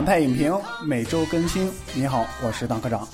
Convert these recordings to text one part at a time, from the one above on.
反派影评每周更新。你好，我是党科长，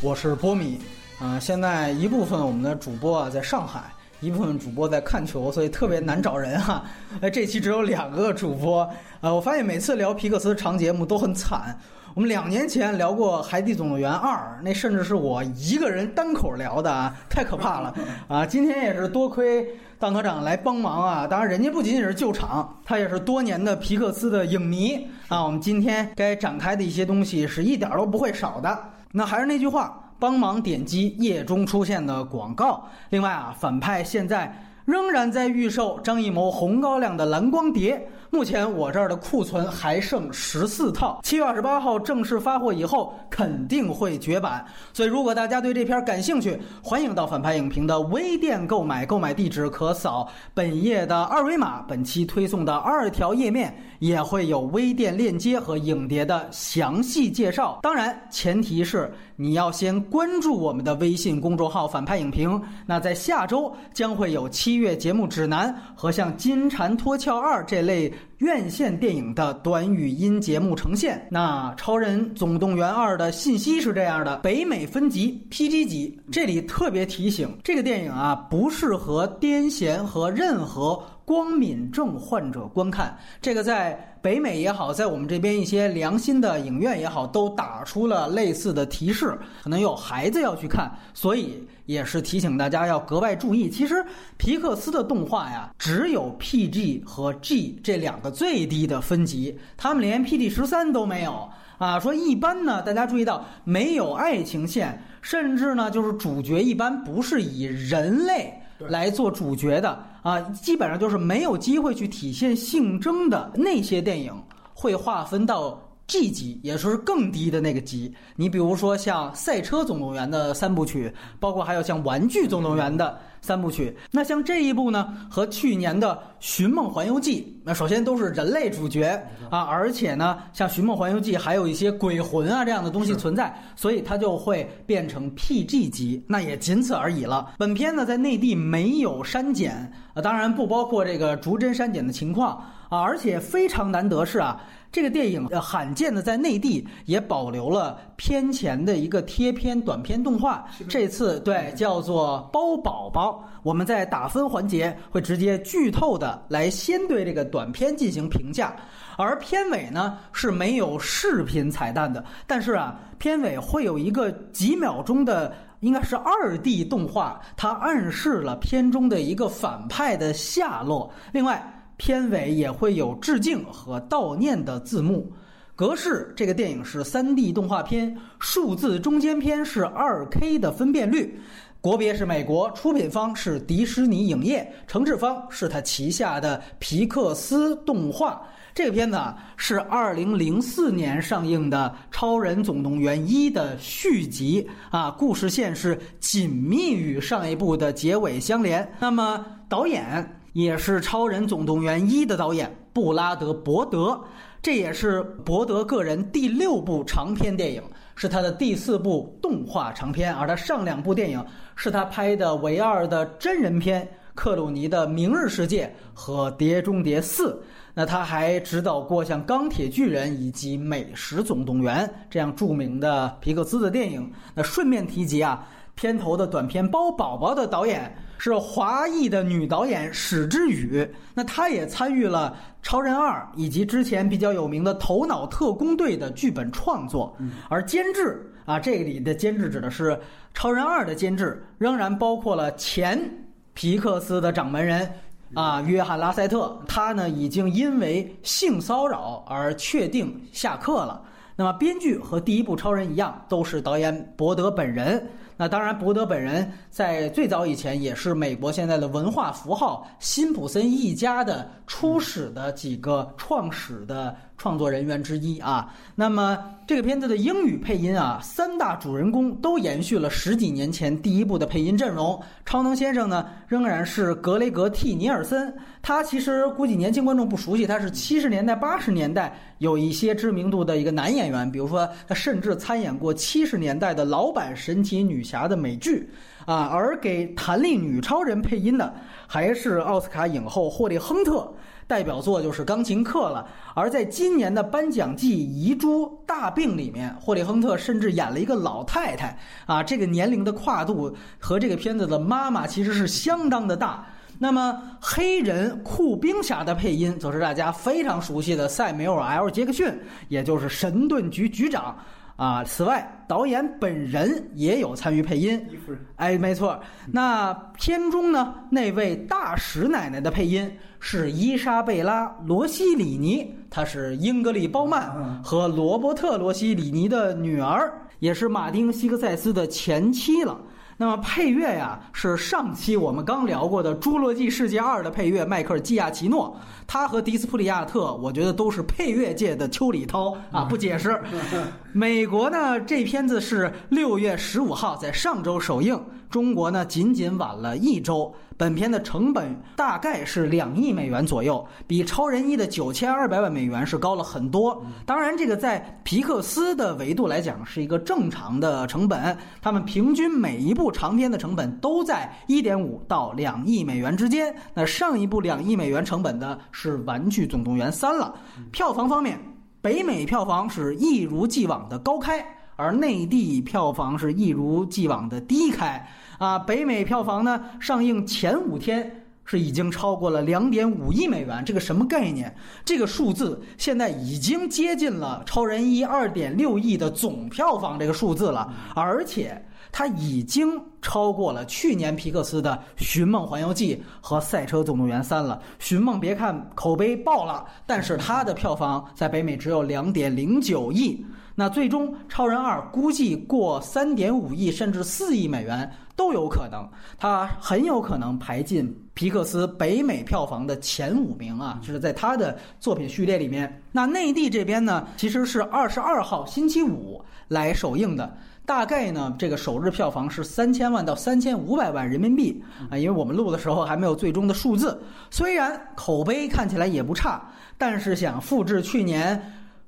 我是波米。啊，现在一部分我们的主播啊在上海，一部分主播在看球，所以特别难找人哈。哎，这期只有两个主播。呃，我发现每次聊皮克斯长节目都很惨。我们两年前聊过《海底总动员二》，那甚至是我一个人单口聊的啊，太可怕了啊！今天也是多亏范科长来帮忙啊，当然人家不仅仅是救场，他也是多年的皮克斯的影迷啊。我们今天该展开的一些东西是一点都不会少的。那还是那句话，帮忙点击页中出现的广告。另外啊，反派现在仍然在预售张艺谋红高粱的蓝光碟。目前我这儿的库存还剩十四套，七月二十八号正式发货以后肯定会绝版，所以如果大家对这篇感兴趣，欢迎到反派影评的微店购买，购买地址可扫本页的二维码。本期推送的二条页面也会有微店链接和影碟的详细介绍，当然前提是你要先关注我们的微信公众号“反派影评”。那在下周将会有七月节目指南和像《金蝉脱壳二》这类。院线电影的短语音节目呈现。那《超人总动员二》的信息是这样的：北美分级 PG 级。这里特别提醒，这个电影啊不适合癫痫和任何光敏症患者观看。这个在。北美也好，在我们这边一些良心的影院也好，都打出了类似的提示，可能有孩子要去看，所以也是提醒大家要格外注意。其实皮克斯的动画呀，只有 PG 和 G 这两个最低的分级，他们连 PG 十三都没有啊。说一般呢，大家注意到没有爱情线，甚至呢，就是主角一般不是以人类。来做主角的啊，基本上就是没有机会去体现性征的那些电影，会划分到 G 级，也就是更低的那个级。你比如说像《赛车总动员》的三部曲，包括还有像《玩具总动员》的。三部曲，那像这一部呢，和去年的《寻梦环游记》，那首先都是人类主角啊，而且呢，像《寻梦环游记》还有一些鬼魂啊这样的东西存在，所以它就会变成 PG 级，那也仅此而已了。本片呢，在内地没有删减啊，当然不包括这个逐帧删减的情况啊，而且非常难得是啊。这个电影呃罕见的在内地也保留了片前的一个贴片短片动画，这次对叫做包宝宝。我们在打分环节会直接剧透的来先对这个短片进行评价，而片尾呢是没有视频彩蛋的，但是啊片尾会有一个几秒钟的应该是二 D 动画，它暗示了片中的一个反派的下落。另外。片尾也会有致敬和悼念的字幕。格式，这个电影是三 D 动画片，数字中间片是二 K 的分辨率。国别是美国，出品方是迪士尼影业，承制方是他旗下的皮克斯动画。这个片子啊是二零零四年上映的《超人总动员一》的续集啊，故事线是紧密与上一部的结尾相连。那么导演。也是《超人总动员一》的导演布拉德·伯德，这也是伯德个人第六部长片电影，是他的第四部动画长片，而他上两部电影是他拍的唯二的真人片《克鲁尼的明日世界》和《碟中谍四》。那他还指导过像《钢铁巨人》以及《美食总动员》这样著名的皮克斯的电影。那顺便提及啊。片头的短片《包宝宝》的导演是华裔的女导演史之宇，那她也参与了《超人二》以及之前比较有名的《头脑特工队》的剧本创作，而监制啊，这里的监制指的是《超人二》的监制，仍然包括了前皮克斯的掌门人啊约翰拉塞特，他呢已经因为性骚扰而确定下课了。那么编剧和第一部《超人》一样，都是导演伯德本人。那当然，伯德本人在最早以前也是美国现在的文化符号辛普森一家的初始的几个创始的。创作人员之一啊，那么这个片子的英语配音啊，三大主人公都延续了十几年前第一部的配音阵容。超能先生呢，仍然是格雷格 ·T· 尼尔森，他其实估计年轻观众不熟悉，他是七十年代、八十年代有一些知名度的一个男演员，比如说他甚至参演过七十年代的老版神奇女侠的美剧。啊，而给弹力女超人配音的还是奥斯卡影后霍利·亨特，代表作就是《钢琴课》了。而在今年的颁奖季《遗珠大病》里面，霍利·亨特甚至演了一个老太太啊，这个年龄的跨度和这个片子的妈妈其实是相当的大。那么黑人酷冰侠的配音则是大家非常熟悉的塞缪尔 ·L· 杰克逊，也就是神盾局局长。啊，此外，导演本人也有参与配音。哎，没错。那片中呢，那位大使奶奶的配音是伊莎贝拉·罗西里尼，她是英格丽·褒曼和罗伯特·罗西里尼的女儿，也是马丁·西克塞斯的前妻了。那么配乐呀，是上期我们刚聊过的《侏罗纪世界二》的配乐，迈克尔·基亚奇诺，他和迪斯普里亚特，我觉得都是配乐界的邱礼涛啊，不解释。美国呢，这片子是六月十五号在上周首映，中国呢仅仅晚了一周。本片的成本大概是两亿美元左右，比《超人一》的九千二百万美元是高了很多。当然，这个在皮克斯的维度来讲是一个正常的成本，他们平均每一部长片的成本都在一点五到两亿美元之间。那上一部两亿美元成本的是《玩具总动员三》了。票房方面，北美票房是一如既往的高开，而内地票房是一如既往的低开。啊，北美票房呢，上映前五天是已经超过了两点五亿美元，这个什么概念？这个数字现在已经接近了《超人一》二点六亿的总票房这个数字了，而且它已经超过了去年皮克斯的《寻梦环游记》和《赛车总动员三》了。《寻梦》别看口碑爆了，但是它的票房在北美只有两点零九亿。那最终《超人二》估计过三点五亿甚至四亿美元。都有可能，它很有可能排进皮克斯北美票房的前五名啊，就是在他的作品序列里面。那内地这边呢，其实是二十二号星期五来首映的，大概呢这个首日票房是三千万到三千五百万人民币啊，因为我们录的时候还没有最终的数字。虽然口碑看起来也不差，但是想复制去年。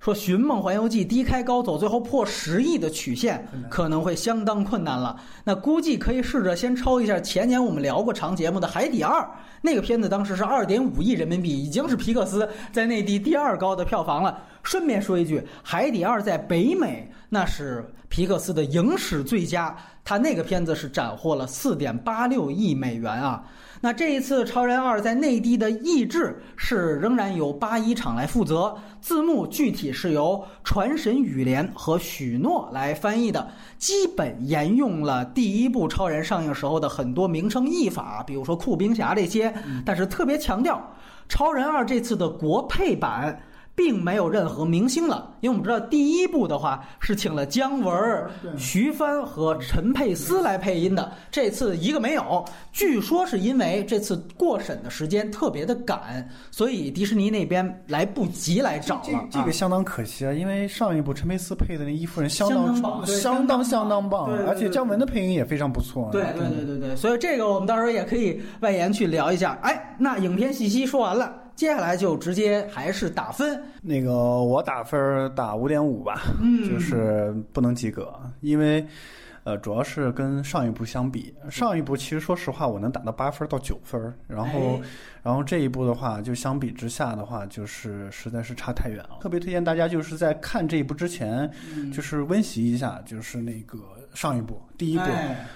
说《寻梦环游记》低开高走，最后破十亿的曲线可能会相当困难了。那估计可以试着先抄一下前年我们聊过长节目的《海底二》，那个片子当时是二点五亿人民币，已经是皮克斯在内地第二高的票房了。顺便说一句，《海底二》在北美那是皮克斯的影史最佳，他那个片子是斩获了四点八六亿美元啊。那这一次《超人二》在内地的译制是仍然由八一厂来负责，字幕具体是由传神语联和许诺来翻译的，基本沿用了第一部超人上映时候的很多名称译法，比如说酷冰侠这些，但是特别强调，《超人二》这次的国配版。并没有任何明星了，因为我们知道第一部的话是请了姜文、徐帆和陈佩斯来配音的，这次一个没有。据说是因为这次过审的时间特别的赶，所以迪士尼那边来不及来找了。这个相当可惜啊，因为上一部陈佩斯配的那伊夫人相当棒，相当相当棒，而且姜文的配音也非常不错。对对对对对，所以这个我们到时候也可以外延去聊一下。哎，那影片信息说完了。接下来就直接还是打分，那个我打分打五点五吧，就是不能及格，因为，呃，主要是跟上一部相比，上一部其实说实话我能打到八分到九分，然后，然后这一部的话就相比之下的话，就是实在是差太远了。特别推荐大家就是在看这一部之前，就是温习一下，就是那个上一部第一部，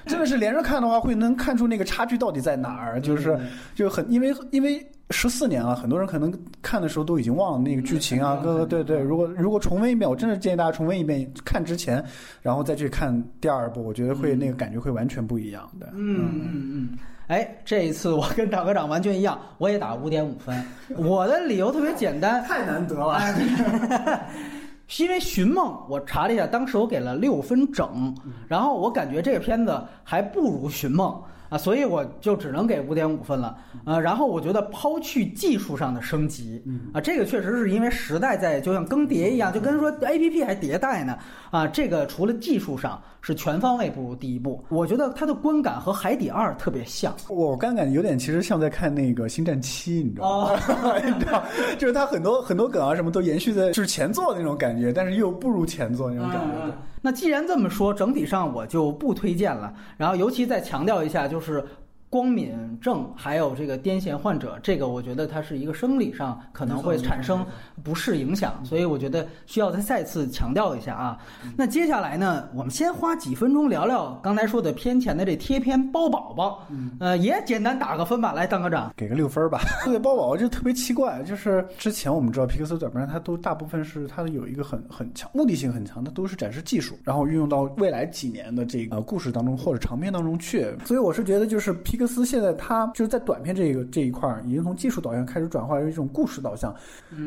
真的是连着看的话会能看出那个差距到底在哪儿，就是就很因为因为。十四年了，很多人可能看的时候都已经忘了那个剧情啊，哥哥，对对。如果如果重温一遍，我真的建议大家重温一遍，看之前，然后再去看第二部，我觉得会那个感觉会完全不一样的。嗯嗯嗯。哎，这一次我跟大科长完全一样，我也打五点五分。我的理由特别简单，太难得了。因为《寻梦》，我查了一下，当时我给了六分整，然后我感觉这个片子还不如《寻梦》。啊，所以我就只能给五点五分了，呃，然后我觉得抛去技术上的升级，啊，这个确实是因为时代在就像更迭一样，就跟说 A P P 还迭代呢，啊，这个除了技术上是全方位不如第一部，我觉得它的观感和《海底二》特别像，我观感有点其实像在看那个《星战七》，你知道吗？你知道，就是它很多很多梗啊什么都延续在就是前作那种感觉，但是又不如前作那种感觉。那既然这么说，整体上我就不推荐了。然后，尤其再强调一下，就是。光敏症还有这个癫痫患者，这个我觉得它是一个生理上可能会产生不适影响，所以我觉得需要再再次强调一下啊。那接下来呢，我们先花几分钟聊聊刚才说的偏前的这贴片包宝宝，呃，也简单打个分吧，来，当科长给个六分吧。这个包宝宝就特别奇怪，就是之前我们知道皮克斯短片它都大部分是它有一个很很强目的性很强，它都是展示技术，然后运用到未来几年的这个故事当中或者长片当中去。所以我是觉得就是皮。皮克斯现在他就是在短片这个这一块儿，已经从技术导向开始转化为一种故事导向，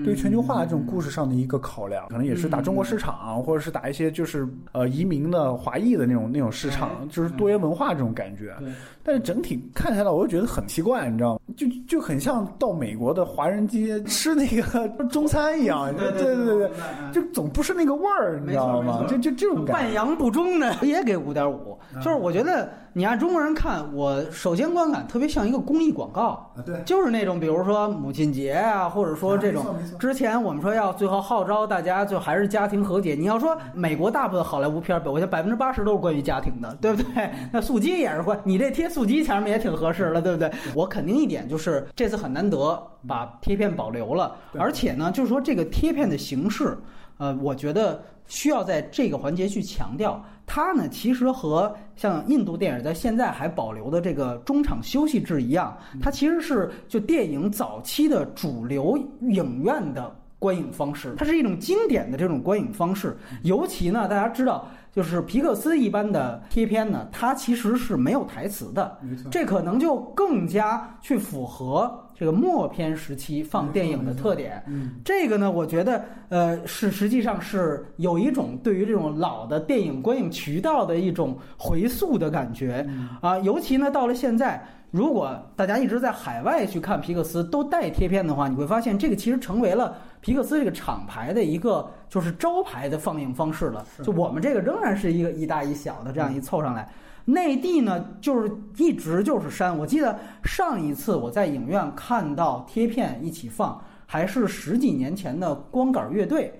对全球化这种故事上的一个考量，可能也是打中国市场，或者是打一些就是呃移民的华裔的那种那种市场，就是多元文化这种感觉。但是整体看下来，我就觉得很奇怪，你知道吗？就就很像到美国的华人街吃那个中餐一样，对对对对，就总不是那个味儿，你知道吗？就就这种感觉。半洋不中的也给五点五，就是我觉得。你按中国人看，我首先观感特别像一个公益广告，对，就是那种比如说母亲节啊，或者说这种之前我们说要最后号召大家就还是家庭和解。你要说美国大部分好莱坞片儿，我觉得百分之八十都是关于家庭的，对不对？那素鸡也是关，你这贴素鸡前面也挺合适了，对不对？我肯定一点就是这次很难得把贴片保留了，而且呢，就是说这个贴片的形式，呃，我觉得需要在这个环节去强调。它呢，其实和像印度电影在现在还保留的这个中场休息制一样，它其实是就电影早期的主流影院的观影方式，它是一种经典的这种观影方式。尤其呢，大家知道，就是皮克斯一般的贴片呢，它其实是没有台词的，这可能就更加去符合。这个默片时期放电影的特点，这个呢，我觉得呃是实际上是有一种对于这种老的电影观影渠道的一种回溯的感觉。啊。尤其呢，到了现在，如果大家一直在海外去看皮克斯都带贴片的话，你会发现这个其实成为了皮克斯这个厂牌的一个就是招牌的放映方式了。就我们这个仍然是一个一大一小的这样一凑上来。内地呢，就是一直就是删。我记得上一次我在影院看到贴片一起放，还是十几年前的光杆乐队，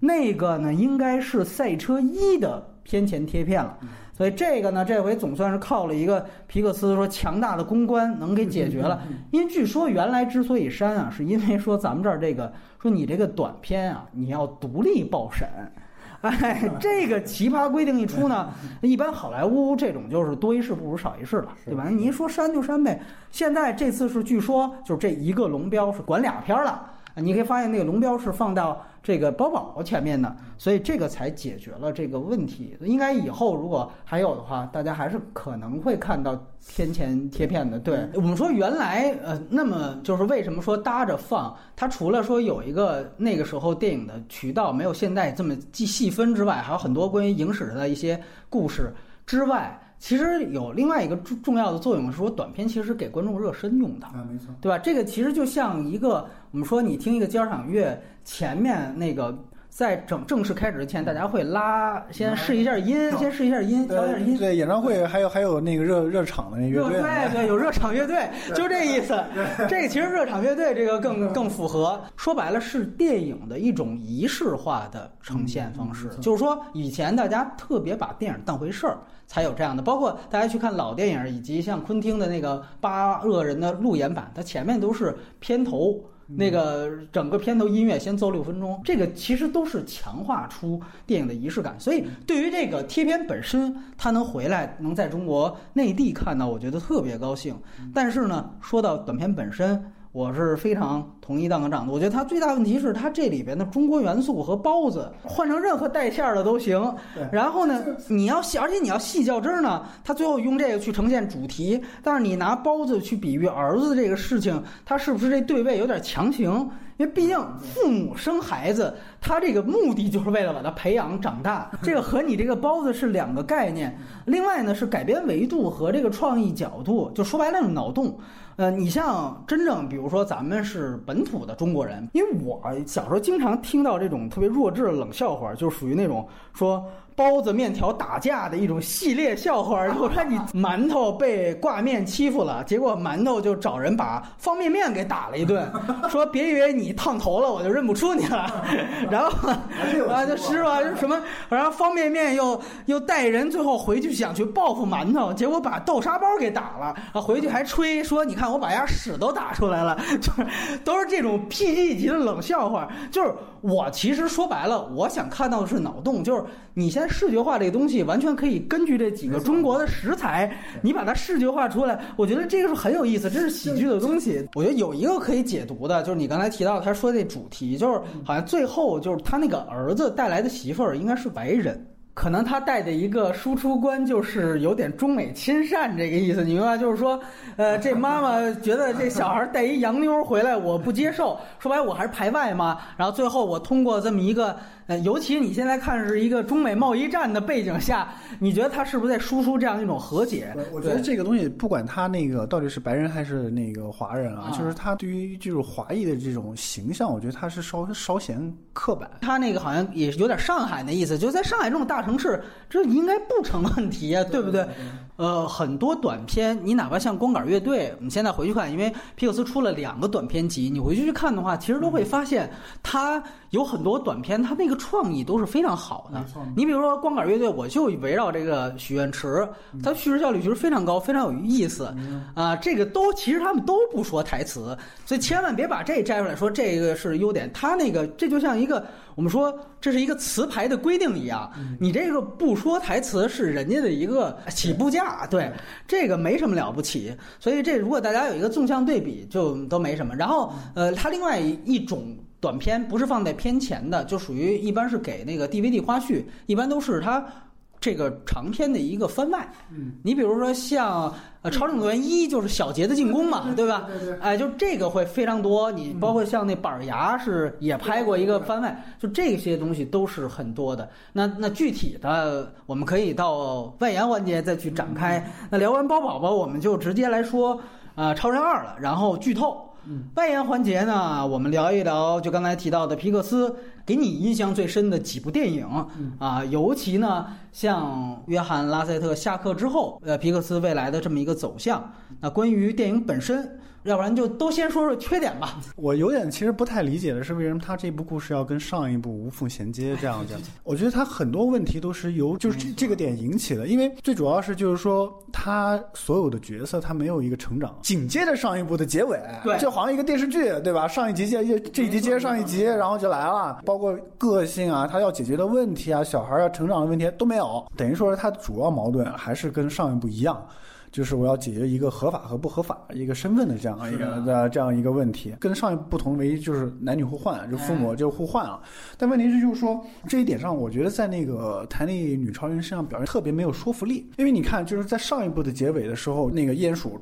那个呢应该是赛车一的片前贴片了。所以这个呢，这回总算是靠了一个皮克斯说强大的公关能给解决了。因为据说原来之所以删啊，是因为说咱们这儿这个说你这个短片啊，你要独立报审。哎，这个奇葩规定一出呢，一般好莱坞这种就是多一事不如少一事了，对吧？你一说删就删呗。现在这次是据说就是这一个龙标是管俩片了。你可以发现那个龙标是放到这个包宝宝前面的，所以这个才解决了这个问题。应该以后如果还有的话，大家还是可能会看到天前贴片的。对我们说，原来呃，那么就是为什么说搭着放？它除了说有一个那个时候电影的渠道没有现在这么细细分之外，还有很多关于影史的一些故事之外。其实有另外一个重重要的作用，是说短片其实给观众热身用的啊，没错，对吧？这个其实就像一个我们说你听一个交响乐前面那个。在正正式开始之前，大家会拉先试一下音，先试一下音，调一下音。对，演唱会还有还有那个热热场的那乐队，对对，有热场乐队，就这意思。这个其实热场乐队这个更更符合，说白了是电影的一种仪式化的呈现方式。就是说，以前大家特别把电影当回事儿，才有这样的。包括大家去看老电影，以及像昆汀的那个八恶人的路演版，它前面都是片头。那个整个片头音乐先奏六分钟，这个其实都是强化出电影的仪式感。所以对于这个贴片本身，它能回来能在中国内地看到，我觉得特别高兴。但是呢，说到短片本身。我是非常同意当科长的，我觉得它最大问题是它这里边的中国元素和包子换成任何带馅儿的都行。然后呢，你要细，而且你要细较真儿呢，它最后用这个去呈现主题，但是你拿包子去比喻儿子这个事情，它是不是这对位有点强行？因为毕竟父母生孩子，他这个目的就是为了把他培养长大，这个和你这个包子是两个概念。另外呢，是改编维度和这个创意角度，就说白了，脑洞。呃，你像真正，比如说咱们是本本土的中国人，因为我小时候经常听到这种特别弱智的冷笑话，就属于那种说包子面条打架的一种系列笑话。我说你馒头被挂面欺负了，结果馒头就找人把方便面给打了一顿，说别以为你烫头了我就认不出你了。然后啊，就是吧，什么，然后方便面又又带人最后回去想去报复馒头，结果把豆沙包给打了，啊，回去还吹说你看我把人屎都打出来了，就是都是这种 PG 级的冷笑话。就是我其实说白了，我想看到的是脑洞，就是你现在视觉化这个东西，完全可以根据这几个中国的食材，你把它视觉化出来，我觉得这个是很有意思，这是喜剧的东西。我觉得有一个可以解读的，就是你刚才提到他说这主题，就是好像最后就是他那个儿子带来的媳妇儿应该是白人。可能他带的一个输出观就是有点中美亲善这个意思，你明白？就是说，呃，这妈妈觉得这小孩带一洋妞回来，我不接受。说白，我还是排外嘛。然后最后我通过这么一个。呃，尤其你现在看是一个中美贸易战的背景下，你觉得他是不是在输出这样一种和解？我觉得这个东西，不管他那个到底是白人还是那个华人啊，就是他对于就是华裔的这种形象，我觉得他是稍稍显刻板。他那个好像也有点上海的意思，就在上海这种大城市，这应该不成问题啊，对不对？呃，很多短片，你哪怕像光杆乐队，我们现在回去看，因为皮克斯出了两个短片集，你回去去看的话，其实都会发现，他有很多短片，他那个创意都是非常好的。你比如说光杆乐队，我就围绕这个许愿池，它叙事效率其实非常高，非常有意思。啊，这个都其实他们都不说台词，所以千万别把这摘出来说这个是优点。他那个这就像一个。我们说这是一个词牌的规定一样，你这个不说台词是人家的一个起步价，对这个没什么了不起。所以这如果大家有一个纵向对比，就都没什么。然后呃，它另外一种短片不是放在片前的，就属于一般是给那个 DVD 花絮，一般都是它。这个长篇的一个番外，嗯，你比如说像呃《超正动员一》，就是小杰的进攻嘛，对吧？对对。哎，就这个会非常多。你包括像那板牙是也拍过一个番外，就这些东西都是很多的。那那具体的，我们可以到外延环节再去展开。那聊完包宝宝，我们就直接来说啊《超人二》了，然后剧透。外延环节呢，我们聊一聊，就刚才提到的皮克斯。给你印象最深的几部电影啊，尤其呢，像约翰拉塞特下课之后，呃，皮克斯未来的这么一个走向。那关于电影本身。要不然就都先说说缺点吧。我有点其实不太理解的是，为什么他这部故事要跟上一部无缝衔接这样子？我觉得他很多问题都是由就是这这个点引起的，因为最主要是就是说他所有的角色他没有一个成长，紧接着上一部的结尾，对，就好像一个电视剧，对吧？上一集接这一集接着上一集，然后就来了，包括个性啊，他要解决的问题啊，小孩要成长的问题都没有，等于说是他的主要矛盾还是跟上一部一样。就是我要解决一个合法和不合法一个身份的这样一个的这样一个问题，跟上一不同，唯一就是男女互换，就父母就互换了。但问题是，就是说这一点上，我觉得在那个弹力女超人身上表现特别没有说服力。因为你看，就是在上一部的结尾的时候，那个鼹鼠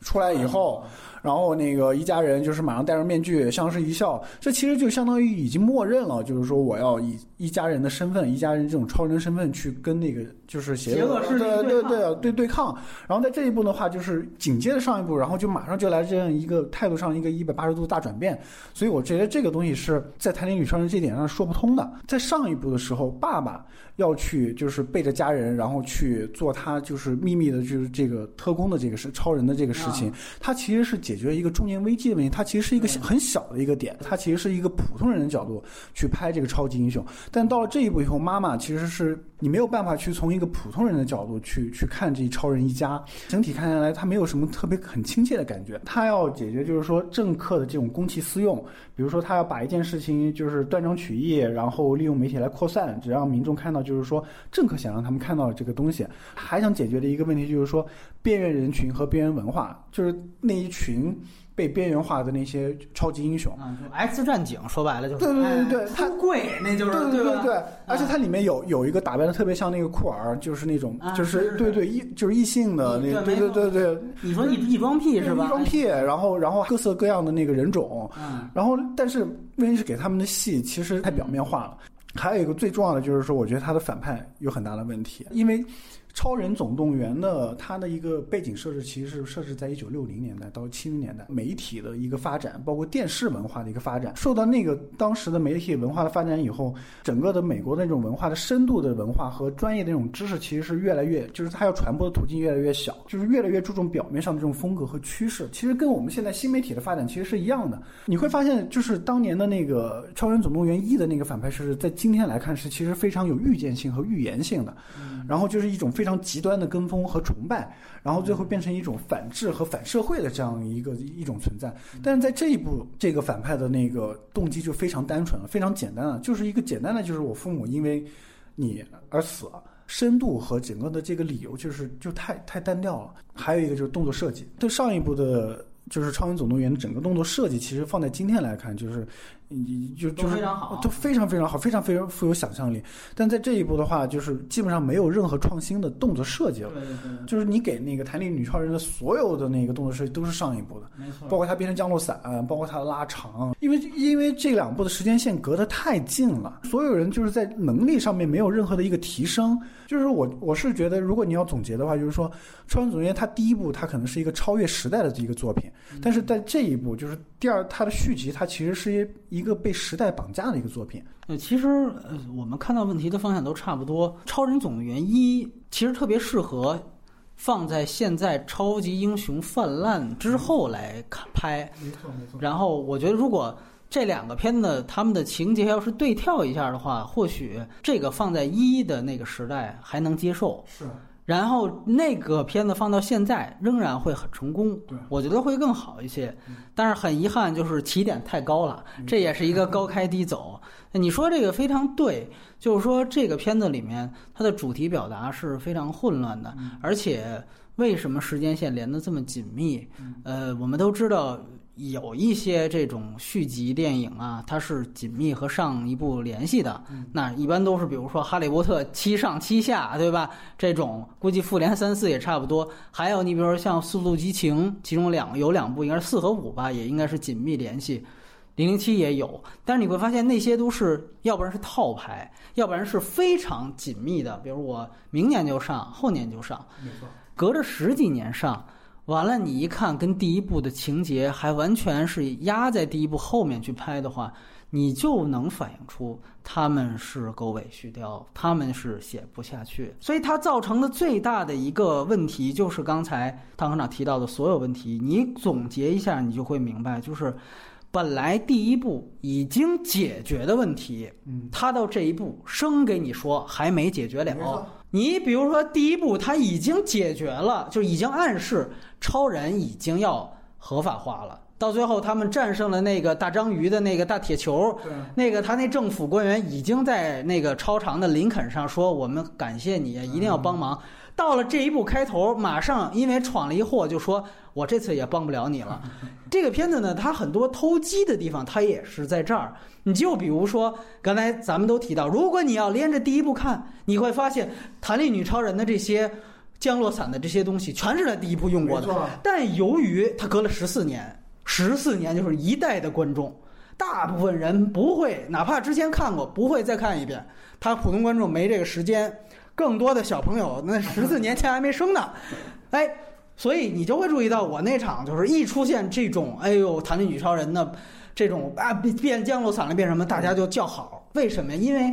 出来以后。然后那个一家人就是马上戴上面具，相视一笑，这其实就相当于已经默认了，就是说我要以一家人的身份，一家人这种超人身份去跟那个就是邪恶势力对对对对对抗。然后在这一步的话，就是紧接着上一步，然后就马上就来这样一个态度上一个一百八十度大转变。所以我觉得这个东西是在台铃女超人这点上说不通的。在上一步的时候，爸爸要去就是背着家人，然后去做他就是秘密的就是这个特工的这个事超人的这个事情，他其实是解。解决一个中年危机的问题，它其实是一个很小的一个点，它其实是一个普通人的角度去拍这个超级英雄。但到了这一步以后，妈妈其实是你没有办法去从一个普通人的角度去去看这一超人一家。整体看下来，他没有什么特别很亲切的感觉。他要解决就是说政客的这种公器私用，比如说他要把一件事情就是断章取义，然后利用媒体来扩散，只让民众看到就是说政客想让他们看到这个东西。还想解决的一个问题就是说边缘人群和边缘文化，就是那一群。被边缘化的那些超级英雄啊，X 战警说白了就是对对对对，他贵那就是对对对，而且它里面有有一个打扮的特别像那个酷儿，就是那种就是对对异就是异性的那个对对对对，你说异异装癖是吧？异装癖，然后然后各色各样的那个人种，然后但是问题是给他们的戏其实太表面化了。还有一个最重要的就是说，我觉得他的反派有很大的问题，因为。超人总动员》的它的一个背景设置，其实是设置在一九六零年代到七零年代，媒体的一个发展，包括电视文化的一个发展，受到那个当时的媒体文化的发展以后，整个的美国的那种文化的深度的文化和专业的那种知识，其实是越来越，就是它要传播的途径越来越小，就是越来越注重表面上的这种风格和趋势。其实跟我们现在新媒体的发展其实是一样的。你会发现，就是当年的那个《超人总动员一》的那个反派是在今天来看是其实非常有预见性和预言性的，然后就是一种非常极端的跟风和崇拜，然后最后变成一种反制和反社会的这样一个一种存在。但是在这一步，这个反派的那个动机就非常单纯了，非常简单了，就是一个简单的，就是我父母因为你而死了。深度和整个的这个理由就是就太太单调了。还有一个就是动作设计，对上一部的。就是《超人总动员》的整个动作设计，其实放在今天来看，就是就就是非常好，都非常非常好，非常非常富有想象力。但在这一步的话，就是基本上没有任何创新的动作设计了。对对。就是你给那个弹力女超人的所有的那个动作设计都是上一部的，没错。包括它变成降落伞，包括它的拉长，因为因为这两部的时间线隔得太近了，所有人就是在能力上面没有任何的一个提升。就是我我是觉得，如果你要总结的话，就是说《超人总动员》它第一部它可能是一个超越时代的一个作品。但是在这一步，就是第二，它的续集，它其实是一个被时代绑架的一个作品。呃，其实呃，我们看到问题的方向都差不多。《超人总动员一》其实特别适合放在现在超级英雄泛滥之后来看拍。没错没错。然后我觉得，如果这两个片子他们的情节要是对跳一下的话，或许这个放在一的那个时代还能接受。是。然后那个片子放到现在仍然会很成功，我觉得会更好一些。但是很遗憾，就是起点太高了，这也是一个高开低走。你说这个非常对，就是说这个片子里面它的主题表达是非常混乱的，而且为什么时间线连得这么紧密？呃，我们都知道。有一些这种续集电影啊，它是紧密和上一部联系的。那一般都是比如说《哈利波特》七上七下，对吧？这种估计复联三四也差不多。还有你比如说像《速度激情》，其中两有两部应该是四和五吧，也应该是紧密联系。零零七也有，但是你会发现那些都是要不然是套牌，要不然是非常紧密的。比如我明年就上，后年就上，没错，隔着十几年上。完了，你一看跟第一部的情节还完全是压在第一部后面去拍的话，你就能反映出他们是狗尾续貂，他们是写不下去。所以它造成的最大的一个问题就是刚才汤科长提到的所有问题，你总结一下，你就会明白，就是本来第一部已经解决的问题，嗯，他到这一步生给你说还没解决了。你比如说，第一步他已经解决了，就已经暗示超人已经要合法化了。到最后，他们战胜了那个大章鱼的那个大铁球，那个他那政府官员已经在那个超长的林肯上说：“我们感谢你，一定要帮忙。”到了这一步开头，马上因为闯了一祸，就说我这次也帮不了你了。这个片子呢，它很多偷鸡的地方，它也是在这儿。你就比如说，刚才咱们都提到，如果你要连着第一部看，你会发现弹力女超人的这些降落伞的这些东西，全是在第一部用过的。但由于它隔了十四年，十四年就是一代的观众，大部分人不会，哪怕之前看过，不会再看一遍。他普通观众没这个时间。更多的小朋友，那十四年前还没生呢，哎，所以你就会注意到，我那场就是一出现这种，哎呦，弹力女超人的这种啊变变降落伞了变什么，大家就叫好。为什么？因为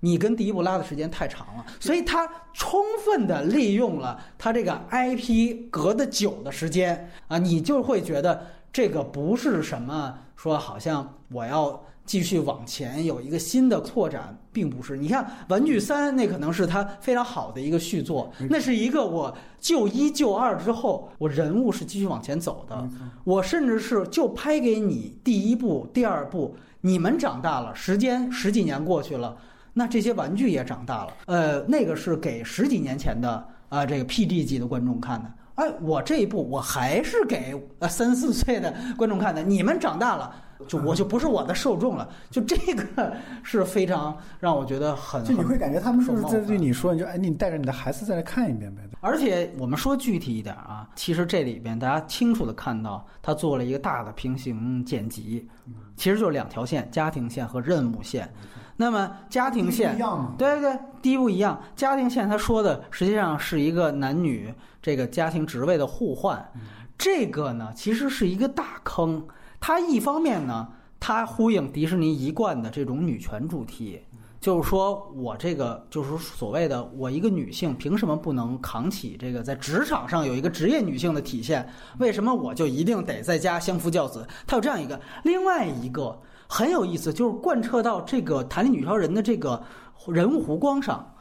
你跟第一部拉的时间太长了，所以他充分的利用了他这个 IP 隔的久的时间啊，你就会觉得这个不是什么说好像我要。继续往前有一个新的拓展，并不是。你看《玩具三》，那可能是它非常好的一个续作，那是一个我就一就二之后，我人物是继续往前走的。我甚至是就拍给你第一部、第二部，你们长大了，时间十几年过去了，那这些玩具也长大了。呃，那个是给十几年前的啊这个 P D 级的观众看的。哎，我这一部我还是给呃三四岁的观众看的。你们长大了。就我就不是我的受众了，就这个是非常让我觉得很就你会感觉他们是不是在对你说，你就哎，你带着你的孩子再来看一遍呗。而且我们说具体一点啊，其实这里边大家清楚的看到，他做了一个大的平行剪辑，其实就是两条线：家庭线和任务线。那么家庭线？对对对，第一步一样。家庭线他说的实际上是一个男女这个家庭职位的互换，这个呢其实是一个大坑。它一方面呢，它呼应迪士尼一贯的这种女权主题，就是说我这个就是所谓的我一个女性凭什么不能扛起这个在职场上有一个职业女性的体现？为什么我就一定得在家相夫教子？它有这样一个，另外一个。很有意思，就是贯彻到这个弹力女超人的这个人物弧光上，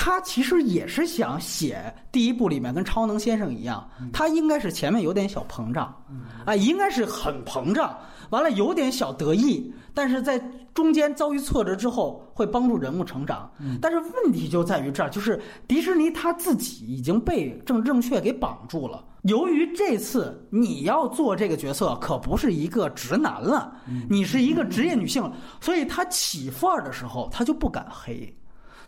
他其实也是想写第一部里面跟超能先生一样，他应该是前面有点小膨胀，啊，应该是很膨胀，完了有点小得意，但是在中间遭遇挫折之后会帮助人物成长。但是问题就在于这儿，就是迪士尼他自己已经被政治正确给绑住了。由于这次你要做这个角色，可不是一个直男了，你是一个职业女性，所以他起范儿的时候，他就不敢黑。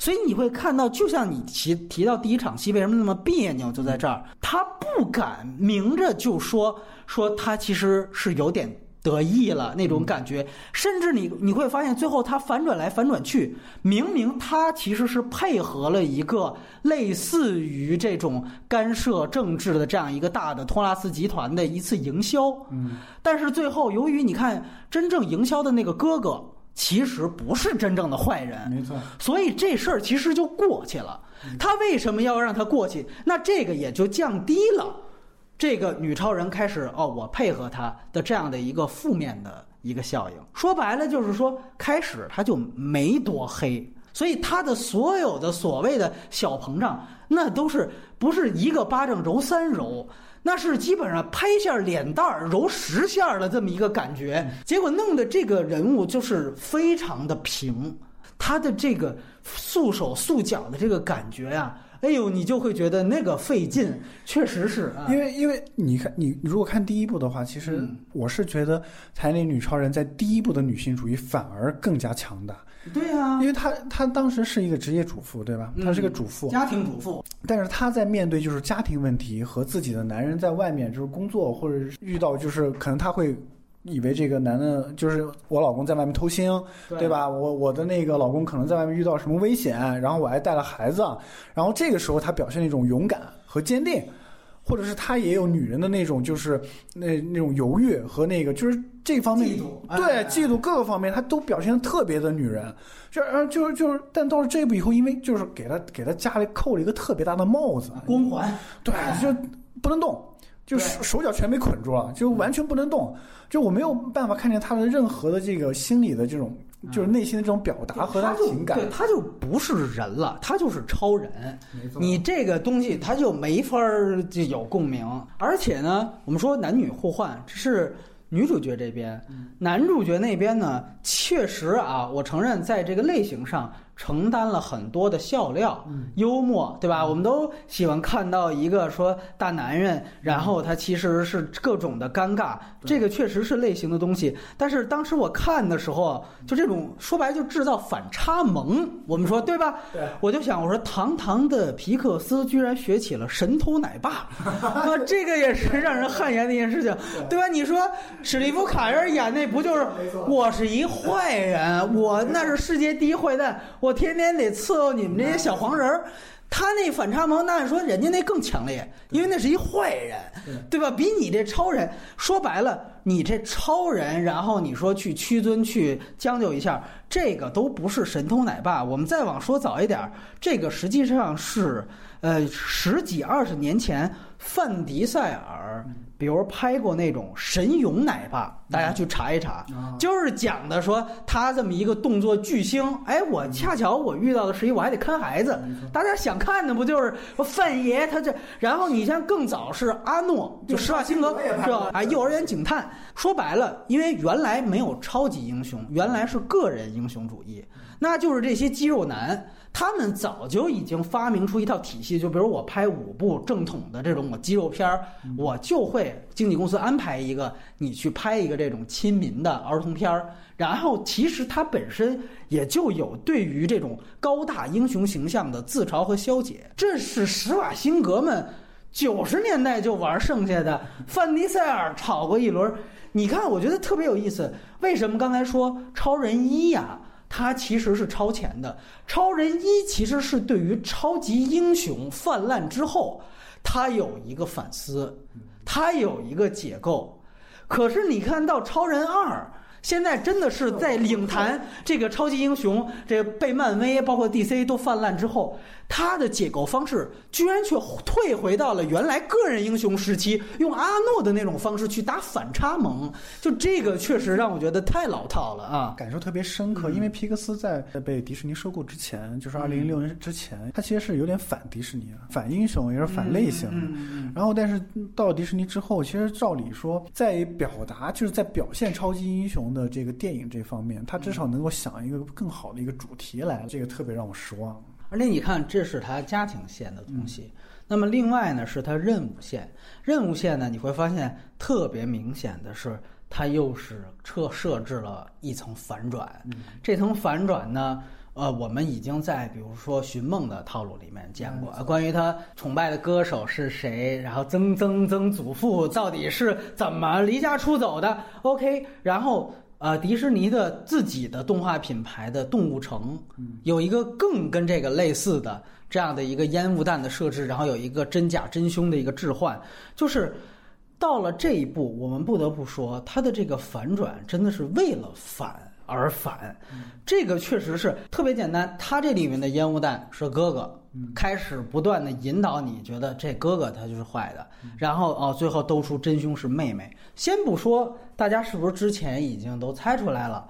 所以你会看到，就像你提提到第一场戏为什么那么别扭，就在这儿，他不敢明着就说说他其实是有点。得意了那种感觉，甚至你你会发现，最后他反转来反转去，明明他其实是配合了一个类似于这种干涉政治的这样一个大的托拉斯集团的一次营销，嗯，但是最后由于你看真正营销的那个哥哥其实不是真正的坏人，没错，所以这事儿其实就过去了。他为什么要让他过去？那这个也就降低了。这个女超人开始哦，我配合他的这样的一个负面的一个效应，说白了就是说，开始他就没多黑，所以他的所有的所谓的小膨胀，那都是不是一个巴掌揉三揉，那是基本上拍一下脸蛋儿揉十下的这么一个感觉，结果弄得这个人物就是非常的平，他的这个束手束脚的这个感觉呀。哎呦，你就会觉得那个费劲，确实是，啊因为因为你看，你如果看第一部的话，其实我是觉得《台里女超人》在第一部的女性主义反而更加强大。对啊，因为她她当时是一个职业主妇，对吧？她是个主妇，家庭主妇。但是她在面对就是家庭问题和自己的男人在外面就是工作或者遇到就是可能她会。以为这个男的就是我老公在外面偷腥，对吧？我我的那个老公可能在外面遇到什么危险，然后我还带了孩子，然后这个时候他表现那种勇敢和坚定，或者是他也有女人的那种就是那那种犹豫和那个就是这方面对嫉妒各个方面他都表现的特别的女人，就呃就是就是，但到了这一步以后，因为就是给他给他家里扣了一个特别大的帽子光环，对，就不能动。就手手脚全被捆住了，就完全不能动，就我没有办法看见他的任何的这个心理的这种，就是内心的这种表达和他情感。对，他就不是人了，他就是超人。你这个东西他就没法儿就有共鸣。而且呢，我们说男女互换，这是女主角这边，男主角那边呢，确实啊，我承认在这个类型上。承担了很多的笑料、幽默，对吧？我们都喜欢看到一个说大男人，然后他其实是各种的尴尬，这个确实是类型的东西。但是当时我看的时候，就这种说白就制造反差萌，我们说对吧？对，我就想我说，堂堂的皮克斯居然学起了神偷奶爸，啊，这个也是让人汗颜的一件事情，对吧？你说史蒂夫卡尔演那不就是我是一坏人，我那是世界第一坏蛋，我。我天天得伺候你们这些小黄人儿，他那反差萌，那按说人家那更强烈，因为那是一坏人，对吧？比你这超人，说白了，你这超人，然后你说去屈尊去将就一下，这个都不是神偷奶爸。我们再往说早一点，这个实际上是呃十几二十年前范迪塞尔。比如拍过那种神勇奶爸，大家去查一查，就是讲的说他这么一个动作巨星。哎，我恰巧我遇到的是一，我还得看孩子。大家想看的不就是范爷他这？然后你像更早是阿诺，就施瓦辛格是吧？啊，幼儿园警探。说白了，因为原来没有超级英雄，原来是个人英雄主义，那就是这些肌肉男。他们早就已经发明出一套体系，就比如我拍五部正统的这种我肌肉片儿，我就会经纪公司安排一个你去拍一个这种亲民的儿童片儿，然后其实它本身也就有对于这种高大英雄形象的自嘲和消解。这是施瓦辛格们九十年代就玩剩下的，范迪塞尔炒过一轮。你看，我觉得特别有意思。为什么刚才说超人一呀？它其实是超前的。超人一其实是对于超级英雄泛滥之后，他有一个反思，他有一个解构。可是你看到超人二。现在真的是在领坛这个超级英雄，这被漫威包括 DC 都泛滥之后，他的解构方式居然却退回到了原来个人英雄时期，用阿诺的那种方式去打反差萌，就这个确实让我觉得太老套了啊，感受特别深刻。因为皮克斯在被迪士尼收购之前，就是二零一六年之前，他其实是有点反迪士尼，反英雄也是反类型的。然后，但是到了迪士尼之后，其实照理说，在表达就是在表现超级英雄。的这个电影这方面，他至少能够想一个更好的一个主题来，这个特别让我失望。而且你看，这是他家庭线的东西。那么另外呢，是他任务线。任务线呢，你会发现特别明显的是，它又是设设置了一层反转。这层反转呢？呃，我们已经在比如说寻梦的套路里面见过，关于他崇拜的歌手是谁，然后曾曾曾祖父到底是怎么离家出走的？OK，然后呃，迪士尼的自己的动画品牌的动物城有一个更跟这个类似的这样的一个烟雾弹的设置，然后有一个真假真凶的一个置换，就是到了这一步，我们不得不说，它的这个反转真的是为了反。而反，这个确实是特别简单。它这里面的烟雾弹是哥哥，开始不断的引导你觉得这哥哥他就是坏的，然后哦，最后兜出真凶是妹妹。先不说大家是不是之前已经都猜出来了，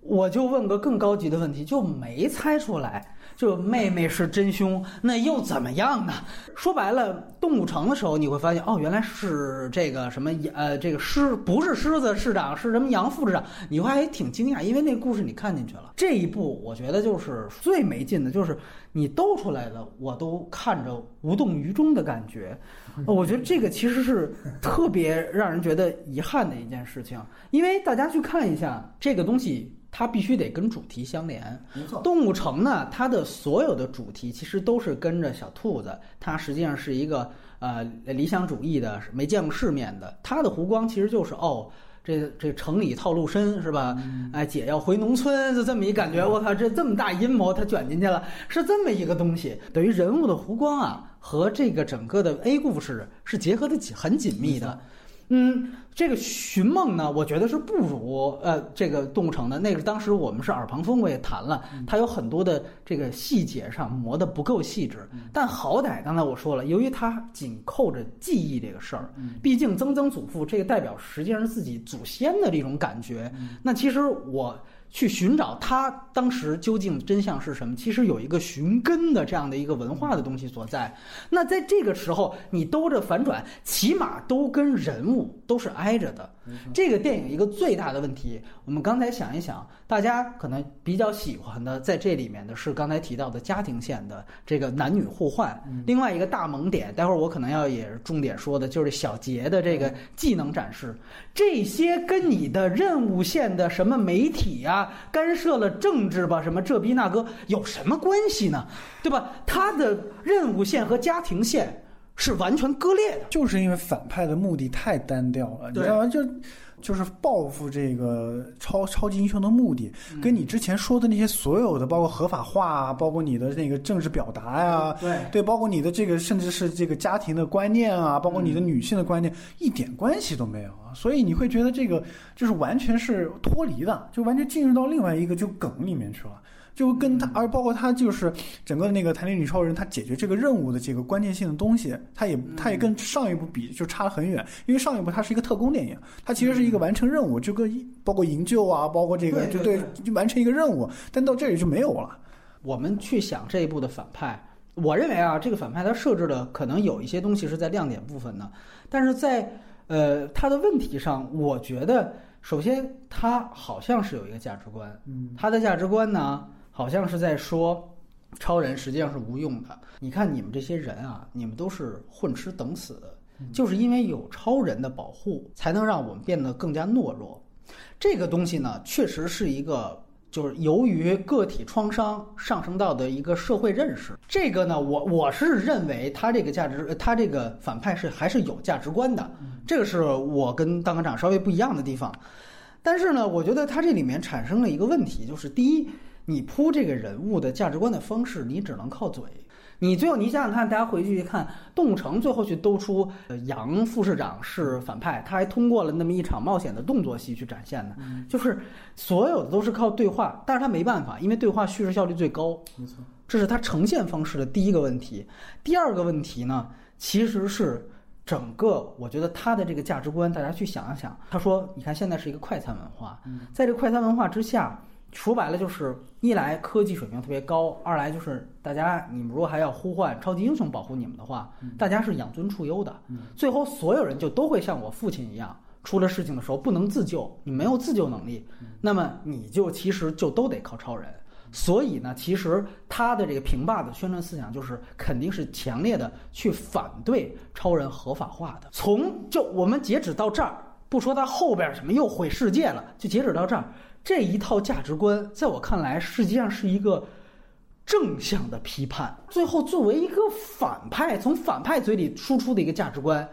我就问个更高级的问题，就没猜出来。这妹妹是真凶，那又怎么样呢？说白了，动物城的时候你会发现，哦，原来是这个什么呃，这个狮不是狮子市长，是什么杨副市长？你会还挺惊讶，因为那故事你看进去了。这一步我觉得就是最没劲的，就是你兜出来的，我都看着无动于衷的感觉。我觉得这个其实是特别让人觉得遗憾的一件事情，因为大家去看一下这个东西。它必须得跟主题相连。没错，动物城呢，它的所有的主题其实都是跟着小兔子。它实际上是一个呃理想主义的，没见过世面的。它的湖光其实就是哦，这这城里套路深是吧？哎，姐要回农村，就这么一感觉。我靠，这这么大阴谋，它卷进去了，是这么一个东西。等于人物的弧光啊，和这个整个的 A 故事是结合的紧很紧密的。嗯，这个寻梦呢，我觉得是不如呃这个动物城的那个。当时我们是耳旁风，我也谈了，它有很多的这个细节上磨得不够细致。但好歹刚才我说了，由于它紧扣着记忆这个事儿，毕竟曾曾祖父这个代表实际上是自己祖先的这种感觉。那其实我。去寻找他当时究竟真相是什么？其实有一个寻根的这样的一个文化的东西所在。那在这个时候，你兜着反转，起码都跟人物都是挨着的。这个电影一个最大的问题，我们刚才想一想，大家可能比较喜欢的在这里面的是刚才提到的家庭线的这个男女互换。另外一个大萌点，待会儿我可能要也是重点说的，就是小杰的这个技能展示。这些跟你的任务线的什么媒体啊？干涉了政治吧？什么这逼那哥有什么关系呢？对吧？他的任务线和家庭线是完全割裂的，就是因为反派的目的太单调了，你知道吗？就就是报复这个超超级英雄的目的，跟你之前说的那些所有的，包括合法化啊，包括你的那个政治表达呀，对对，包括你的这个甚至是这个家庭的观念啊，包括你的女性的观念，一点关系都没有啊。所以你会觉得这个就是完全是脱离的，就完全进入到另外一个就梗里面去了。就跟他，而包括他，就是整个那个弹力女超人，他解决这个任务的这个关键性的东西，他也他也跟上一部比就差得很远。因为上一部它是一个特工电影，它其实是一个完成任务，就跟包括营救啊，包括这个就对，就完成一个任务。但到这里就没有了。我们去想这一部的反派，我认为啊，这个反派他设置的可能有一些东西是在亮点部分的，但是在呃他的问题上，我觉得首先他好像是有一个价值观，嗯，他的价值观呢？好像是在说，超人实际上是无用的。你看你们这些人啊，你们都是混吃等死，就是因为有超人的保护，才能让我们变得更加懦弱。这个东西呢，确实是一个，就是由于个体创伤上升到的一个社会认识。这个呢，我我是认为他这个价值，他这个反派是还是有价值观的。这个是我跟当科长稍微不一样的地方。但是呢，我觉得他这里面产生了一个问题，就是第一。你铺这个人物的价值观的方式，你只能靠嘴。你最后你想想看，大家回去一看，动物城最后去兜出呃杨副市长是反派，他还通过了那么一场冒险的动作戏去展现的，就是所有的都是靠对话，但是他没办法，因为对话叙事效率最高。没错，这是他呈现方式的第一个问题。第二个问题呢，其实是整个我觉得他的这个价值观，大家去想一想。他说，你看现在是一个快餐文化，在这快餐文化之下。说白了就是一来科技水平特别高，二来就是大家你们如果还要呼唤超级英雄保护你们的话，大家是养尊处优的。最后所有人就都会像我父亲一样，出了事情的时候不能自救，你没有自救能力，那么你就其实就都得靠超人。所以呢，其实他的这个平霸的宣传思想就是肯定是强烈的去反对超人合法化的。从就我们截止到这儿，不说他后边什么又毁世界了，就截止到这儿。这一套价值观，在我看来，实际上是一个正向的批判。最后，作为一个反派，从反派嘴里输出的一个价值观，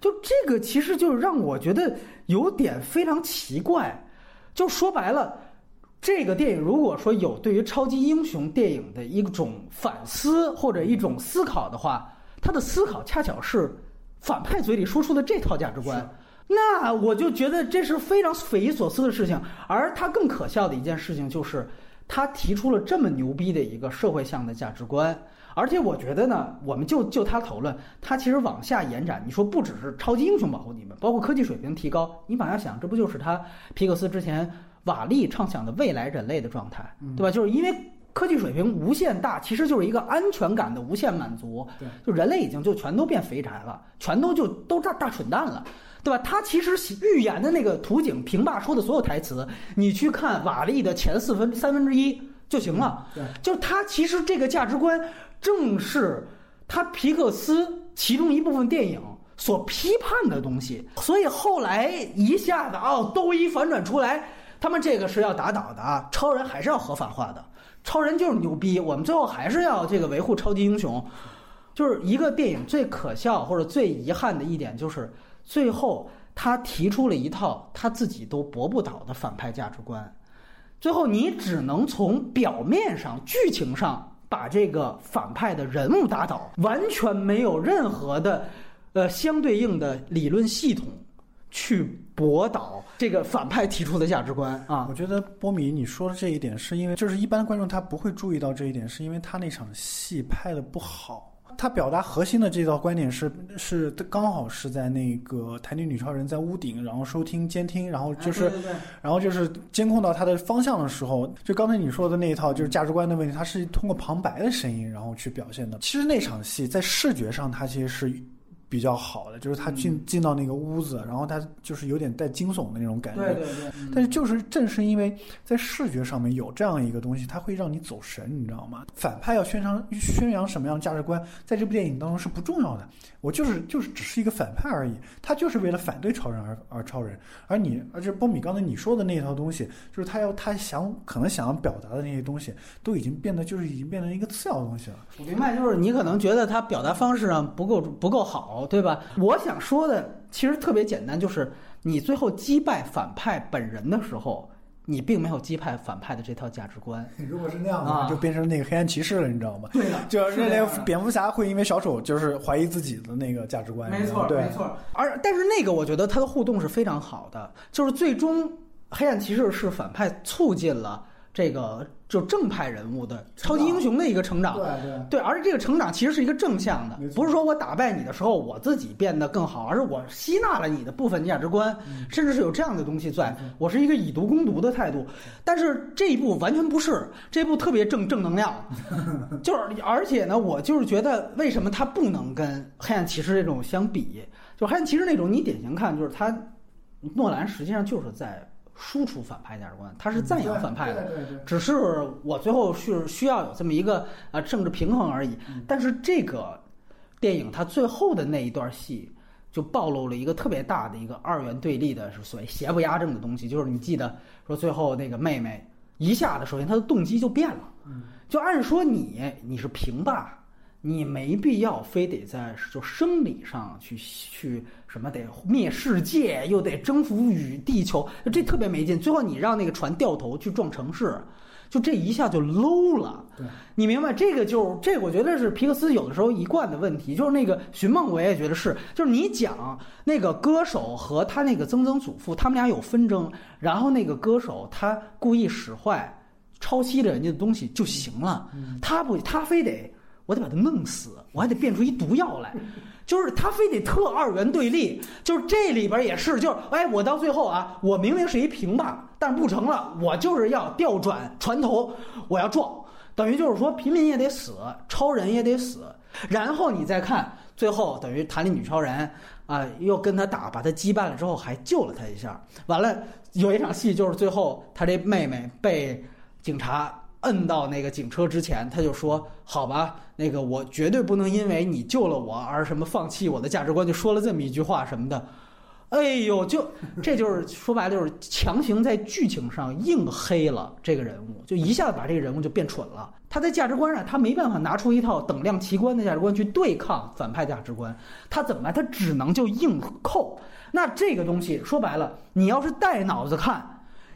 就这个其实就是让我觉得有点非常奇怪。就说白了，这个电影如果说有对于超级英雄电影的一种反思或者一种思考的话，他的思考恰巧是反派嘴里输出的这套价值观。那我就觉得这是非常匪夷所思的事情，而他更可笑的一件事情就是，他提出了这么牛逼的一个社会向的价值观，而且我觉得呢，我们就就他讨论，他其实往下延展，你说不只是超级英雄保护你们，包括科技水平提高，你往下想，这不就是他皮克斯之前瓦力畅想的未来人类的状态，对吧？就是因为科技水平无限大，其实就是一个安全感的无限满足，对，就人类已经就全都变肥宅了，全都就都大大蠢蛋了。对吧？他其实预言的那个图景，平霸说的所有台词，你去看瓦力的前四分三分之一就行了。对，就他其实这个价值观，正是他皮克斯其中一部分电影所批判的东西。所以后来一下子哦，都一反转出来，他们这个是要打倒的啊！超人还是要合法化的，超人就是牛逼，我们最后还是要这个维护超级英雄。就是一个电影最可笑或者最遗憾的一点就是。最后，他提出了一套他自己都驳不倒的反派价值观。最后，你只能从表面上、剧情上把这个反派的人物打倒，完全没有任何的，呃，相对应的理论系统去驳倒这个反派提出的价值观啊。我觉得波米你说的这一点，是因为就是一般观众他不会注意到这一点，是因为他那场戏拍的不好。他表达核心的这套观点是是刚好是在那个台女女超人在屋顶，然后收听监听，然后就是，然后就是监控到他的方向的时候，就刚才你说的那一套就是价值观的问题，他是通过旁白的声音然后去表现的。其实那场戏在视觉上，它其实是。比较好的就是他进进到那个屋子，然后他就是有点带惊悚的那种感觉。对对对。但是就是正是因为在视觉上面有这样一个东西，它会让你走神，你知道吗？反派要宣扬宣扬什么样的价值观，在这部电影当中是不重要的。我就是就是只是一个反派而已，他就是为了反对超人而而超人。而你，而且波米刚才你说的那一套东西，就是他要他想可能想要表达的那些东西，都已经变得就是已经变成一个次要的东西了。我明白，就是你可能觉得他表达方式上不够不够好。对吧？我想说的其实特别简单，就是你最后击败反派本人的时候，你并没有击败反派的这套价值观。如果是那样的话，就变成那个黑暗骑士了，你知道吗？对的，就是连蝙蝠侠会因为小丑就是怀疑自己的那个价值观。没错，没错。而但是那个，我觉得他的互动是非常好的，就是最终黑暗骑士是反派促进了。这个就正派人物的超级英雄的一个成长，对对对，而且这个成长其实是一个正向的，不是说我打败你的时候我自己变得更好，而是我吸纳了你的部分价值观，甚至是有这样的东西在，我是一个以毒攻毒的态度。但是这一部完全不是，这一部特别正正能量，就是而且呢，我就是觉得为什么它不能跟黑暗骑士这种相比？就黑暗骑士那种，你典型看就是他，诺兰实际上就是在。输出反派价值观，他是赞扬反派的，只是我最后是需要有这么一个啊政治平衡而已。但是这个电影它最后的那一段戏就暴露了一个特别大的一个二元对立的是所谓邪不压正的东西，就是你记得说最后那个妹妹一下子，首先她的动机就变了，就按说你你是平霸，你没必要非得在就生理上去去什么得灭世界，又得征服宇地球，这特别没劲。最后你让那个船掉头去撞城市，就这一下就 low 了。对，你明白这个就这，我觉得是皮克斯有的时候一贯的问题，就是那个《寻梦》，我也觉得是，就是你讲那个歌手和他那个曾曾祖父，他们俩有纷争，然后那个歌手他故意使坏。抄袭了人家的东西就行了，他不，他非得我得把他弄死，我还得变出一毒药来，就是他非得特二元对立，就是这里边也是，就是哎，我到最后啊，我明明是一平吧，但是不成了，我就是要调转船头，我要撞，等于就是说平民也得死，超人也得死，然后你再看最后，等于弹力女超人啊，又跟他打，把他击败了之后，还救了他一下，完了有一场戏就是最后他这妹妹被。警察摁到那个警车之前，他就说：“好吧，那个我绝对不能因为你救了我而什么放弃我的价值观。”就说了这么一句话什么的。哎呦，就这就是说白了就是强行在剧情上硬黑了这个人物，就一下子把这个人物就变蠢了。他在价值观上他没办法拿出一套等量齐观的价值观去对抗反派价值观，他怎么办？他只能就硬扣。那这个东西说白了，你要是带脑子看。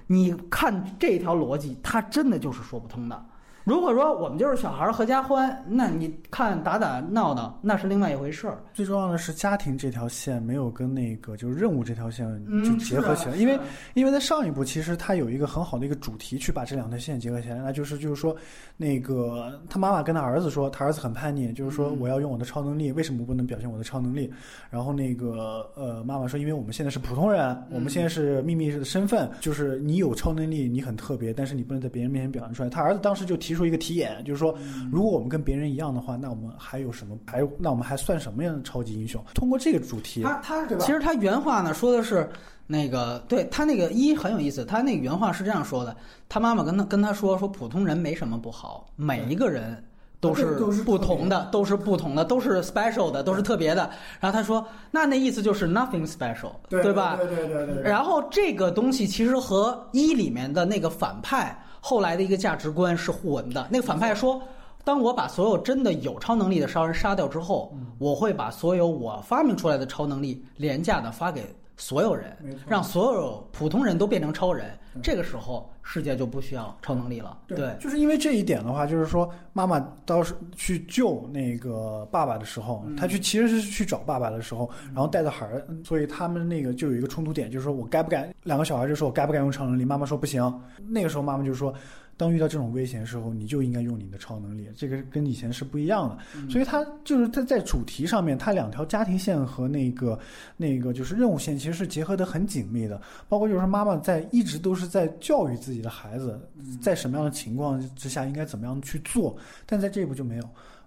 你看这条逻辑，它真的就是说不通的。如果说我们就是小孩儿合家欢，那你看打打闹闹那是另外一回事儿。最重要的是家庭这条线没有跟那个就是任务这条线就结合起来，因为因为在上一部其实它有一个很好的一个主题去把这两条线结合起来，那就是就是说那个他妈妈跟他儿子说，他儿子很叛逆，就是说我要用我的超能力，为什么不能表现我的超能力？然后那个呃妈妈说，因为我们现在是普通人，我们现在是秘密的身份，就是你有超能力，你很特别，但是你不能在别人面前表现出来。他儿子当时就提。出一个题眼，就是说，如果我们跟别人一样的话，那我们还有什么？还有，那我们还算什么样的超级英雄？通过这个主题，他他其实他原话呢说的是那个，对他那个一很有意思，他那个原话是这样说的：他妈妈跟他跟他说说，普通人没什么不好，每一个人都是不同的，都是不同的，都是 special 的，都是特别的。然后他说，那那意思就是 nothing special，对吧？对对对对。然后这个东西其实和一里面的那个反派。后来的一个价值观是互文的。那个反派说：“当我把所有真的有超能力的商人杀掉之后，我会把所有我发明出来的超能力廉价的发给所有人，让所有普通人都变成超人。这个时候，世界就不需要超能力了。”对，就是因为这一点的话，就是说妈妈当时去救那个爸爸的时候，他去其实是去找爸爸的时候，然后带着孩儿，所以他们那个就有一个冲突点，就是说我该不该两个小孩就说我该不该用超能力？妈妈说不行。那个时候妈妈就说。当遇到这种危险的时候，你就应该用你的超能力，这个跟以前是不一样的。所以它就是它在主题上面，它两条家庭线和那个那个就是任务线其实是结合的很紧密的。包括就是妈妈在一直都是在教育自己的孩子，在什么样的情况之下应该怎么样去做，但在这一步就没有。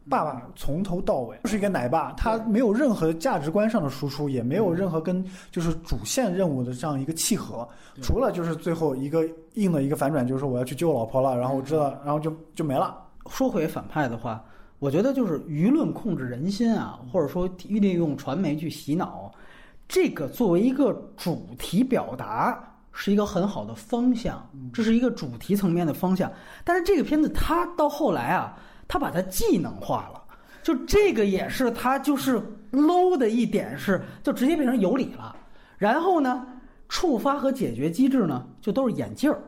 爸爸从头到尾就是一个奶爸，他没有任何价值观上的输出，也没有任何跟就是主线任务的这样一个契合，除了就是最后一个硬的一个反转，就是说我要去救老婆了，然后我知道，然后就就没了。说回反派的话，我觉得就是舆论控制人心啊，或者说利用传媒去洗脑，这个作为一个主题表达是一个很好的方向，这是一个主题层面的方向。但是这个片子它到后来啊。他把它技能化了，就这个也是他就是 low 的一点是，就直接变成有理了。然后呢，触发和解决机制呢，就都是眼镜儿，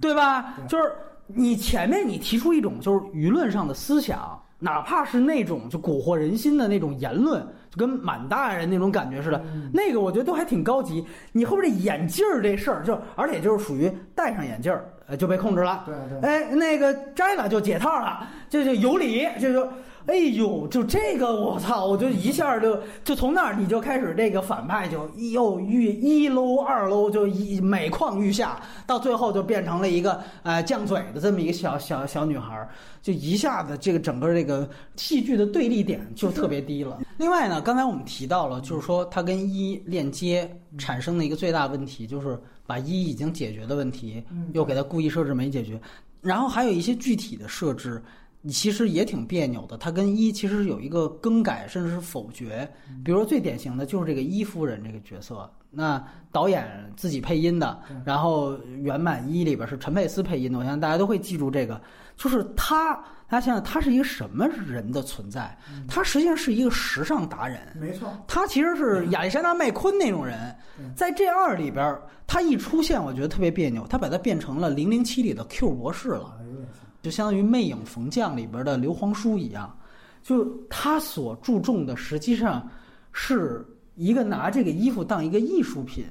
对吧？就是你前面你提出一种就是舆论上的思想，哪怕是那种就蛊惑人心的那种言论，就跟满大人那种感觉似的，那个我觉得都还挺高级。你后边这眼镜儿这事儿，就而且就是属于戴上眼镜儿。就被控制了，对对，哎，那个摘了就解套了，就就有理，就就，哎呦，就这个我操，我就一下就就从那儿你就开始这个反派就又遇一搂二搂，就一每况愈下，到最后就变成了一个呃犟嘴的这么一个小小小女孩，就一下子这个整个这个戏剧的对立点就特别低了。另外呢，刚才我们提到了，就是说它跟一链接产生的一个最大问题就是。把一已经解决的问题，又给他故意设置没解决，然后还有一些具体的设置，你其实也挺别扭的。它跟一其实有一个更改，甚至是否决。比如说最典型的就是这个一夫人这个角色，那导演自己配音的，然后原版一里边是陈佩斯配音的，我相信大家都会记住这个，就是他。大家想想，他是一个什么人的存在？他实际上是一个时尚达人。没错，他其实是亚历山大麦昆那种人。在这二里边，他一出现，我觉得特别别扭。他把他变成了零零七里的 Q 博士了，就相当于《魅影逢将》里边的刘皇叔一样。就他所注重的，实际上是。一个拿这个衣服当一个艺术品，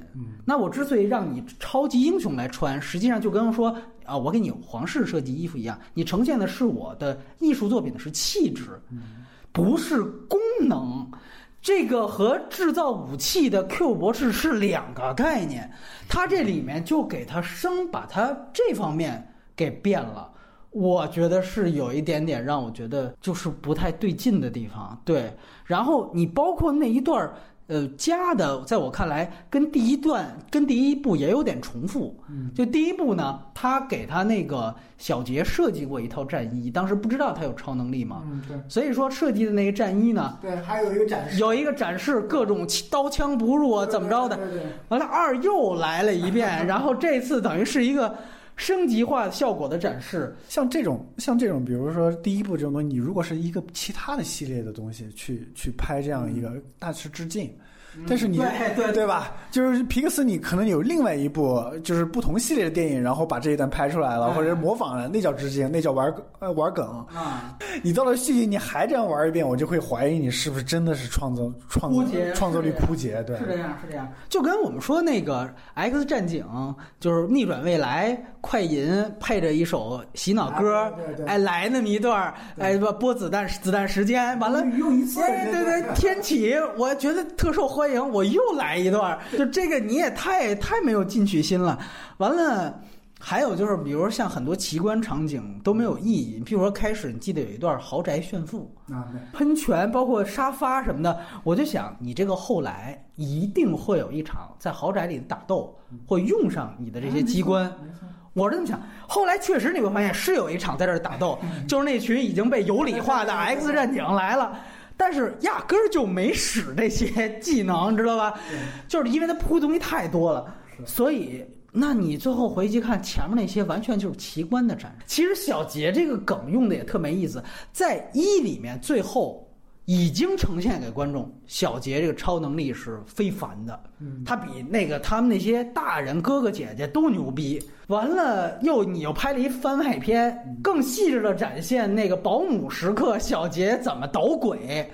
那我之所以让你超级英雄来穿，实际上就跟说啊，我给你皇室设计衣服一样，你呈现的是我的艺术作品的是气质，不是功能。这个和制造武器的 Q 博士是两个概念，他这里面就给他生把他这方面给变了，我觉得是有一点点让我觉得就是不太对劲的地方。对，然后你包括那一段。呃，加的在我看来，跟第一段、跟第一部也有点重复。嗯，就第一部呢，他给他那个小杰设计过一套战衣，当时不知道他有超能力嘛。嗯，对。所以说设计的那个战衣呢，对，还有一个展示，有一个展示各种刀枪不入啊，怎么着的。对对。完了，二又来了一遍，然后这次等于是一个。升级化效果的展示，像这种像这种，比如说第一部这种东西，你如果是一个其他的系列的东西去去拍这样一个，那是致敬。但是你对对对。吧？就是皮克斯，你可能有另外一部，就是不同系列的电影，然后把这一段拍出来了，或者模仿了，那叫致敬，那叫玩呃玩梗。啊。你到了续集，你还这样玩一遍，我就会怀疑你是不是真的是创作创作创作力枯竭，对，是这样，是这样。就跟我们说那个《X 战警》，就是逆转未来，快银配着一首洗脑歌，哎，来那么一段，哎，不播子弹子弹时间，完了用一次，对对对，天启，我觉得特受欢迎，我又来一段，就这个你也太太没有进取心了，完了。还有就是，比如像很多奇观场景都没有意义。比如说开始，你记得有一段豪宅炫富。啊，喷泉，包括沙发什么的，我就想你这个后来一定会有一场在豪宅里的打斗，会用上你的这些机关。我是这么想。后来确实你会发现是有一场在这儿打斗，就是那群已经被有理化的 X 战警来了，但是压根儿就没使这些技能，知道吧？就是因为他铺的东西太多了，所以。那你最后回去看前面那些，完全就是奇观的展示。其实小杰这个梗用的也特没意思，在一里面最后已经呈现给观众，小杰这个超能力是非凡的，他比那个他们那些大人哥哥姐姐都牛逼。完了又你又拍了一番外篇，更细致的展现那个保姆时刻小杰怎么捣鬼。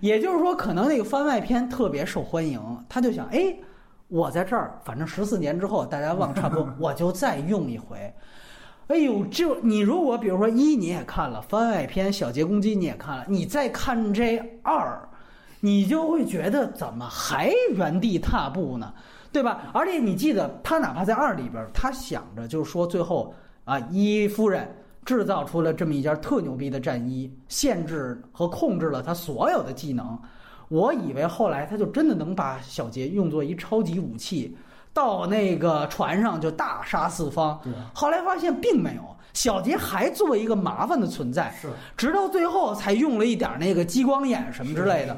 也就是说，可能那个番外篇特别受欢迎，他就想哎。我在这儿，反正十四年之后，大家忘差不多，我就再用一回。哎呦，就你如果比如说一你也看了番外篇《小杰攻击》，你也看了，你再看这二，你就会觉得怎么还原地踏步呢？对吧？而且你记得，他哪怕在二里边，他想着就是说，最后啊，一夫人制造出了这么一件特牛逼的战衣，限制和控制了他所有的技能。我以为后来他就真的能把小杰用作一超级武器，到那个船上就大杀四方。后来发现并没有，小杰还作为一个麻烦的存在。是，直到最后才用了一点那个激光眼什么之类的。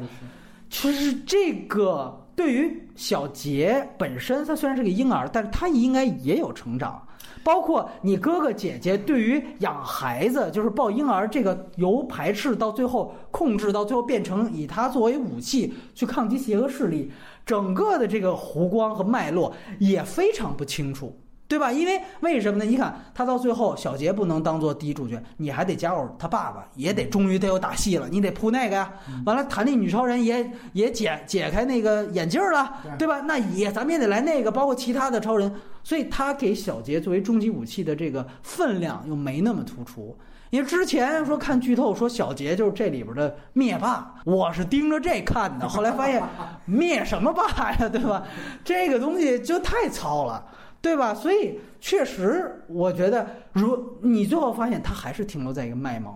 其实这个对于小杰本身，他虽然是个婴儿，但是他应该也有成长。包括你哥哥姐姐对于养孩子，就是抱婴儿这个由排斥到最后控制，到最后变成以他作为武器去抗击邪恶势力，整个的这个弧光和脉络也非常不清楚。对吧？因为为什么呢？你看他到最后，小杰不能当做第一主角，你还得加入他爸爸，也得终于得有打戏了，你得铺那个呀。完了，弹力女超人也也解解开那个眼镜了，对吧？那也咱们也得来那个，包括其他的超人。所以他给小杰作为终极武器的这个分量又没那么突出。因为之前说看剧透说小杰就是这里边的灭霸，我是盯着这看的，后来发现灭什么霸呀，对吧？这个东西就太糙了。对吧？所以确实，我觉得，如你最后发现他还是停留在一个卖萌，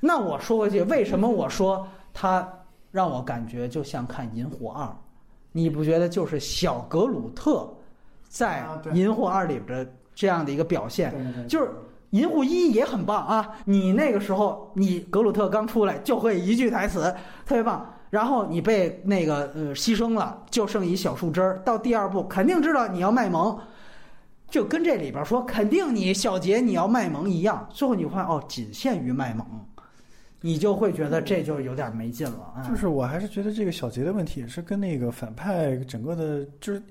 那我说回去，为什么我说他让我感觉就像看《银护二》？你不觉得就是小格鲁特在《银护二》里边的这样的一个表现？就是银护一也很棒啊！你那个时候，你格鲁特刚出来就会一句台词，特别棒。然后你被那个呃牺牲了，就剩一小树枝儿。到第二部肯定知道你要卖萌，就跟这里边说肯定你小杰你要卖萌一样。最后你会发现哦，仅限于卖萌，你就会觉得这就有点没劲了。啊。就是我还是觉得这个小杰的问题也是跟那个反派整个的，就是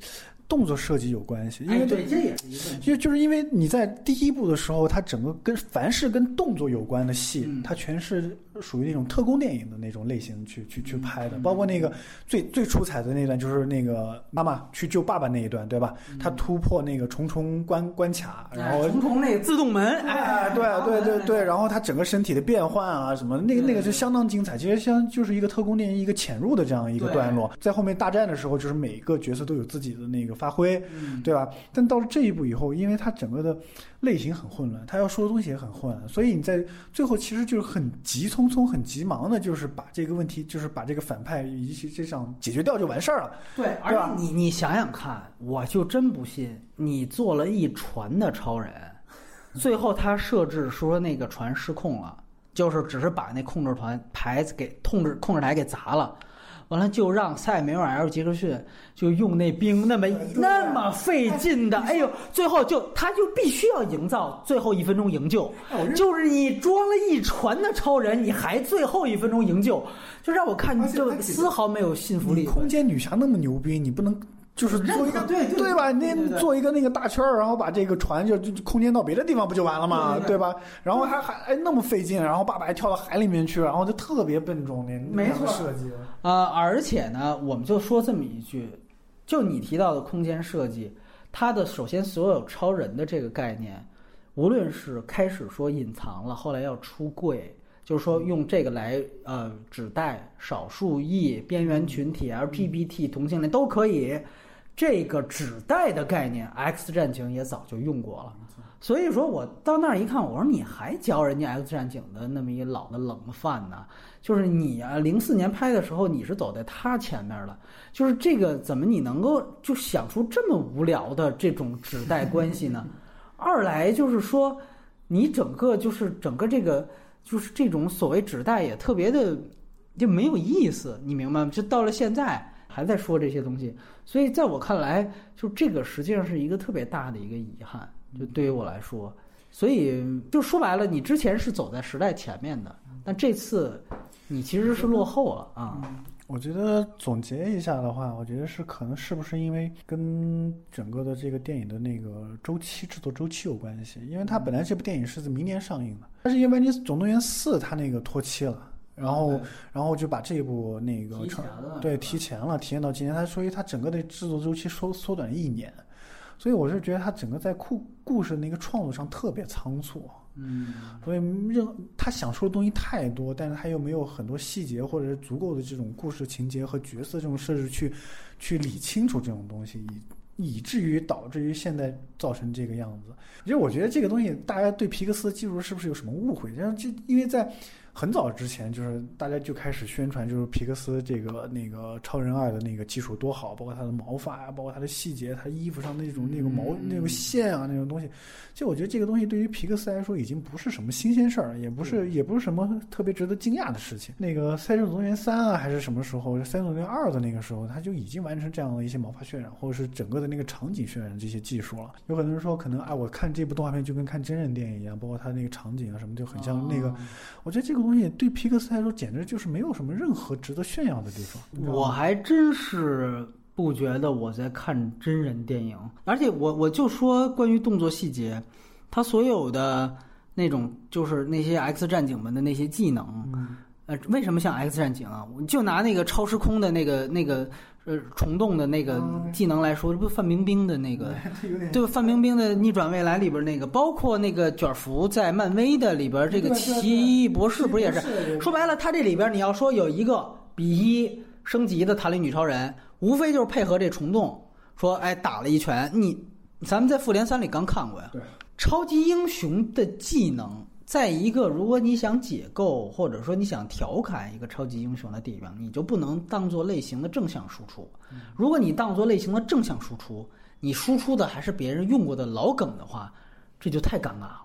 动作设计有关系。因为对，这也是一个。就就是因为你在第一部的时候，它整个跟凡是跟动作有关的戏，它全是。属于那种特工电影的那种类型去去去拍的，包括那个最最出彩的那段，就是那个妈妈去救爸爸那一段，对吧？他突破那个重重关关卡，然后重重那个自动门，哎，对对对对，然后他整个身体的变换啊什么，那个那个是相当精彩。其实像就是一个特工电影一个潜入的这样一个段落，在后面大战的时候，就是每个角色都有自己的那个发挥，对吧？但到了这一步以后，因为他整个的。类型很混乱，他要说的东西也很混乱，所以你在最后其实就是很急匆匆、很急忙的，就是把这个问题，就是把这个反派以及这上解决掉就完事儿了。对，而且你你想想看，我就真不信你做了一船的超人，最后他设置说那个船失控了，就是只是把那控制团牌子给控制控制台给砸了。完了就让塞梅尔 L 杰克逊就用那兵那么那么费劲的，哎呦，最后就他就必须要营造最后一分钟营救，就是你装了一船的超人，你还最后一分钟营救，就让我看就丝毫没有信服力。空间女侠那么牛逼，你不能。就是做一个对对吧？那做一个那个大圈儿，然后把这个船就就空间到别的地方不就完了吗？对吧？然后还还哎那么费劲，然后爸爸还跳到海里面去，然后就特别笨重的设计。呃，而且呢，我们就说这么一句，就你提到的空间设计，它的首先所有超人的这个概念，无论是开始说隐藏了，后来要出柜。就是说，用这个来呃指代少数裔、边缘群体、LGBT 同性恋都可以。这个指代的概念，《X 战警》也早就用过了。所以说我到那儿一看，我说你还教人家《X 战警》的那么一老的冷饭呢？就是你啊，零四年拍的时候，你是走在他前面的。就是这个怎么你能够就想出这么无聊的这种指代关系呢？二来就是说，你整个就是整个这个。就是这种所谓纸袋也特别的就没有意思，你明白吗？就到了现在还在说这些东西，所以在我看来，就这个实际上是一个特别大的一个遗憾，就对于我来说。所以就说白了，你之前是走在时代前面的，但这次你其实是落后了啊。我觉得总结一下的话，我觉得是可能是不是因为跟整个的这个电影的那个周期制作周期有关系？因为它本来这部电影是在明年上映的，但是因为你总动员四它那个拖期了，然后然后就把这一部那个对提前了，提前到今年，它所以它整个的制作周期缩缩短了一年，所以我是觉得它整个在故故事那个创作上特别仓促。嗯，所以任他想说的东西太多，但是他又没有很多细节或者是足够的这种故事情节和角色这种设置去去理清楚这种东西，以以至于导致于现在造成这个样子。其实我觉得这个东西，大家对皮克斯的技术是不是有什么误会？像就因为在。很早之前，就是大家就开始宣传，就是皮克斯这个那个超人二的那个技术多好，包括他的毛发啊，包括他的细节，他衣服上那种那个毛那个线啊那种东西。其实我觉得这个东西对于皮克斯来说已经不是什么新鲜事儿，也不是也不是什么特别值得惊讶的事情。那个《赛车总动员三》啊，还是什么时候，《赛车总动员二》的那个时候，他就已经完成这样的一些毛发渲染，或者是整个的那个场景渲染这些技术了。有很多人说，可能啊，我看这部动画片就跟看真人电影一样，包括他那个场景啊什么，就很像那个。我觉得这个。东西对皮克斯来说简直就是没有什么任何值得炫耀的地方。我还真是不觉得我在看真人电影，而且我我就说关于动作细节，他所有的那种就是那些 X 战警们的那些技能，呃，为什么像 X 战警啊？就拿那个超时空的那个那个。呃，虫洞的那个技能来说，这不范冰冰的那个，对？范冰冰的逆转未来里边那个，包括那个卷福在漫威的里边，这个奇异博士不是也是？说白了，他这里边你要说有一个比一升级的弹力女超人，无非就是配合这虫洞，说哎打了一拳。你咱们在复联三里刚看过呀，超级英雄的技能。再一个，如果你想解构，或者说你想调侃一个超级英雄的电影，你就不能当做类型的正向输出。如果你当做类型的正向输出，你输出的还是别人用过的老梗的话，这就太尴尬了。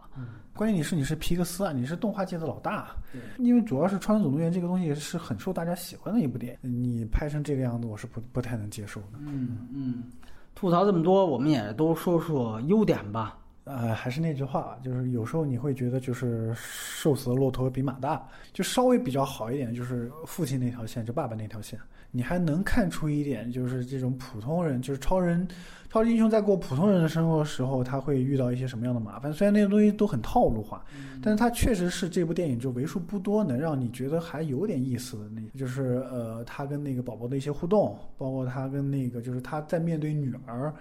关键你是你是皮克斯啊，你是动画界的老大，因为主要是《超人总动员》这个东西是很受大家喜欢的一部电影，你拍成这个样子，我是不不太能接受的。嗯嗯，吐槽这么多，我们也都说说优点吧。呃，还是那句话，就是有时候你会觉得，就是瘦死的骆驼比马大，就稍微比较好一点，就是父亲那条线，就爸爸那条线，你还能看出一点，就是这种普通人，就是超人。超级英雄在过普通人的生活的时候，他会遇到一些什么样的麻烦？虽然那些东西都很套路化，但是他确实是这部电影就为数不多能让你觉得还有点意思的。那就是呃，他跟那个宝宝的一些互动，包括他跟那个就是他在面对女儿，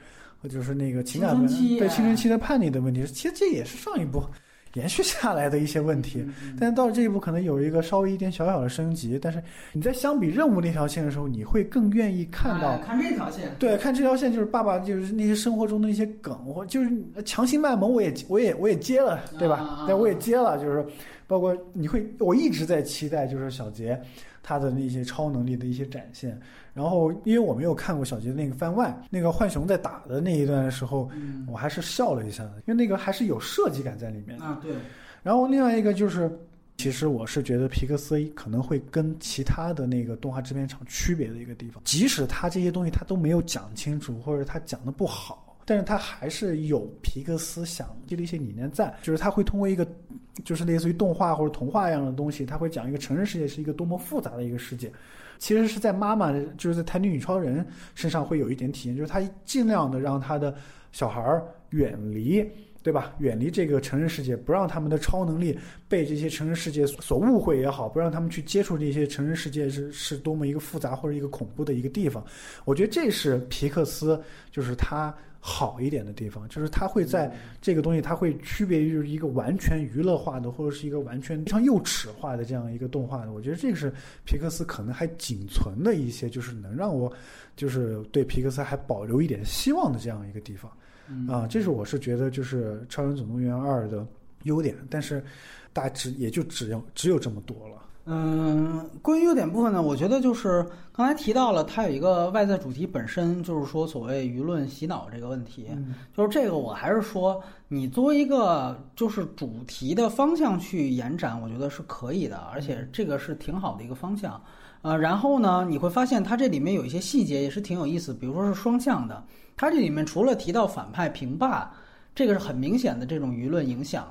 就是那个情感问题对青春期的叛逆的问题。其实这也是上一部。延续下来的一些问题，但是到了这一步可能有一个稍微一点小小的升级。但是你在相比任务那条线的时候，你会更愿意看到看这条线。对，看这条线就是爸爸就是那些生活中的一些梗，或就是强行卖萌，我也我也我也接了，对吧？但，我也接了，就是包括你会，我一直在期待就是小杰他的那些超能力的一些展现。然后，因为我没有看过小杰的那个番外，那个浣熊在打的那一段的时候，我还是笑了一下，因为那个还是有设计感在里面的啊。对。然后另外一个就是，其实我是觉得皮克斯可能会跟其他的那个动画制片厂区别的一个地方，即使他这些东西他都没有讲清楚，或者他讲的不好，但是他还是有皮克斯想的一些理念在，就是他会通过一个，就是类似于动画或者童话一样的东西，他会讲一个成人世界是一个多么复杂的一个世界。其实是在妈妈，就是在《台女女超人》身上会有一点体验，就是她尽量的让她的小孩儿远离，对吧？远离这个成人世界，不让他们的超能力被这些成人世界所误会也好，不让他们去接触这些成人世界是是多么一个复杂或者一个恐怖的一个地方。我觉得这是皮克斯，就是他。好一点的地方，就是它会在这个东西，它会区别于就是一个完全娱乐化的，或者是一个完全非常幼齿化的这样一个动画的。我觉得这个是皮克斯可能还仅存的一些，就是能让我就是对皮克斯还保留一点希望的这样一个地方。啊，这是我是觉得就是《超人总动员二》的优点，但是大致也就只有只有这么多了。嗯，关于优点部分呢，我觉得就是刚才提到了，它有一个外在主题本身就是说所谓舆论洗脑这个问题，就是这个我还是说，你作为一个就是主题的方向去延展，我觉得是可以的，而且这个是挺好的一个方向。呃，然后呢，你会发现它这里面有一些细节也是挺有意思，比如说是双向的，它这里面除了提到反派平霸，这个是很明显的这种舆论影响。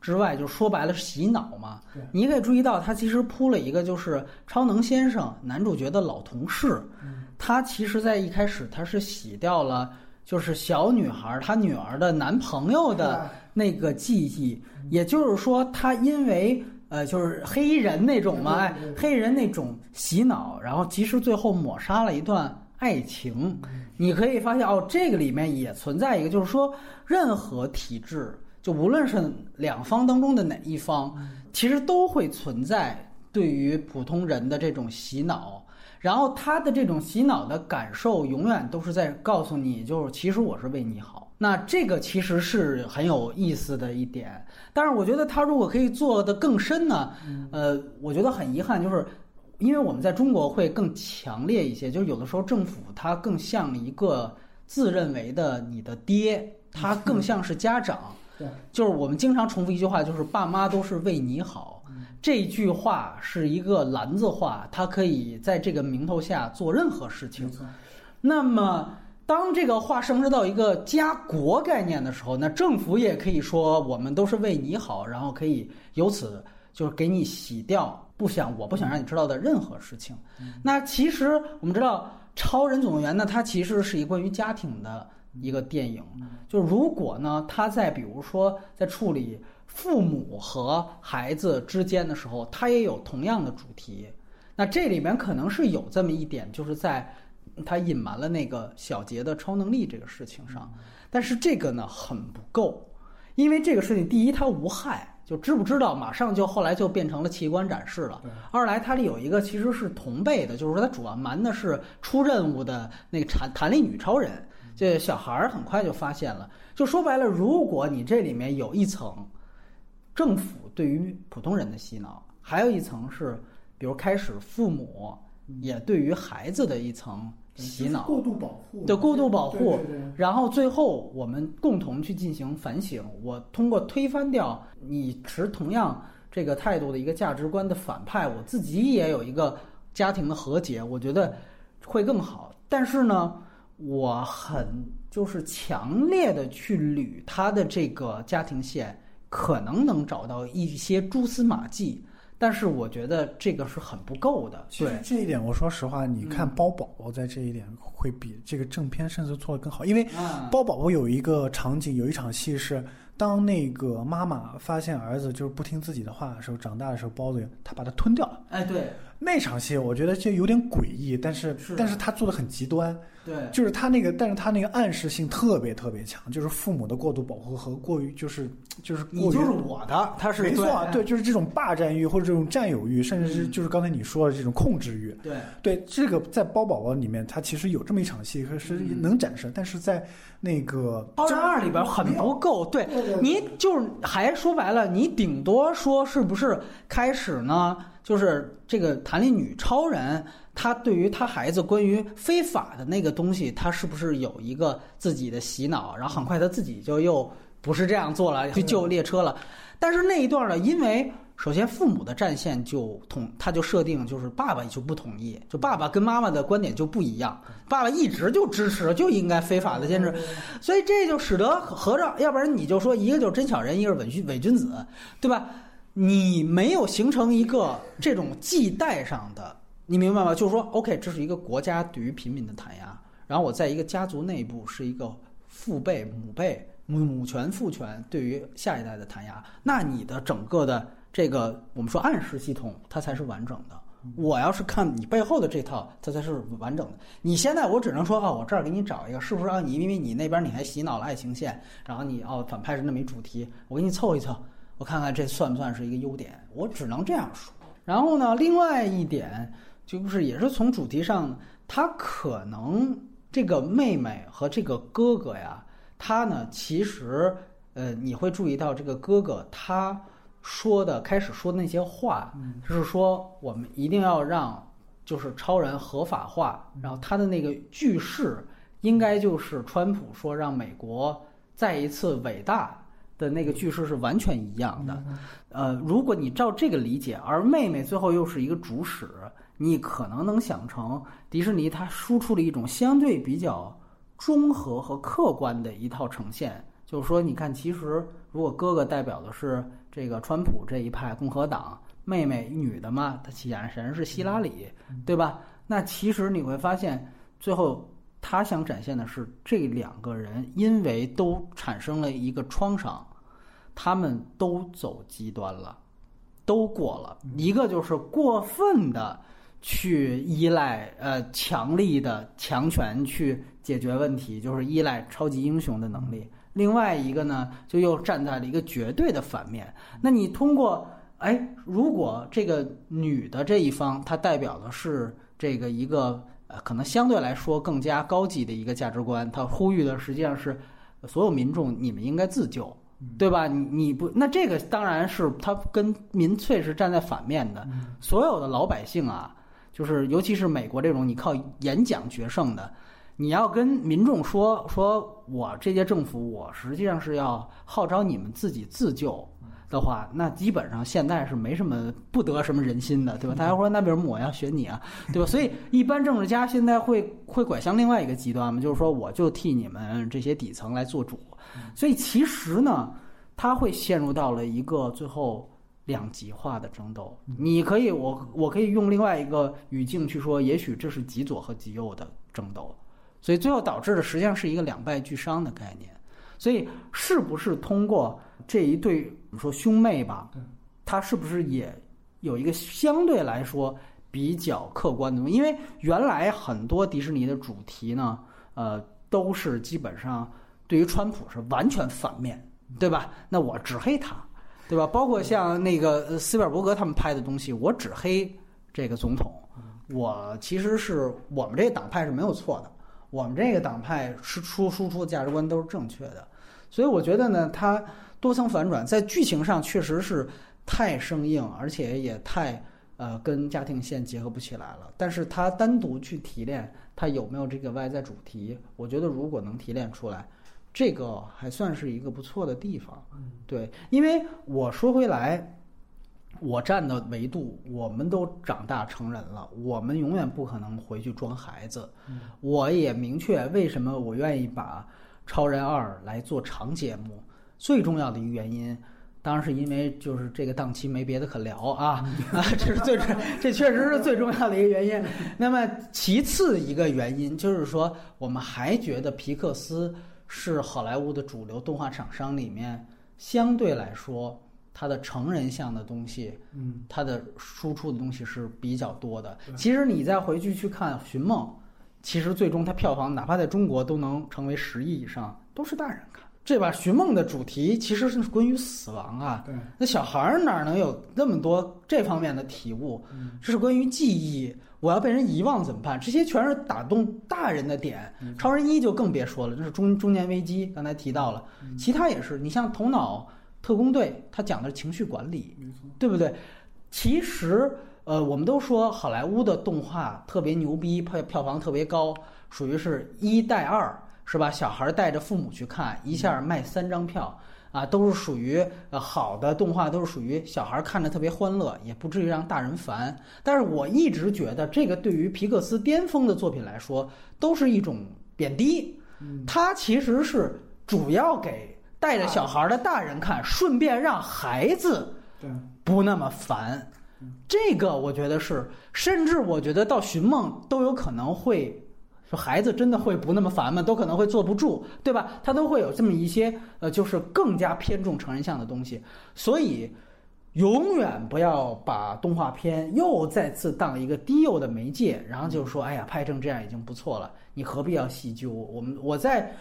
之外，就说白了是洗脑嘛。你可以注意到，他其实铺了一个就是超能先生男主角的老同事，他其实在一开始他是洗掉了，就是小女孩她女儿的男朋友的那个记忆，也就是说，他因为呃就是黑衣人那种嘛，哎，黑衣人那种洗脑，然后其实最后抹杀了一段爱情。你可以发现哦，这个里面也存在一个，就是说任何体制。就无论是两方当中的哪一方，其实都会存在对于普通人的这种洗脑，然后他的这种洗脑的感受永远都是在告诉你，就是其实我是为你好。那这个其实是很有意思的一点。但是我觉得他如果可以做得更深呢，呃，我觉得很遗憾，就是因为我们在中国会更强烈一些，就是有的时候政府它更像一个自认为的你的爹，他更像是家长。就是我们经常重复一句话，就是爸妈都是为你好。这句话是一个篮子话，它可以在这个名头下做任何事情。那么，当这个话升值到一个家国概念的时候，那政府也可以说我们都是为你好，然后可以由此就是给你洗掉不想我不想让你知道的任何事情。那其实我们知道，《超人总动员》呢，它其实是一关于家庭的。一个电影，就如果呢，他在比如说在处理父母和孩子之间的时候，他也有同样的主题。那这里面可能是有这么一点，就是在他隐瞒了那个小杰的超能力这个事情上。但是这个呢很不够，因为这个事情，第一它无害，就知不知道马上就后来就变成了器官展示了。二来它里有一个其实是同辈的，就是说它主要瞒的是出任务的那个弹弹力女超人。这小孩儿很快就发现了，就说白了，如果你这里面有一层政府对于普通人的洗脑，还有一层是，比如开始父母也对于孩子的一层洗脑，过度保护，对过度保护然后最后我们共同去进行反省。我通过推翻掉你持同样这个态度的一个价值观的反派，我自己也有一个家庭的和解，我觉得会更好。但是呢，我很就是强烈的去捋他的这个家庭线，可能能找到一些蛛丝马迹。但是我觉得这个是很不够的，其实对，这一点，我说实话，你看嗯。包宝宝在这一点会比这个正片甚至做得更好，因为啊，包宝宝有一个场景，有一场戏是当那个妈妈发现儿子就是不听自己的话的时候，长大的时候，包子他把他吞掉了。哎，对那场戏我觉得就有点诡异，但是是但是他做的很极端，对，就是他那个，但是他那个暗示性特别特别强，就是父母的过度保护和过于就是就是过于你就是我的，他是没错，对对，就是这种霸占欲或者这种占有欲，甚至是嗯就是刚才你说的这种控制欲。对。对，这个在包宝宝里面，他其实有这么一场戏，可是嗯能展示，但是在那个《包战二》里边很不够，对你就是还说白了，你顶多说是不是开始呢？就是这个弹力女超人，她对于她孩子关于非法的那个东西，她是不是有一个自己的洗脑？然后很快她自己就又不是这样做了，去救列车了。但是那一段呢，因为首先父母的战线就统，他就设定就是爸爸就不同意，就爸爸跟妈妈的观点就不一样，爸爸一直就支持就应该非法的坚持，所以这就使得合着，要不然你就说一个就是真小人，一个是伪君伪君子，对吧？你没有形成一个这种系带上的，你明白吗？就是说，OK，这是一个国家对于平民的弹压，然后我在一个家族内部是一个父辈、母辈、母权、父权对于下一代的弹压，那你的整个的这个我们说暗示系统，它才是完整的。我要是看你背后的这套，它才是完整的。你现在我只能说啊，我这儿给你找一个，是不是啊？你因为你那边你还洗脑了爱情线，然后你哦反派是那么一主题，我给你凑一凑，我看看这算不算是一个优点？我只能这样说。然后呢，另外一点就是也是从主题上，他可能这个妹妹和这个哥哥呀，他呢其实呃你会注意到这个哥哥他说的开始说的那些话，就是说我们一定要让就是超人合法化，然后他的那个句式应该就是川普说让美国再一次伟大。的那个句式是完全一样的，呃，如果你照这个理解，而妹妹最后又是一个主使，你可能能想成迪士尼它输出了一种相对比较中和和客观的一套呈现，就是说，你看，其实如果哥哥代表的是这个川普这一派共和党，妹妹女的嘛，她显然是希拉里，对吧？那其实你会发现，最后他想展现的是这两个人因为都产生了一个创伤，他们都走极端了，都过了。一个就是过分的去依赖呃强力的强权去解决问题，就是依赖超级英雄的能力。另外一个呢，就又站在了一个绝对的反面。那你通过哎，如果这个女的这一方，她代表的是这个一个呃，可能相对来说更加高级的一个价值观，她呼吁的实际上是所有民众，你们应该自救。对吧？你你不那这个当然是他跟民粹是站在反面的。所有的老百姓啊，就是尤其是美国这种你靠演讲决胜的，你要跟民众说说我这届政府我实际上是要号召你们自己自救的话，那基本上现在是没什么不得什么人心的，对吧？大家说那为什么我要选你啊，对吧？所以一般政治家现在会会拐向另外一个极端嘛，就是说我就替你们这些底层来做主。所以其实呢，他会陷入到了一个最后两极化的争斗。你可以，我我可以用另外一个语境去说，也许这是极左和极右的争斗。所以最后导致的实际上是一个两败俱伤的概念。所以是不是通过这一对我们说兄妹吧，他是不是也有一个相对来说比较客观的？因为原来很多迪士尼的主题呢，呃，都是基本上对于川普是完全反面，对吧？那我只黑他，对吧？包括像那个呃斯皮尔伯格他们拍的东西，我只黑这个总统，我其实是我们这个党派是没有错的，我们这个党派是出输出的价值观都是正确的，所以我觉得呢，它多层反转，在剧情上确实是太生硬，而且也太呃，跟家庭线结合不起来了。但是它单独去提炼，它有没有这个外在主题？我觉得如果能提炼出来，这个还算是一个不错的地方。对，因为我说回来，我站的维度，我们都长大成人了，我们永远不可能回去装孩子。我也明确为什么我愿意把《超人二》来做长节目，最重要的一个原因。当然是因为就是这个档期没别的可聊啊啊，这是最这确实是最重要的一个原因。那么其次一个原因就是说，我们还觉得皮克斯是好莱坞的主流动画厂商里面相对来说它的成人向的东西，嗯，它的输出的东西是比较多的。其实你再回去去看《寻梦》，其实最终它票房哪怕在中国都能成为十亿以上，都是大人看。这把《寻梦》的主题其实是关于死亡啊，对，那小孩儿哪能有那么多这方面的体悟？这是关于记忆，我要被人遗忘怎么办？这些全是打动大人的点。超人一就更别说了，这是中中年危机，刚才提到了，其他也是。你像《头脑特工队》，它讲的是情绪管理，没错，对不对？其实，呃，我们都说好莱坞的动画特别牛逼，票票房特别高，属于是一带二。是吧？小孩带着父母去看，一下卖三张票啊，都是属于呃好的动画，都是属于小孩看着特别欢乐，也不至于让大人烦。但是我一直觉得，这个对于皮克斯巅峰的作品来说，都是一种贬低。它其实是主要给带着小孩的大人看，顺便让孩子对不那么烦。这个我觉得是，甚至我觉得到《寻梦》都有可能会。说孩子真的会不那么烦吗？都可能会坐不住，对吧？他都会有这么一些呃，就是更加偏重成人向的东西。所以，永远不要把动画片又再次当一个低幼的媒介，然后就说：“哎呀，拍成这样已经不错了，你何必要细究？”我们我在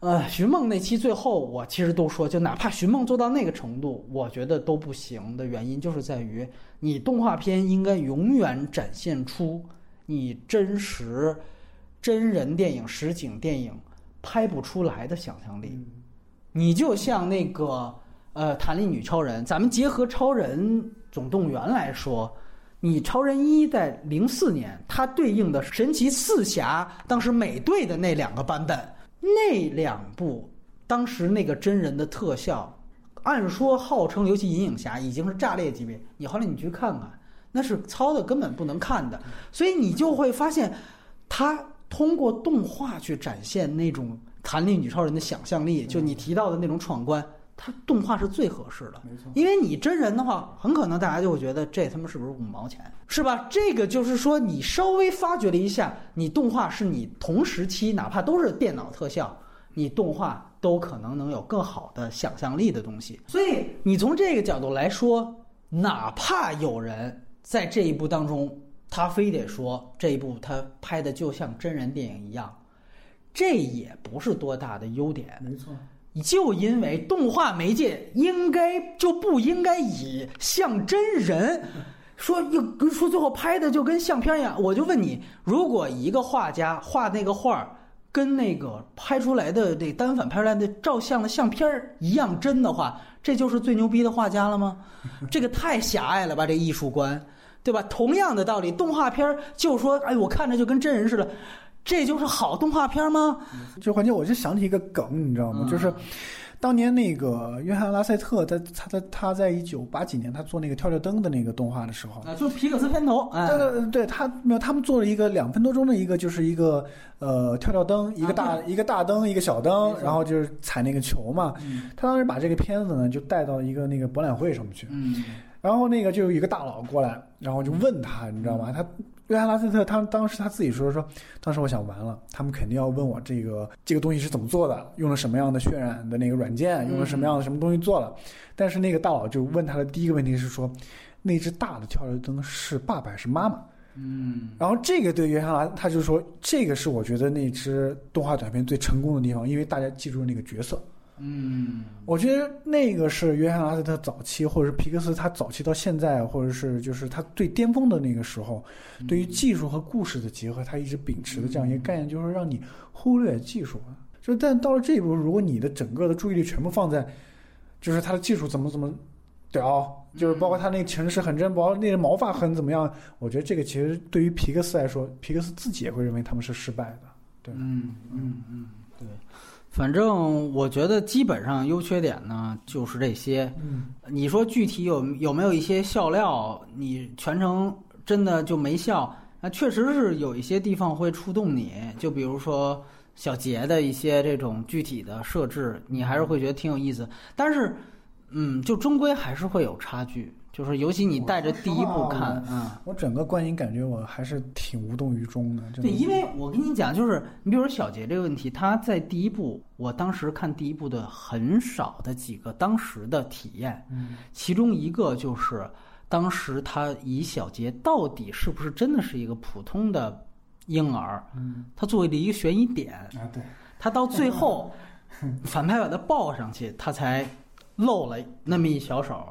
呃《寻梦》那期最后，我其实都说，就哪怕《寻梦》做到那个程度，我觉得都不行的原因，就是在于你动画片应该永远展现出你真实。真人电影、实景电影拍不出来的想象力，你就像那个呃《弹力女超人》，咱们结合《超人总动员》来说，你《超人一》在零四年，它对应的神奇四侠当时美队的那两个版本，那两部当时那个真人的特效，按说号称尤其银影侠已经是炸裂级别，你后来你去看看，那是糙的根本不能看的，所以你就会发现他。通过动画去展现那种弹力女超人的想象力，就你提到的那种闯关，它动画是最合适的。没错，因为你真人的话，很可能大家就会觉得这他妈是不是五毛钱，是吧？这个就是说，你稍微发掘了一下，你动画是你同时期哪怕都是电脑特效，你动画都可能能有更好的想象力的东西。所以你从这个角度来说，哪怕有人在这一部当中。他非得说这一部他拍的就像真人电影一样，这也不是多大的优点。没错，就因为动画媒介应该就不应该以像真人说又说最后拍的就跟相片一样。我就问你，如果一个画家画那个画跟那个拍出来的这单反拍出来的照相的相片一样真的话，这就是最牛逼的画家了吗？这个太狭隘了吧，这艺术观。对吧？同样的道理，动画片就说：“哎，我看着就跟真人似的，这就是好动画片吗？”这环节我就想起一个梗，你知道吗？就是当年那个约翰拉塞特在他在他在一九八几年他做那个跳跳灯的那个动画的时候啊，就皮克斯片头，对对对，他没有他们做了一个两分多钟的一个，就是一个呃跳跳灯，一个大一个大灯，一个小灯，然后就是踩那个球嘛。他当时把这个片子呢就带到一个那个博览会上面去。嗯。然后那个就有一个大佬过来，然后就问他，你知道吗？他约翰拉斯特他当时他自己说说，当时我想完了，他们肯定要问我这个这个东西是怎么做的，用了什么样的渲染的那个软件，用了什么样的什么东西做了。但是那个大佬就问他的第一个问题是说，那只大的跳跃灯是爸爸还是妈妈？嗯。然后这个对约翰拉他就说，这个是我觉得那只动画短片最成功的地方，因为大家记住了那个角色。嗯，我觉得那个是约翰·拉斯特早期，或者是皮克斯他早期到现在，或者是就是他最巅峰的那个时候，对于技术和故事的结合，他一直秉持的这样一个概念，就是让你忽略技术。就但到了这一步，如果你的整个的注意力全部放在，就是他的技术怎么怎么屌，就是包括他那城市很真，包括那个毛发很怎么样？我觉得这个其实对于皮克斯来说，皮克斯自己也会认为他们是失败的。对，嗯嗯嗯，对。反正我觉得基本上优缺点呢就是这些。嗯，你说具体有有没有一些笑料，你全程真的就没笑？那确实是有一些地方会触动你，就比如说小杰的一些这种具体的设置，你还是会觉得挺有意思。但是，嗯，就终归还是会有差距，就是尤其你带着第一部看，嗯。我整个观影感觉我还是挺无动于衷的。的对，因为我跟你讲，就是你比如说小杰这个问题，他在第一部，我当时看第一部的很少的几个当时的体验，嗯其中一个就是当时他以小杰到底是不是真的是一个普通的婴儿，嗯他作为了一个悬疑点，啊，对，他到最后 反派把他抱上去，他才露了那么一小手，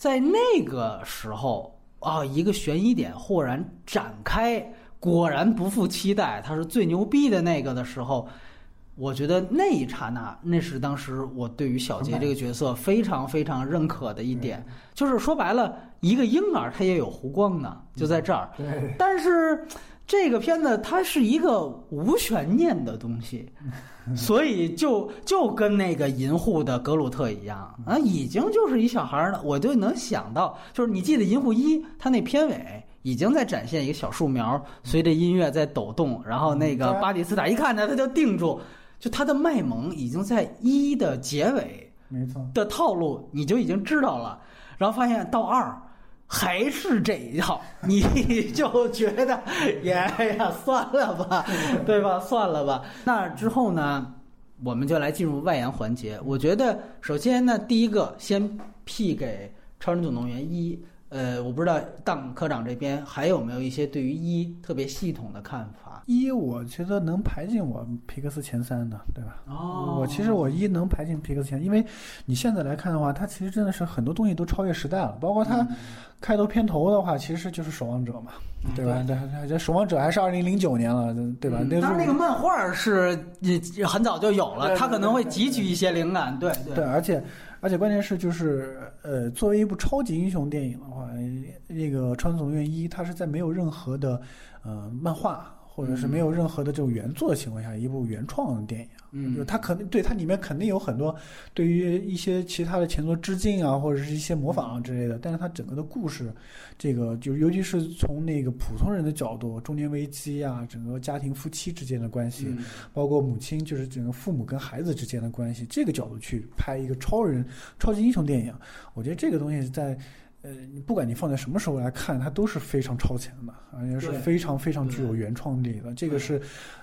在那个时候啊，一个悬疑点豁然展开，果然不负期待，他是最牛逼的那个的时候。我觉得那一刹那，那是当时我对于小杰这个角色非常非常认可的一点，就是说白了，一个婴儿他也有弧光呢，就在这儿。对，但是这个片子它是一个无悬念的东西，所以就就跟那个银护的格鲁特一样啊，已经就是一小孩儿了。我就能想到，就是你记得银护一，他那片尾。已经在展现一个小树苗随着音乐在抖动，然后那个巴蒂斯塔一看呢，他就定住，就他的卖萌已经在一的结尾没错。的套路你就已经知道了，然后发现到二还是这一套，你就觉得哎呀算了吧，对吧？算了吧。那之后呢，我们就来进入外延环节。我觉得首先呢，第一个先 P 给《超人总动员一》。呃，我不知道当科长这边还有没有一些对于一特别系统的看法。一，我觉得能排进我皮克斯前三的，对吧？哦我其实我一能排进皮克斯前，因为你现在来看的话，它其实真的是很多东西都超越时代了，包括它开头片头的话，其实就是《守望者》嘛，对吧？对，这《守望者》还是二零零九年了，对吧？那当然，那个漫画是也很早就有了，它可能会汲取一些灵感。对对，而且而且关键是就是呃，作为一部超级英雄电影的话，那个《川总院一》，它是在没有任何的呃漫画或者是没有任何的这种原作的情况下，一部原创的电影。嗯就它肯定对它里面肯定有很多对于一些其他的前作致敬啊，或者是一些模仿啊之类的。但是它整个的故事，这个就尤其是从那个普通人的角度，中年危机啊，整个家庭夫妻之间的关系，嗯包括母亲就是整个父母跟孩子之间的关系，这个角度去拍一个超人、超级英雄电影，我觉得这个东西在。呃，你不管你放在什么时候来看，它都是非常超前的，而且是非常非常具有原创力的。这个是，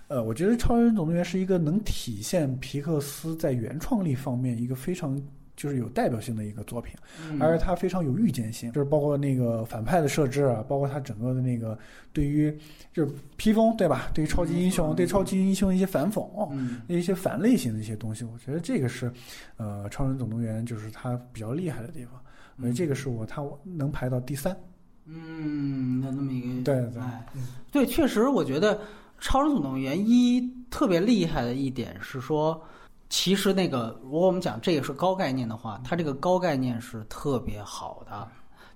呃，我觉得《超人总动员》是一个能体现皮克斯在原创力方面一个非常就是有代表性的一个作品，嗯而且它非常有预见性，就是包括那个反派的设置啊，包括它整个的那个对于就是披风对吧？对于超级英雄，对超级英雄的一些反讽。嗯一些反类型的一些东西，我觉得这个是，呃，《超人总动员》就是它比较厉害的地方。我觉得这个是我它能排到第三。嗯，有那么一个对对哎，对，确实，我觉得《超人总动员一》特别厉害的一点是说，其实那个如果我们讲这个是高概念的话，它这个高概念是特别好的。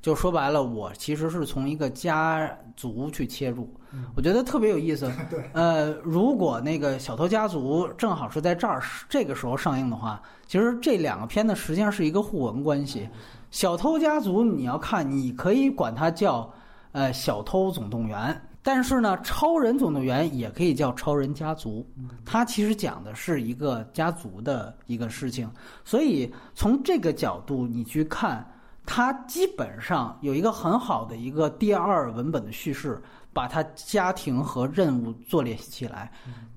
就说白了，我其实是从一个家族去切入，我觉得特别有意思。对，呃，如果那个小偷家族正好是在这儿这个时候上映的话，其实这两个片子实际上是一个互文关系。小偷家族你要看，你可以管它叫呃小偷总动员，但是呢，超人总动员也可以叫超人家族，它其实讲的是一个家族的一个事情。所以从这个角度你去看。它基本上有一个很好的一个第二文本的叙事，把它家庭和任务做联系起来，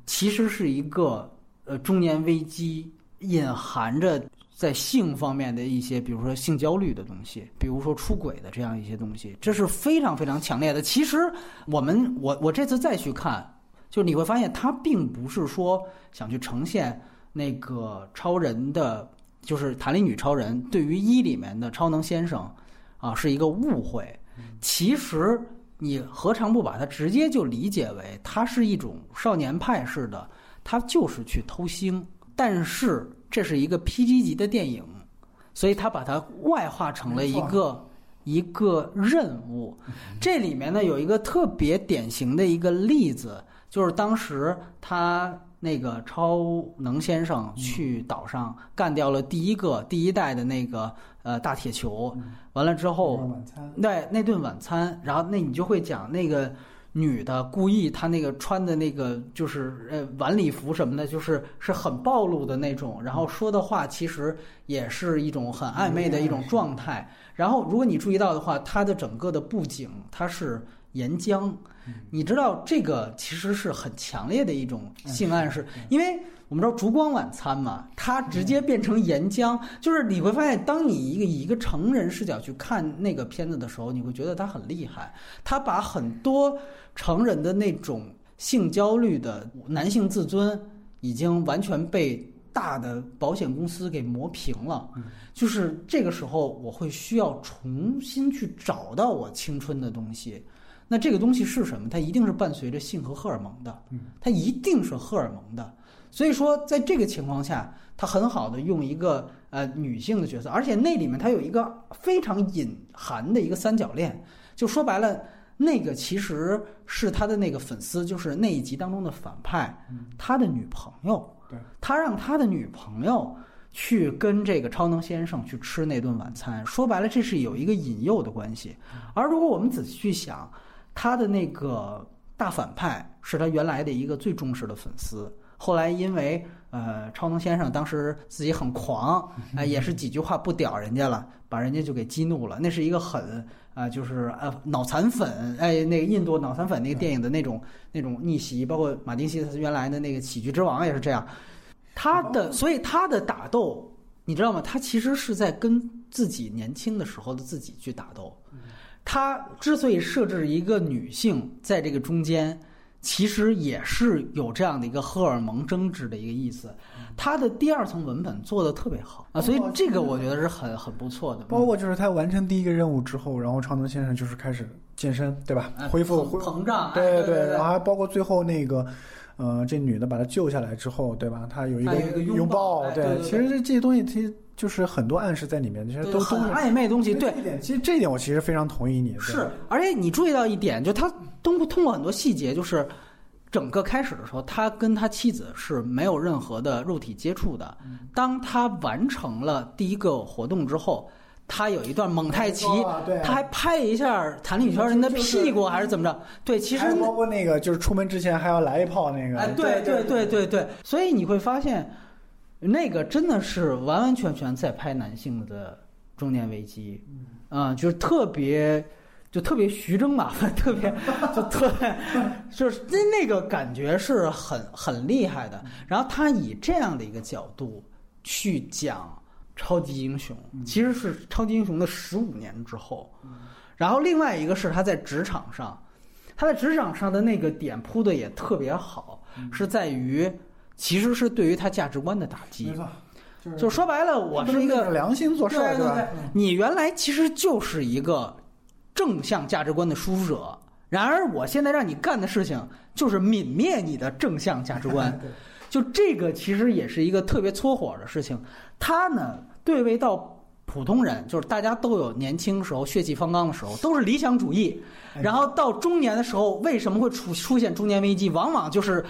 其实是一个呃中年危机隐含着在性方面的一些，比如说性焦虑的东西，比如说出轨的这样一些东西，这是非常非常强烈的。其实我们我我这次再去看，就你会发现，他并不是说想去呈现那个超人的。就是弹力女超人对于一里面的超能先生，啊，是一个误会。其实你何尝不把它直接就理解为它是一种少年派式的，他就是去偷腥。但是这是一个 PG 级的电影，所以他把它外化成了一个一个任务。这里面呢有一个特别典型的一个例子，就是当时他那个超能先生去岛上干掉了第一个第一代的那个呃大铁球，完了之后，那顿晚餐，然后那你就会讲那个女的故意她那个穿的那个就是呃晚礼服什么的，就是是很暴露的那种，然后说的话其实也是一种很暧昧的一种状态。然后如果你注意到的话，她的整个的布景它是岩浆，你知道这个其实是很强烈的一种性暗示，因为。我们知道烛光晚餐嘛，它直接变成岩浆，就是你会发现，当你一个以一个成人视角去看那个片子的时候，你会觉得它很厉害。它把很多成人的那种性焦虑的男性自尊，已经完全被大的保险公司给磨平了。就是这个时候，我会需要重新去找到我青春的东西。那这个东西是什么？它一定是伴随着性和荷尔蒙的，它一定是荷尔蒙的。所以说，在这个情况下，他很好的用一个呃女性的角色，而且那里面他有一个非常隐含的一个三角恋，就说白了，那个其实是他的那个粉丝，就是那一集当中的反派，他的女朋友，对，他让他的女朋友去跟这个超能先生去吃那顿晚餐，说白了，这是有一个引诱的关系。而如果我们仔细去想，他的那个大反派是他原来的一个最忠实的粉丝。后来因为呃，超能先生当时自己很狂，哎，也是几句话不屌人家了，把人家就给激怒了。那是一个很啊，就是呃脑残粉，哎，那个印度脑残粉那个电影的那种 那种逆袭，包括马丁西斯原来的那个喜剧之王也是这样。他的所以他的打斗，你知道吗？他其实是在跟自己年轻的时候的自己去打斗。他之所以设置一个女性在这个中间。其实也是有这样的一个荷尔蒙争执的一个意思，他的第二层文本做的特别好啊，所以这个我觉得是很很不错的。包括就是他完成第一个任务之后，然后超能先生就是开始健身，对吧？恢复膨胀，对对对，然后还包括最后那个，呃，这女的把他救下来之后，对吧？他有一个拥抱，对，其实这这些东西其实就是很多暗示在里面，其实都都很暧昧东西。对，其实这一点我其实非常同意你。是，而且你注意到一点，就他通过通过很多细节，就是。整个开始的时候，他跟他妻子是没有任何的肉体接触的。当他完成了第一个活动之后，他有一段蒙太奇，他还拍一下弹力圈人的屁股，还是怎么着？对，其实包括那个就是出门之前还要来一炮那个。哎，对对对对对，所以你会发现，那个真的是完完全全在拍男性的中年危机，嗯，就是特别。就特别徐峥嘛，特别就特别，就是那那个感觉是很很厉害的。然后他以这样的一个角度去讲超级英雄，其实是超级英雄的十五年之后。然后另外一个是他在职场上，他在职场上的那个点铺的也特别好，是在于其实是对于他价值观的打击。就说白了，我是一个良心做事儿，对吧？你原来其实就是一个。正向价值观的输出者，然而我现在让你干的事情就是泯灭你的正向价值观，就这个其实也是一个特别搓火的事情。他呢，对位到普通人，就是大家都有年轻时候血气方刚的时候，都是理想主义，然后到中年的时候，为什么会出出现中年危机？往往就是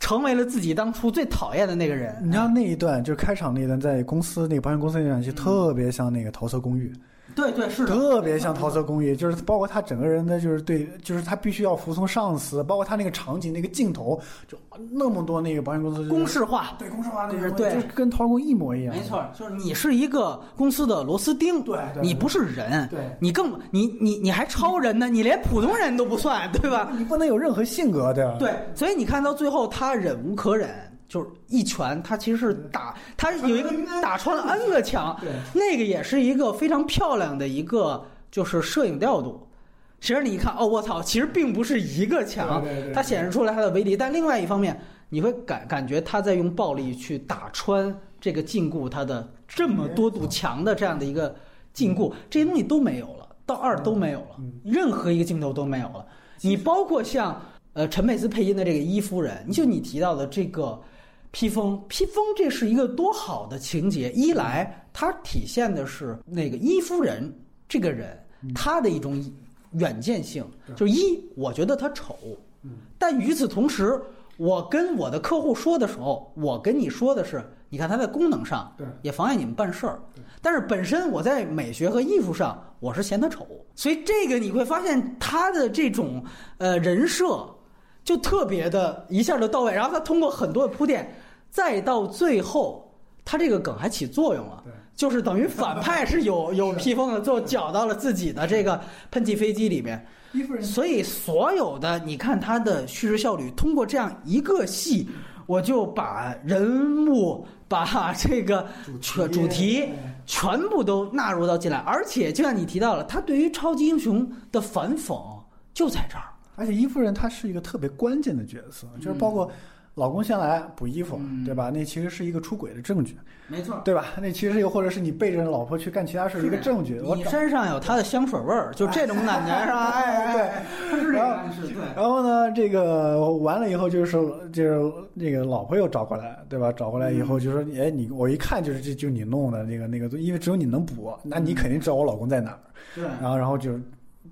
成为了自己当初最讨厌的那个人。你知道那一段，就是开场那一段，在公司那个保险公司那段，就特别像那个桃色公寓。对对是特别像桃色公寓，就是包括他整个人的，就是对，就是他必须要服从上司，包括他那个场景、那个镜头，就那么多那个保险公司公式化，对公式化，就是对，就跟桃公一模一样。没错，就是你是一个公司的螺丝钉，对，你不是人，对，你更你你你还超人呢，你连普通人都不算，对吧？你不能有任何性格，对吧？对，所以你看到最后，他忍无可忍。就是一拳，他其实是打他有一个打穿了 N 个墙，那个也是一个非常漂亮的一个就是摄影调度。其实你一看，哦，我操，其实并不是一个墙，它显示出来它的威力。但另外一方面，你会感感觉他在用暴力去打穿这个禁锢他的这么多堵墙的这样的一个禁锢，这些东西都没有了，到二都没有了，任何一个镜头都没有了。你包括像呃陈佩斯配音的这个伊夫人，就你提到的这个。披风，披风这是一个多好的情节。一来，它体现的是那个伊夫人这个人他的一种远见性，就是一，我觉得他丑，但与此同时，我跟我的客户说的时候，我跟你说的是，你看他在功能上对。也妨碍你们办事儿，但是本身我在美学和艺术上，我是嫌他丑，所以这个你会发现他的这种呃人设就特别的一下就到位，然后他通过很多的铺垫，再到最后，他这个梗还起作用了。就是等于反派是有 有披风的，最后搅到了自己的这个喷气飞机里面，所以所有的你看他的叙事效率，通过这样一个戏，我就把人物、把这个全主题全部都纳入到进来，而且就像你提到了，他对于超级英雄的反讽就在这儿。而且伊夫人她是一个特别关键的角色，就是包括老公先来补衣服，嗯对吧？那其实是一个出轨的证据，没错。对吧？那其实又或者是你背着老婆去干其他事一个证据。你身上有她的香水味儿，就这种感觉是吧？哎哎，是这个。然后呢，这个完了以后就是就是那个老婆又找过来，对吧？找过来以后就说，哎，你我一看就是这就你弄的那个那个，因为只有你能补，那你肯定知道我老公在哪儿。对然后然后就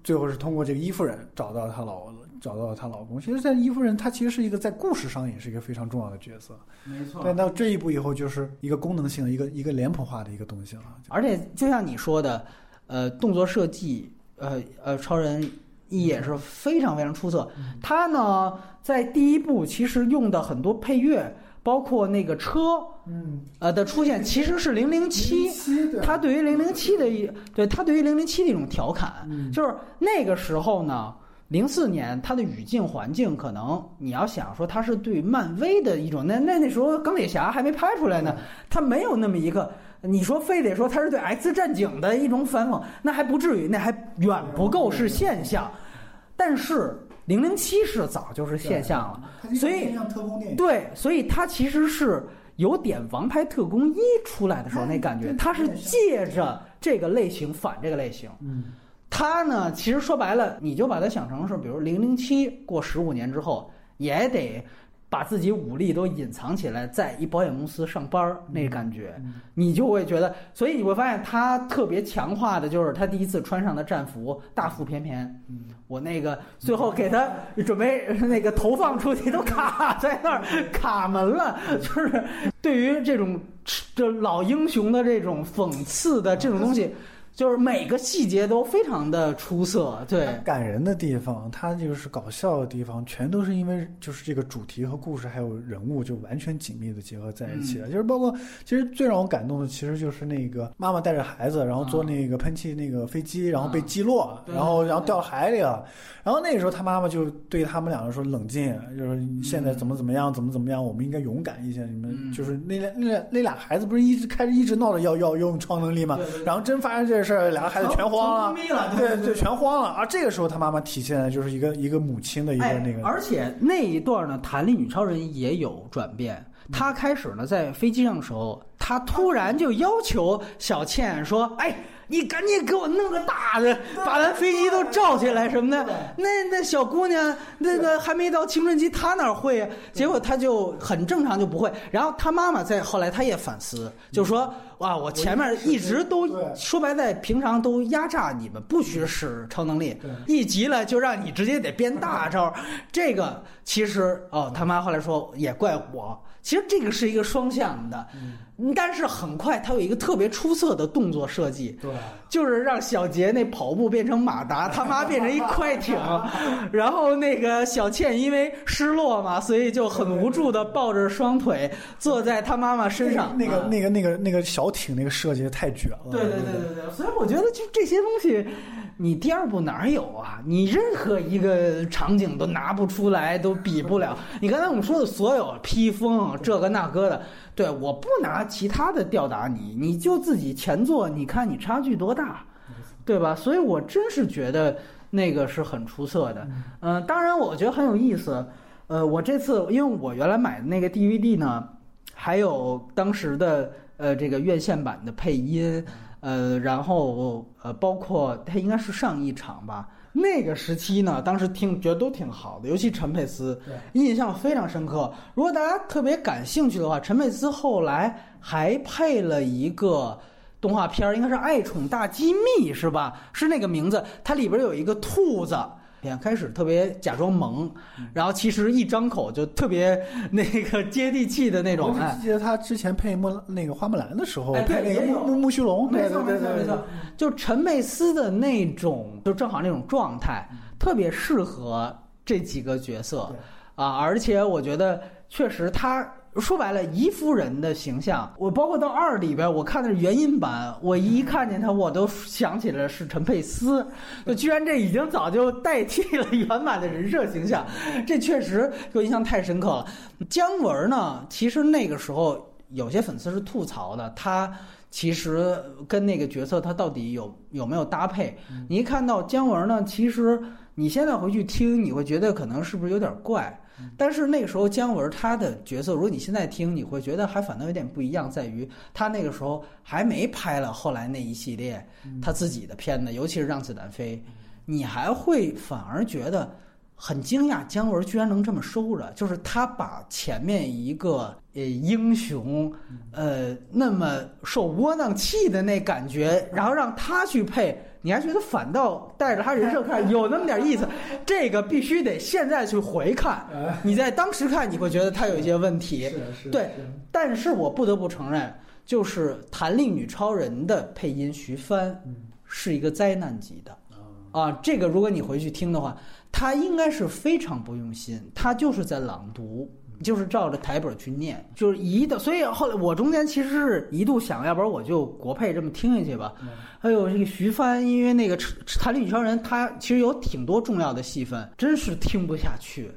最后是通过这个伊夫人找到她老找到了她老公。其实，在伊夫人她其实是一个在故事上也是一个非常重要的角色。没错但到这一步以后，就是一个功能性的一个一个脸谱化的一个东西了。而且就像你说的，呃，动作设计，呃呃，超人也是非常非常出色。他呢，在第一部其实用的很多配乐，包括那个车，嗯，呃的出现，其实是零零七。他对于零零七的一，对他对于零零七的一种调侃，嗯就是那个时候呢，零四年它的语境环境，可能你要想说它是对漫威的一种，那那那时候钢铁侠还没拍出来呢，它没有那么一个，你说非得说它是对 X 战警的一种反讽，那还不至于，那还远不够是现象，但是零零七是早就是现象了，所以对，所以它其实是有点《王牌特工一》出来的时候那感觉，它是借着这个类型反这个类型。嗯，它呢，其实说白了，你就把它想成是，比如零零七过十五年之后，也得把自己武力都隐藏起来，在一保险公司上班儿那感觉，你就会觉得，所以你会发现他特别强化的就是他第一次穿上的战服，大腹便便。我那个最后给他准备那个投放出去，都卡在那儿卡门了，就是对于这种这老英雄的这种讽刺的这种东西。就是每个细节都非常的出色，对，感人的地方，它就是搞笑的地方，全都是因为就是这个主题和故事还有人物就完全紧密的结合在一起了。就是包括其实最让我感动的，其实就是那个妈妈带着孩子，然后坐那个喷气那个飞机，然后被击落，对然后然后掉海里了。然后那个时候他妈妈就对他们两个说冷静，就是现在怎么怎么样，怎么怎么样，我们应该勇敢一些。你们嗯就是那俩那俩那俩孩子不是一直开始一直闹着要要用超能力吗然后真发生这事儿，俩个孩子全慌了。了对对，全慌了。而这个时候，他妈妈体现的就是一个一个母亲的一个哎那个，而且那一段呢，弹力女超人也有转变。她开始呢，在飞机上的时候，她突然就要求小倩说：“哎，你赶紧给我弄个大的，把咱飞机都罩起来什么的。”那那小姑娘，那个还没到青春期，她哪会啊？结果她就很正常就不会。然后她妈妈在后来她也反思，就说：“哇，我前面一直都说白在平常都压榨你们，不许使超能力，一急了就让你直接得变大招。这个其实哦，他妈后来说也怪我。其实这个是一个双向的，嗯但是很快他有一个特别出色的动作设计，对，就是让小杰那跑步变成马达，他妈变成一快艇，然后那个小倩因为失落嘛，所以就很无助的抱着双腿坐在他妈妈身上。那个啊那个那个那个小艇那个设计太绝了。对对对对对，所以我觉得就这些东西，你第二部哪儿有啊？你任何一个场景都拿不出来，都比不了。你刚才我们说的所有披风这个那个的，对，我不拿其他的吊打你，你就自己前作，你看你差距多大，对吧？所以我真是觉得那个是很出色的。嗯、当然我觉得很有意思。呃，我这次因为我原来买的那个 DVD 呢，还有当时的呃这个院线版的配音，呃，然后呃，包括他应该是上一场吧，那个时期呢，当时听觉得都挺好的，尤其陈佩斯，印象非常深刻。如果大家特别感兴趣的话，陈佩斯后来还配了一个动画片儿，应该是《爱宠大机密》，是吧？是那个名字，它里边有一个兔子。开始特别假装萌，然后其实一张口就特别 那个接地气的那种。我记得他之前配木那个花木兰的时候，配那个木木木须龙，没错没错没错，就陈佩斯的那种，就正好那种状态，特别适合这几个角色啊！而且我觉得确实他。说白了，姨夫人的形象，我包括到二里边，我看的是原音版，我一看见他，我都想起了是陈佩斯，就居然这已经早就代替了原版的人设形象，这确实给我印象太深刻了。姜文呢，其实那个时候有些粉丝是吐槽的，他其实跟那个角色他到底有有没有搭配？你一看到姜文呢，其实你现在回去听，你会觉得可能是不是有点怪？但是那个时候姜文他的角色，如果你现在听，你会觉得还反倒有点不一样，在于他那个时候还没拍了后来那一系列他自己的片子，尤其是《让子弹飞》，你还会反而觉得很惊讶，姜文居然能这么收着，就是他把前面一个呃英雄，呃那么受窝囊气的那感觉，然后让他去配。你还觉得反倒带着他人设看 有那么点意思？这个必须得现在去回看。你在当时看，你会觉得他有一些问题。对，但是我不得不承认，就是《弹力女超人》的配音徐帆是一个灾难级的啊！这个如果你回去听的话，他应该是非常不用心，他就是在朗读。就是照着台本去念，就是一的，所以后来我中间其实是一度想，要不然我就国配这么听下去吧。还有这个徐帆，因为那个《弹力女超人》，他其实有挺多重要的戏份，真是听不下去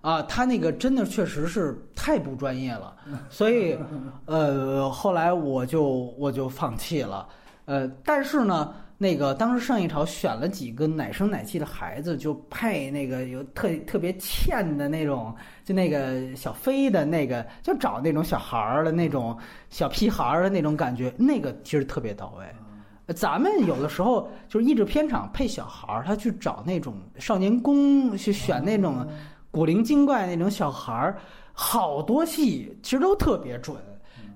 啊！他那个真的确实是太不专业了，所以呃，后来我就我就放弃了。呃，但是呢。那个当时上一朝选了几个奶声奶气的孩子，就配那个有特特别欠的那种，就那个小飞的那个，就找那种小孩儿的那种小屁孩儿的那种感觉，那个其实特别到位。咱们有的时候就是译制片场配小孩儿，他去找那种少年宫去选那种古灵精怪那种小孩儿，好多戏其实都特别准。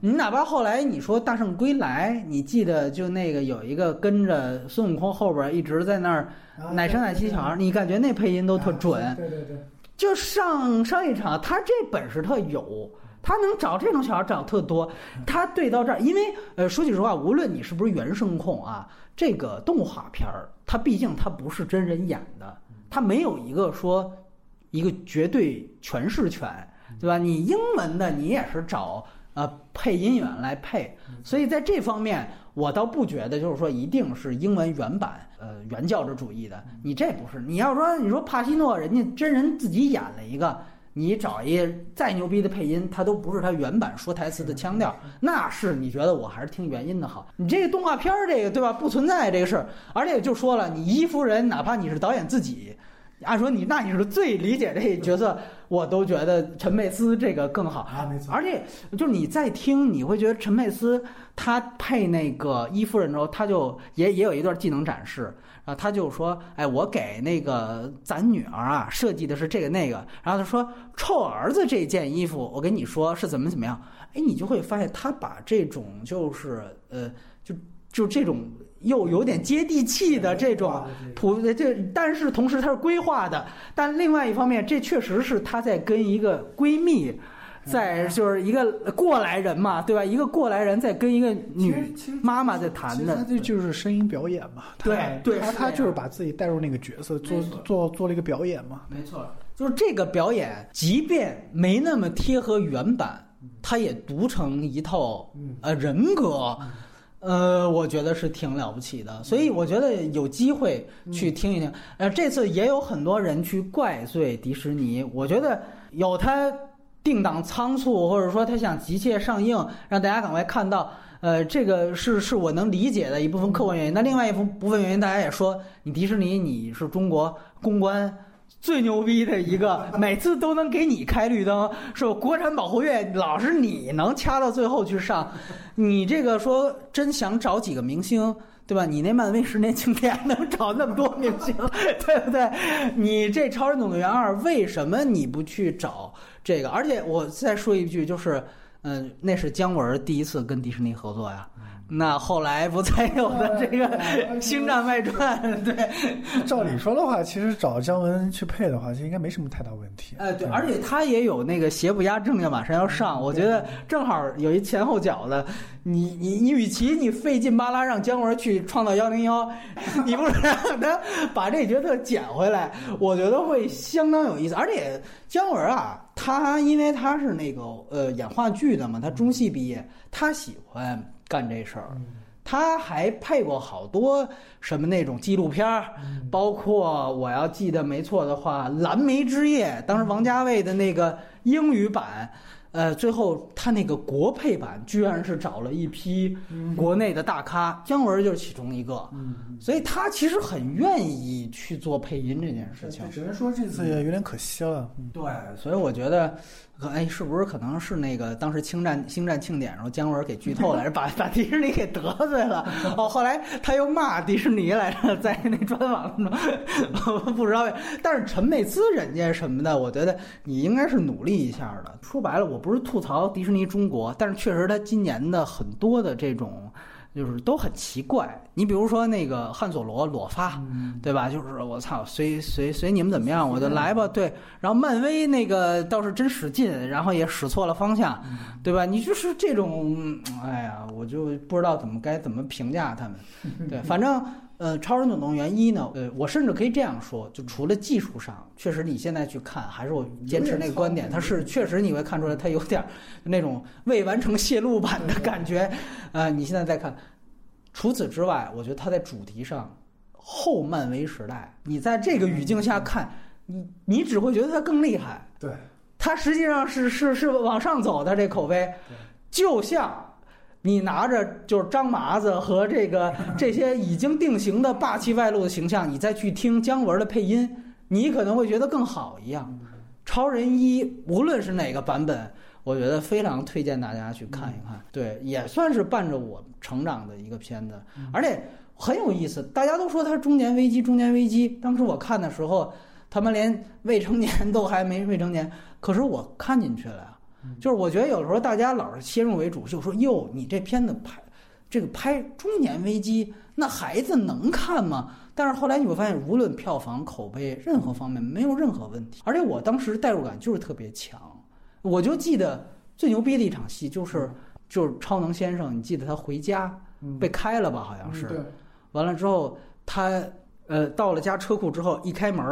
你哪怕后来你说《大圣归来》，你记得就那个有一个跟着孙悟空后边一直在那儿奶声奶气小孩，你感觉那配音都特准。对对对，就上上一场，他这本事特有，他能找这种小孩找特多。他对到这儿，因为呃，说句实话，无论你是不是原声控啊，这个动画片儿，它毕竟它不是真人演的，它没有一个说一个绝对诠释权，对吧？你英文的，你也是找。呃，配音员来配，所以在这方面，我倒不觉得就是说一定是英文原版，呃，原教旨主义的。你这不是，你要说你说帕西诺人家真人自己演了一个，你找一再牛逼的配音，他都不是他原版说台词的腔调，那是你觉得我还是听原音的好。你这个动画片儿这个对吧？不存在这个事儿，而且就说了，你伊夫人，哪怕你是导演自己。按说你那你是最理解这角色，我都觉得陈佩斯这个更好啊，没错。而且就是你在听，你会觉得陈佩斯他配那个伊夫人的时候，他就也也有一段技能展示，然后他就说：“哎，我给那个咱女儿啊设计的是这个那个。”然后他说：“臭儿子这件衣服，我跟你说是怎么怎么样。”哎，你就会发现他把这种就是呃，就就这种。又有点接地气的这种普这，但是同时它是规划的。但另外一方面，这确实是她在跟一个闺蜜，在就是一个过来人嘛，对吧？一个过来人在跟一个女妈妈在谈的。他这就是声音表演嘛。对对，他他就是把自己带入那个角色，做做做了一个表演嘛。没错，就是这个表演，即便没那么贴合原版，他也读成一套呃人格。呃，我觉得是挺了不起的，所以我觉得有机会去听一听。呃，这次也有很多人去怪罪迪士尼，我觉得有他定档仓促，或者说他想急切上映，让大家赶快看到。呃，这个是是我能理解的一部分客观原因。那另外一部部分原因，大家也说，你迪士尼你是中国公关最牛逼的一个，每次都能给你开绿灯，说国产保护月老是你能掐到最后去上，你这个说真想找几个明星，对吧？你那漫威十年经典能找那么多明星，对不对？你这超人总动员二为什么你不去找这个？而且我再说一句，就是，嗯、那是姜文第一次跟迪士尼合作呀。那后来不才有的这个 《星战外传》，对，照理说的话，其实找姜文去配的话，就应该没什么太大问题。哎，对，而且他也有那个邪不压正要，马上要上，我觉得正好有一前后脚的。你你你，与其你费劲巴拉让姜文去创造幺零幺，你不如让他把这角色捡回来，我觉得会相当有意思。而且姜文啊，他因为他是那个呃演话剧的嘛，他中戏毕业，他喜欢干这事儿。他还配过好多什么那种纪录片儿，包括我要记得没错的话，《蓝莓之夜》当时王家卫的那个英语版，呃，最后他那个国配版居然是找了一批国内的大咖，姜文就是其中一个，所以他其实很愿意去做配音这件事情。只能说这次也有点可惜了。对，所以我觉得，哎，是不是可能是那个当时星战星战庆典时候，姜文给剧透来着，把把迪士尼给得罪了。哦，后来他又骂迪士尼来着，在那专访中，不知道为。但是陈佩斯人家什么的，我觉得你应该是努力一下的。说白了，我不是吐槽迪士尼中国，但是确实他今年的很多的这种。就是都很奇怪，你比如说那个汉索罗裸发，对吧？就是我操，随随随你们怎么样，我就来吧。对，然后漫威那个倒是真使劲，然后也使错了方向，对吧？你就是这种，哎呀，我就不知道怎么该怎么评价他们。对，反正呃，超人总动员一呢，呃，我甚至可以这样说，就除了技术上，确实你现在去看，还是我坚持那个观点，它是确实你会看出来它有点那种未完成泄露版的感觉。呃，你现在再看。除此之外，我觉得它在主题上后漫威时代，你在这个语境下看，你你只会觉得它更厉害。对，它实际上是是是往上走的这口碑，就像你拿着就是张麻子和这个 这些已经定型的霸气外露的形象，你再去听姜文的配音，你可能会觉得更好一样。超人一无论是哪个版本。我觉得非常推荐大家去看一看，对，也算是伴着我成长的一个片子，而且很有意思。大家都说它是中年危机，中年危机。当时我看的时候，他们连未成年 都还没未成年，可是我看进去了呀。就是我觉得有时候大家老是先入为主，就说哟，你这片子拍这个拍中年危机，那孩子能看吗？但是后来你会发现，无论票房、口碑，任何方面没有任何问题，而且我当时代入感就是特别强。我就记得最牛逼的一场戏，就是就是超能先生，你记得他回家被开了吧？好像是。完了之后，他呃到了家车库之后，一开门，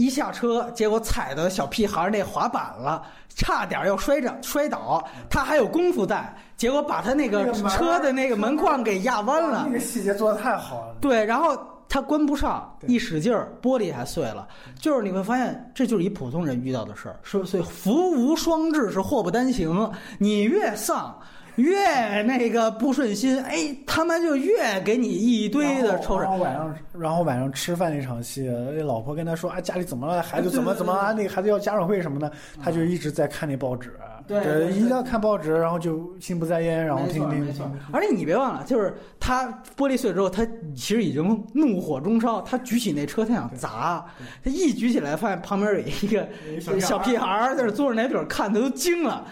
一下车，结果踩到小屁孩那滑板了，差点要摔着摔倒。他还有功夫在，结果把他那个车的那个门框给压弯了。那个细节做的太好了。对，然后。他关不上，一使劲儿，玻璃还碎了。就是你会发现，这就是一普通人遇到的事儿。是所以福无双至，是祸不单行。你越丧，越那个不顺心，哎，他们就越给你一堆的抽。然后晚上，然后晚上吃饭那场戏，那老婆跟他说啊，家里怎么了？孩子怎么怎么啊？那个孩子要家长会什么的，他就一直在看那报纸。对，一定要看报纸，然后就心不在焉，然后听听。而且你别忘了，就是他玻璃碎之后，他其实已经怒火中烧，他举起那车，他想砸，他一举起来，发现旁边有一个小屁孩在那坐着奶嘴看，他都惊了。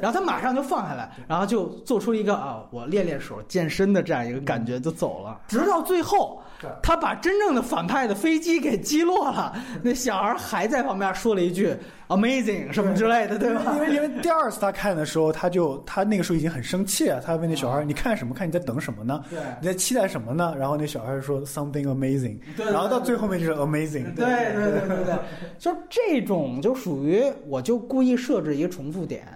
然后他马上就放下来，然后就做出一个啊，我练练手、健身的这样一个感觉，就走了。直到最后，他把真正的反派的飞机给击落了，那小孩还在旁边说了一句 “amazing” 什么之类的，对吧？因为因为第二次他看的时候，他就他那个时候已经很生气了，他问那小孩：“你看什么？看你在等什么呢？你在期待什么呢？”然后那小孩说：“something amazing。”然后到最后面就是 amazing。对对对对对，就这种就属于我就故意设置一个重复点。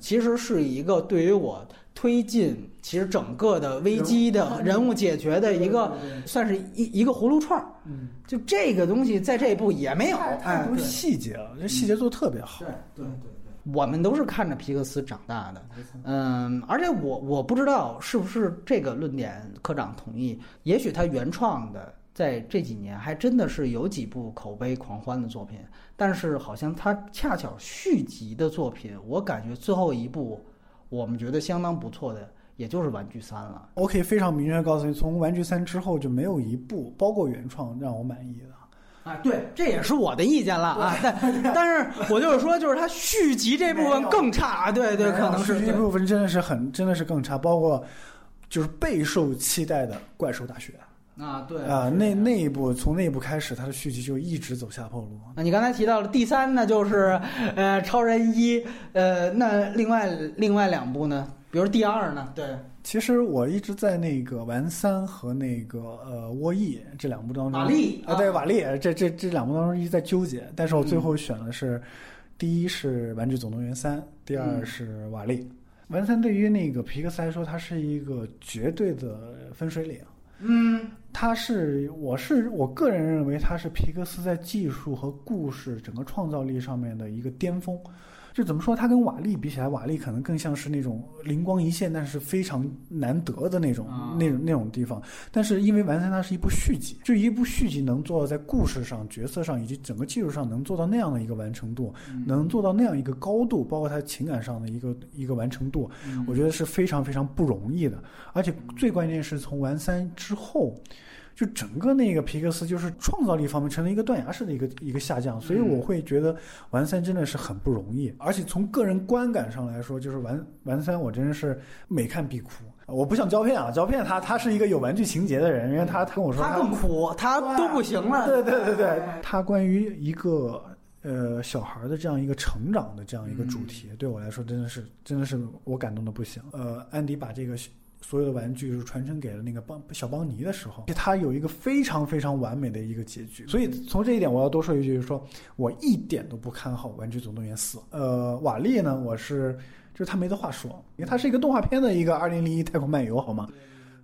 其实是一个对于我推进，其实整个的危机的人物解决的一个，算是一一个葫芦串儿。嗯，就这个东西在这一步也没有，太多细节了，这细节做的特别好。对对对对，我们都是看着皮克斯长大的，嗯，而且我我不知道是不是这个论点科长同意，也许他原创的。在这几年还真的是有几部口碑狂欢的作品，但是好像他恰巧续集的作品，我感觉最后一部我们觉得相当不错的，也就是《玩具三》了。我可以非常明确告诉你，从《玩具三》之后就没有一部，包括原创让我满意的。啊，对，这也是我的意见了啊，但 但是我就是说，就是它续集这部分更差，对对，可能是续集部分真的是很，真的是更差，包括就是备受期待的《怪兽大学》啊，对啊，那那一部从那一部开始，它的续集就一直走下坡路。那你刚才提到了第三呢，就是呃，超人一，呃，那另外另外两部呢，比如第二呢，对。其实我一直在那个玩三和那个呃沃易这两部当中，瓦力啊，对瓦力这这这两部当中一直在纠结，但是我最后选的是，第一是玩具总动员三，第二是瓦力。玩三对于那个皮克斯来说，它是一个绝对的分水岭。嗯，他是我是我个人认为他是皮克斯在技术和故事整个创造力上面的一个巅峰。就怎么说，它跟瓦力比起来，瓦力可能更像是那种灵光一现，但是非常难得的那种、那种、那种地方。但是因为完三它是一部续集，就一部续集能做到在故事上、角色上以及整个技术上能做到那样的一个完成度，能做到那样一个高度，包括它情感上的一个一个完成度，我觉得是非常非常不容易的。而且最关键是从完三之后。就整个那个皮克斯就是创造力方面成了一个断崖式的一个一个下降，所以我会觉得玩三真的是很不容易，而且从个人观感上来说，就是玩玩三我真的是每看必哭。我不像胶片啊，胶片他他是一个有玩具情节的人，因为他他跟我说他更苦，他都不行了。对对对对，他关于一个呃小孩的这样一个成长的这样一个主题，对我来说真的是真的是我感动的不行。呃，安迪把这个。所有的玩具是传承给了那个邦小邦尼的时候，他有一个非常非常完美的一个结局。所以从这一点，我要多说一句，就是说我一点都不看好《玩具总动员四》。呃，瓦力呢，我是就是他没得话说，因为他是一个动画片的一个二零零一太空漫游，好吗？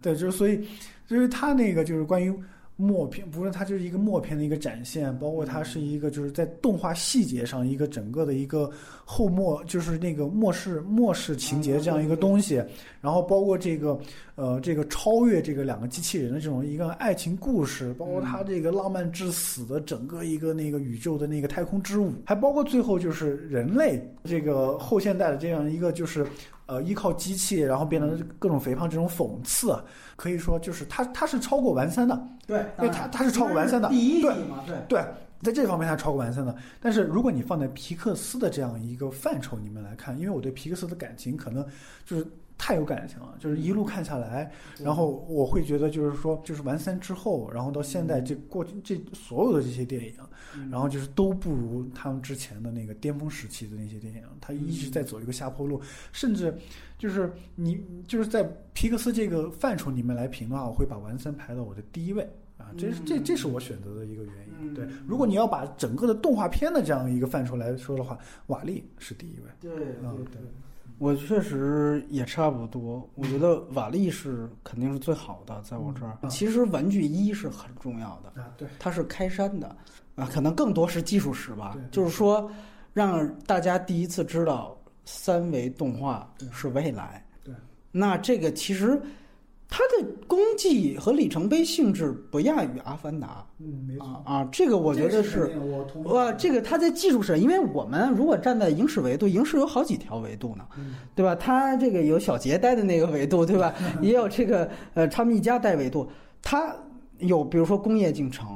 对，就是所以，就是他那个就是关于。默片，不是它就是一个默片的一个展现，包括它是一个就是在动画细节上一个整个的一个后末，就是那个末世末世情节这样一个东西，然后包括这个呃这个超越这个两个机器人的这种一个爱情故事，包括它这个浪漫至死的整个一个那个宇宙的那个太空之舞，还包括最后就是人类这个后现代的这样一个就是。呃，依靠机器，然后变成各种肥胖，这种讽刺，可以说就是它，它是超过完三的。对，因为它它是超过完三的。第一对对对，在这方面它超过完三的。但是如果你放在皮克斯的这样一个范畴里面来看，因为我对皮克斯的感情可能就是。太有感情了，就是一路看下来，然后我会觉得，就是说，就是完三之后，然后到现在这过这所有的这些电影，然后就是都不如他们之前的那个巅峰时期的那些电影，他一直在走一个下坡路，甚至就是你就是在皮克斯这个范畴里面来评的话，我会把完三排到我的第一位啊，这是这这是我选择的一个原因。对，如果你要把整个的动画片的这样一个范畴来说的话，瓦力是第一位。对，啊对。我确实也差不多，我觉得瓦力是肯定是最好的，在我这儿。其实玩具一是很重要的，啊，对，它是开山的，啊，可能更多是技术史吧，就是说让大家第一次知道三维动画是未来。对，那这个其实。它的功绩和里程碑性质不亚于《阿凡达》。嗯，没错啊，这个我觉得是，哇，这个它在技术上，因为我们如果站在影视维度，影视有好几条维度呢，对吧？它这个有小杰带的那个维度，对吧？也有这个呃，他们一家带维度，它有比如说工业进程，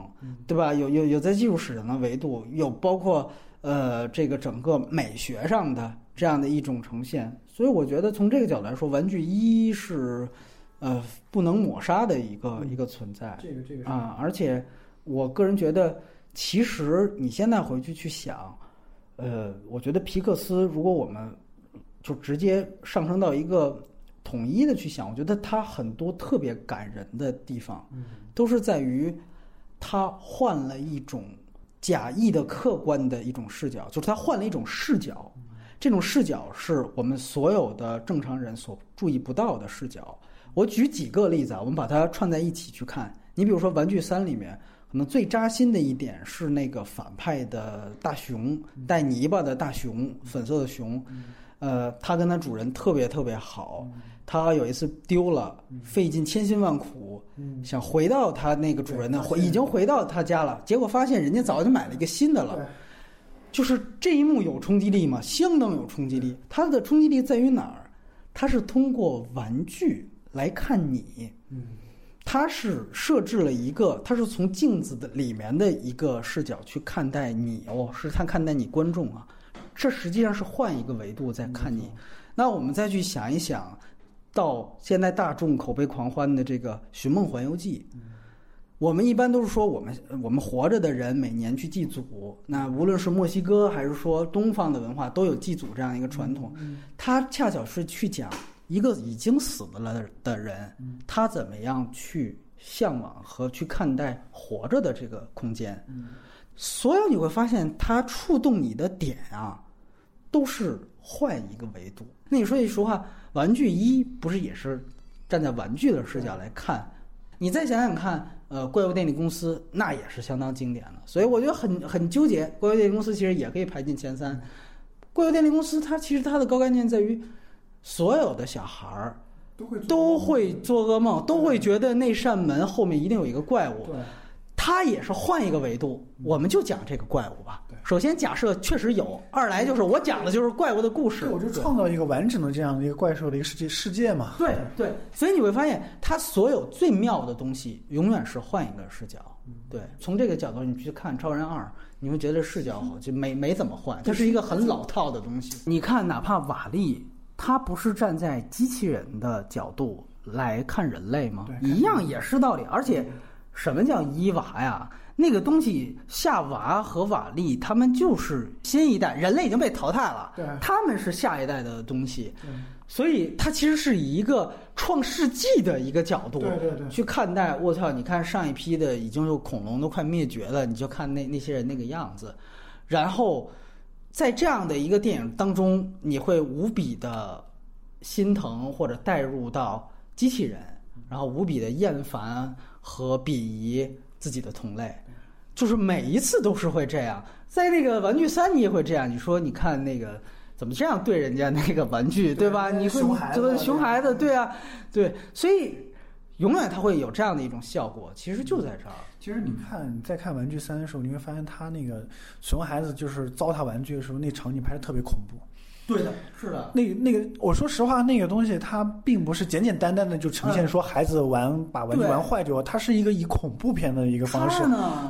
对吧？有有有在技术史上的维度，有包括呃这个整个美学上的这样的一种呈现。所以我觉得从这个角度来说，《玩具一》是。呃，不能抹杀的一个一个存在，这个这个啊，而且我个人觉得，其实你现在回去去想，呃，我觉得皮克斯，如果我们就直接上升到一个统一的去想，我觉得它很多特别感人的地方，都是在于它换了一种假意的客观的一种视角，就是他换了一种视角，这种视角是我们所有的正常人所注意不到的视角。我举几个例子啊，我们把它串在一起去看。你比如说《玩具三》里面，可能最扎心的一点是那个反派的大熊，带泥巴的大熊，粉色的熊。呃，它跟它主人特别特别好。它有一次丢了，费尽千辛万苦，想回到它那个主人的回，已经回到他家了，结果发现人家早就买了一个新的了。就是这一幕有冲击力吗？相当有冲击力。它的冲击力在于哪儿？它是通过玩具来看你。嗯，它是设置了一个，它是从镜子的里面的一个视角去看待你哦，是他看待你观众啊。这实际上是换一个维度在看你。那我们再去想一想。到现在大众口碑狂欢的这个《寻梦环游记》，我们一般都是说我们我们活着的人每年去祭祖。那无论是墨西哥还是说东方的文化，都有祭祖这样一个传统。他恰巧是去讲一个已经死了的人，他怎么样去向往和去看待活着的这个空间。所有你会发现，他触动你的点啊，都是换一个维度。那你说句实话。玩具一不是也是站在玩具的视角来看，你再想想看，呃，怪物电力公司那也是相当经典的，所以我觉得很很纠结。怪物电力公司其实也可以排进前三。怪物电力公司它其实它的高概念在于，所有的小孩儿都会都会做噩梦，都会觉得那扇门后面一定有一个怪物。对，他也是换一个维度，我们就讲这个怪物吧。首先假设确实有，二来就是我讲的就是怪物的故事，我就创造一个完整的这样的一个怪兽的一个世界世界嘛。对对，所以你会发现，他所有最妙的东西永远是换一个视角。对，从这个角度你去看《超人二》，你会觉得视角好，就没没怎么换，它是一个很老套的东西。你看，哪怕瓦力，他不是站在机器人的角度来看人类吗？一样也是道理。而且，什么叫伊娃呀？那个东西，夏娃和瓦力他们就是新一代，人类已经被淘汰了，对，他们是下一代的东西，所以它其实是以一个创世纪的一个角度，去看待。我操，你看上一批的已经有恐龙都快灭绝了，你就看那那些人那个样子，然后在这样的一个电影当中，你会无比的心疼或者带入到机器人，然后无比的厌烦和鄙夷自己的同类。就是每一次都是会这样，在那个玩具三你也会这样。你说你看那个怎么这样对人家那个玩具，对吧？你会觉得熊孩子，对啊，对，所以永远它会有这样的一种效果。其实就在这儿。其实你看，你在看玩具三的时候，你会发现他那个熊孩子就是糟蹋玩具的时候，那场景拍的特别恐怖。对的，是的。那那个，我说实话，那个东西它并不是简简单单的就呈现说孩子玩把玩具玩坏就，它是一个以恐怖片的一个方式，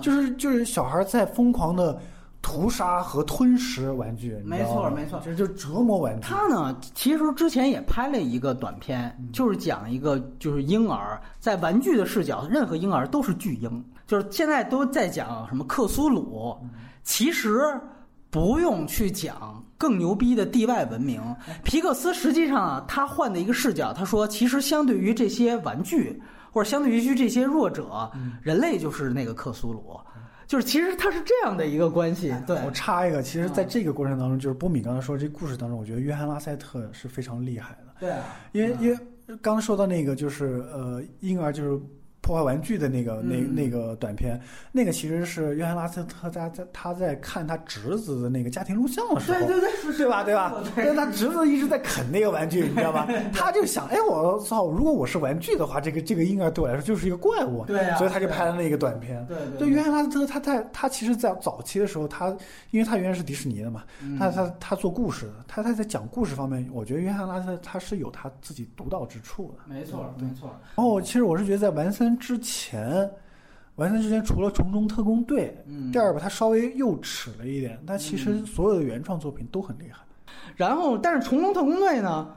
就是就是小孩在疯狂的屠杀和吞食玩具，没错没错，就是折磨玩具。他呢，其实之前也拍了一个短片，就是讲一个就是婴儿在玩具的视角，任何婴儿都是巨婴，就是现在都在讲什么克苏鲁，其实。不用去讲更牛逼的地外文明，皮克斯实际上啊，他换的一个视角，他说，其实相对于这些玩具，或者相对于这些弱者，人类就是那个克苏鲁，就是其实它是这样的一个关系。对我插一个，其实在这个过程当中，就是波米刚才说这故事当中，我觉得约翰拉塞特是非常厉害的。对，因为因为刚刚说到那个就是呃婴儿就是。破坏玩具的那个那那个短片，那个其实是约翰拉斯特他在他在看他侄子的那个家庭录像的时候，对对对，是吧？对吧？因为他侄子一直在啃那个玩具，你知道吧？他就想，哎，我操！如果我是玩具的话，这个这个婴儿对我来说就是一个怪物，对啊所以他就拍了那个短片。对对，约翰拉斯特他在他其实，在早期的时候，他因为他原来是迪士尼的嘛，他他他做故事的，他他在讲故事方面，我觉得约翰拉斯特他是有他自己独到之处的。没错，没错。然后，其实我是觉得在完三之前。完全之前，除了《虫虫特工队》，嗯，第二吧它稍微幼齿了一点，但其实所有的原创作品都很厉害。然后，但是《虫虫特工队》呢，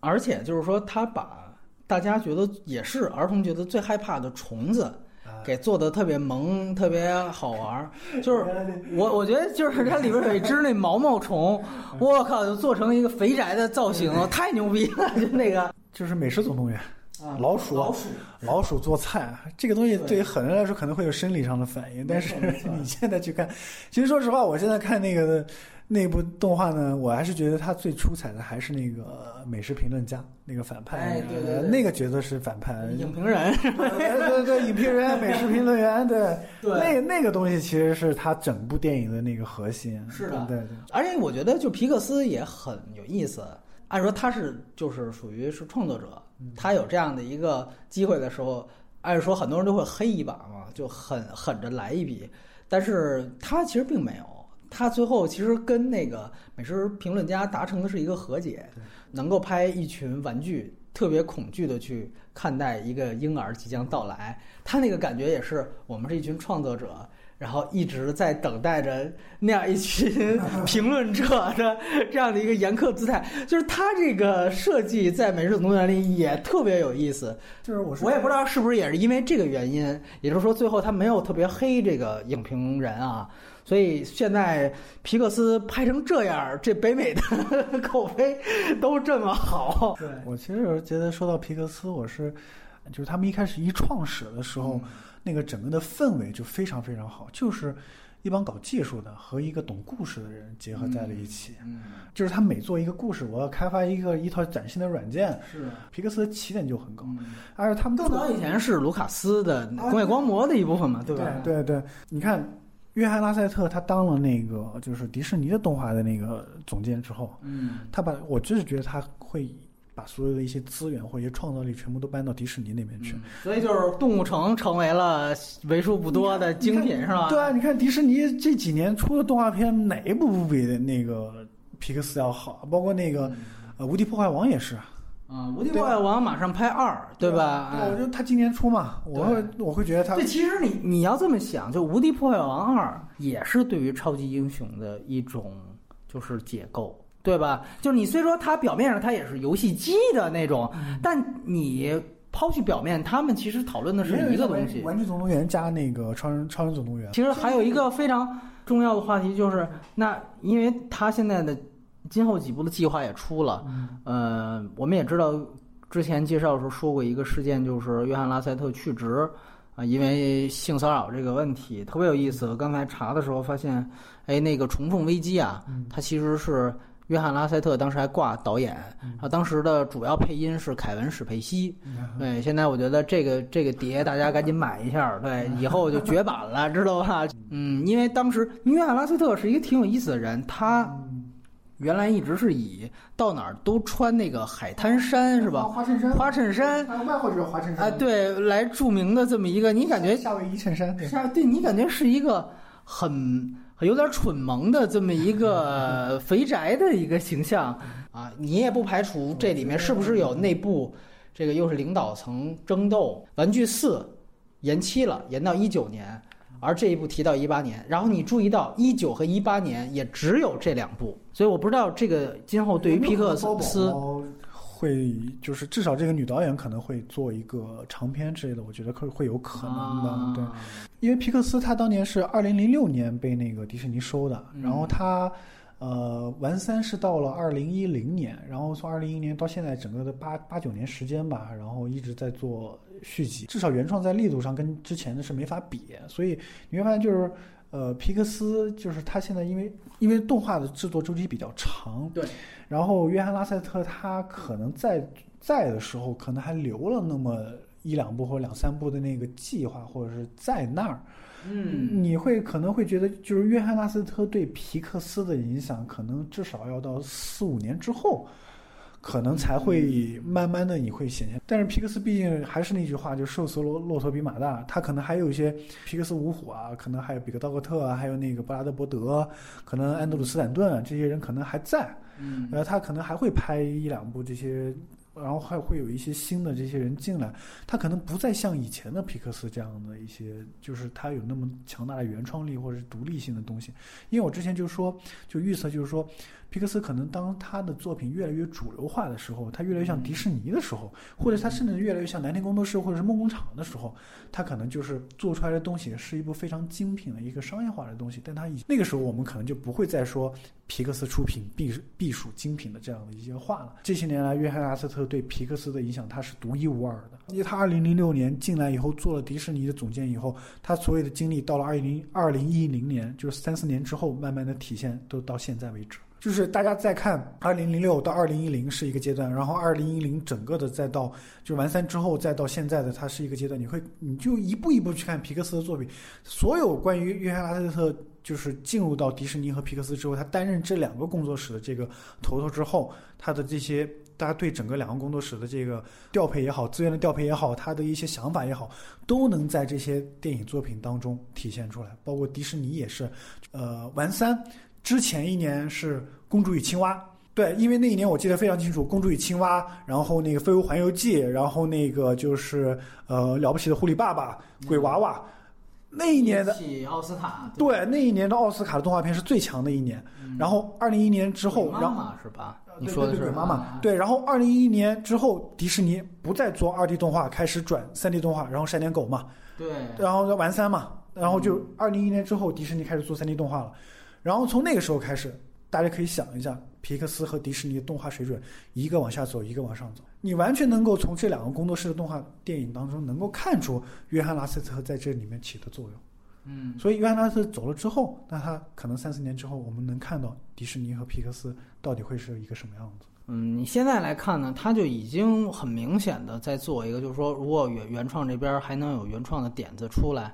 而且就是说，他把大家觉得也是儿童觉得最害怕的虫子，给做的特别萌，特别好玩。就是我，我觉得就是它里边有一只那毛毛虫，我靠，就做成一个肥宅的造型，太牛逼了！就那个，就是《美食总动员》。老鼠老鼠老鼠做菜这个东西，对于很多人来说可能会有生理上的反应，但是 你现在去看，其实说实话，我现在看那个那部动画呢，我还是觉得他最出彩的还是那个美食评论家那个反派，哎对对对那个角色是反派，影评人，对对对，影评人、美食评论员，对，对那那个东西其实是他整部电影的那个核心，是的对对。而且我觉得就皮克斯也很有意思。按说他是就是属于是创作者，他有这样的一个机会的时候，按说很多人都会黑一把嘛，就狠狠着来一笔。但是他其实并没有，他最后其实跟那个美食评论家达成的是一个和解，能够拍一群玩具特别恐惧的去看待一个婴儿即将到来，他那个感觉也是我们是一群创作者。然后一直在等待着那样一群评论者的这样的一个严苛姿态，就是他这个设计在《美食总动员》里也特别有意思。就是我我也不知道是不是也是因为这个原因，也就是说最后他没有特别黑这个影评人啊，所以现在皮克斯拍成这样，这北美的 口碑都这么好。对我其实觉得说到皮克斯，我是就是他们一开始一创始的时候。那个整个的氛围就非常非常好，就是一帮搞技术的和一个懂故事的人结合在了一起。嗯，就是他每做一个故事，我要开发一个一套崭新的软件。是皮克斯的起点就很高，而且他们更早以前是卢卡斯的工业光魔的一部分嘛，对吧？对对，你看约翰拉塞特他当了那个就是迪士尼的动画的那个总监之后，嗯，他把我就是觉得他会。把所有的一些资源或者一些创造力全部都搬到迪士尼那边去，所以就是动物城成为了为数不多的精品，是吧？对啊，你看迪士尼这几年出的动画片，哪一部不比那个皮克斯要好？包括那个呃《无敌破坏王》也是。啊，《无敌破坏王》马上拍二，对吧？对，我觉得他今年出嘛，我会我会觉得他。对，其实你你要这么想，就《无敌破坏王二》也是对于超级英雄的一种就是解构。对吧？就是你虽说它表面上它也是游戏机的那种，但你抛去表面，他们其实讨论的是一个东西。玩具总动员加那个超人超人总动员。其实还有一个非常重要的话题就是，那因为他现在的今后几部的计划也出了，呃，我们也知道之前介绍的时候说过一个事件，就是约翰拉塞特去职啊，因为性骚扰这个问题特别有意思。刚才查的时候发现，哎，那个重重危机啊，它其实是。约翰拉塞特当时还挂导演，然后，当时的主要配音是凯文史佩西。对，现在我觉得这个这个碟大家赶紧买一下，对，以后就绝版了，知道吧？嗯，因为当时约翰拉塞特是一个挺有意思的人，他原来一直是以到哪儿都穿那个海滩衫是吧？花衬衫，花衬衫，外号就是花衬衫啊，对，来著名的这么一个，你感觉夏威夷衬衫，是啊，对你感觉是一个很。有点蠢萌的这么一个 肥宅的一个形象啊，你也不排除这里面是不是有内部这个又是领导层争斗。玩具四延期了，延到一九年，而这一部提到一八年。然后你注意到一九和一八年也只有这两部，所以我不知道这个今后对于皮克斯。会就是至少这个女导演可能会做一个长片之类的，我觉得可会有可能的，对，因为皮克斯他当年是二零零六年被那个迪士尼收的，然后他呃完三是到了二零一零年，然后从二零一零年到现在整个的八八九年时间吧，然后一直在做续集，至少原创在力度上跟之前的是没法比，所以你会发现就是呃皮克斯就是他现在因为因为动画的制作周期比较长，对。然后约翰拉塞特他可能在在的时候，可能还留了那么一两部或者两三部的那个计划，或者是在那儿。嗯，你会可能会觉得，就是约翰拉塞特对皮克斯的影响，可能至少要到四五年之后。可能才会慢慢的你会显现，但是皮克斯毕竟还是那句话，就瘦死骆骆驼比马大，他可能还有一些皮克斯五虎啊，可能还有比克道格特啊，还有那个布拉德伯德，可能安德鲁斯坦顿啊，这些人可能还在，嗯，呃，他可能还会拍一两部这些。然后还会有一些新的这些人进来，他可能不再像以前的皮克斯这样的一些，就是他有那么强大的原创力或者是独立性的东西。因为我之前就说，就预测就是说，皮克斯可能当他的作品越来越主流化的时候，他越来越像迪士尼的时候，或者他甚至越来越像蓝天工作室或者是梦工厂的时候，他可能就是做出来的东西是一部非常精品的一个商业化的东西。但他以那个时候我们可能就不会再说皮克斯出品必必属精品的这样的一些话了。这些年来，约翰阿斯特。特对皮克斯的影响，他是独一无二的。因为他二零零六年进来以后做了迪士尼的总监以后，他所有的经历到了二零二零一零年，就是三四年之后，慢慢的体现，都到现在为止。就是大家再看二零零六到二零一零是一个阶段，然后二零一零整个的再到就完三之后再到现在的它是一个阶段，你会你就一步一步去看皮克斯的作品，所有关于约翰拉塞特就是进入到迪士尼和皮克斯之后，他担任这两个工作室的这个头头之后，他的这些大家对整个两个工作室的这个调配也好，资源的调配也好，他的一些想法也好，都能在这些电影作品当中体现出来，包括迪士尼也是，呃，完三。之前一年是《公主与青蛙》，对，因为那一年我记得非常清楚，《公主与青蛙》，然后那个《飞屋环游记》，然后那个就是呃了不起的狐狸爸爸、鬼娃娃，那一年的奥斯卡，对，那一年的奥斯卡的动画片是最强的一年。然后二零一一年之后，然后是吧？你说的是。鬼妈妈，对。然后二零一一年之后，迪士尼不再做二 D 动画，开始转三 D 动画，然后闪点狗嘛，对，然后玩三嘛，然后就二零一一年之后，迪士尼开始做三 D 动画了。然后从那个时候开始，大家可以想一下，皮克斯和迪士尼的动画水准，一个往下走，一个往上走。你完全能够从这两个工作室的动画电影当中，能够看出约翰拉斯特在这里面起的作用。嗯，所以约翰拉斯特走了之后，那他可能三四年之后，我们能看到迪士尼和皮克斯到底会是一个什么样子。嗯，你现在来看呢，他就已经很明显的在做一个，就是说，如果原原创这边还能有原创的点子出来。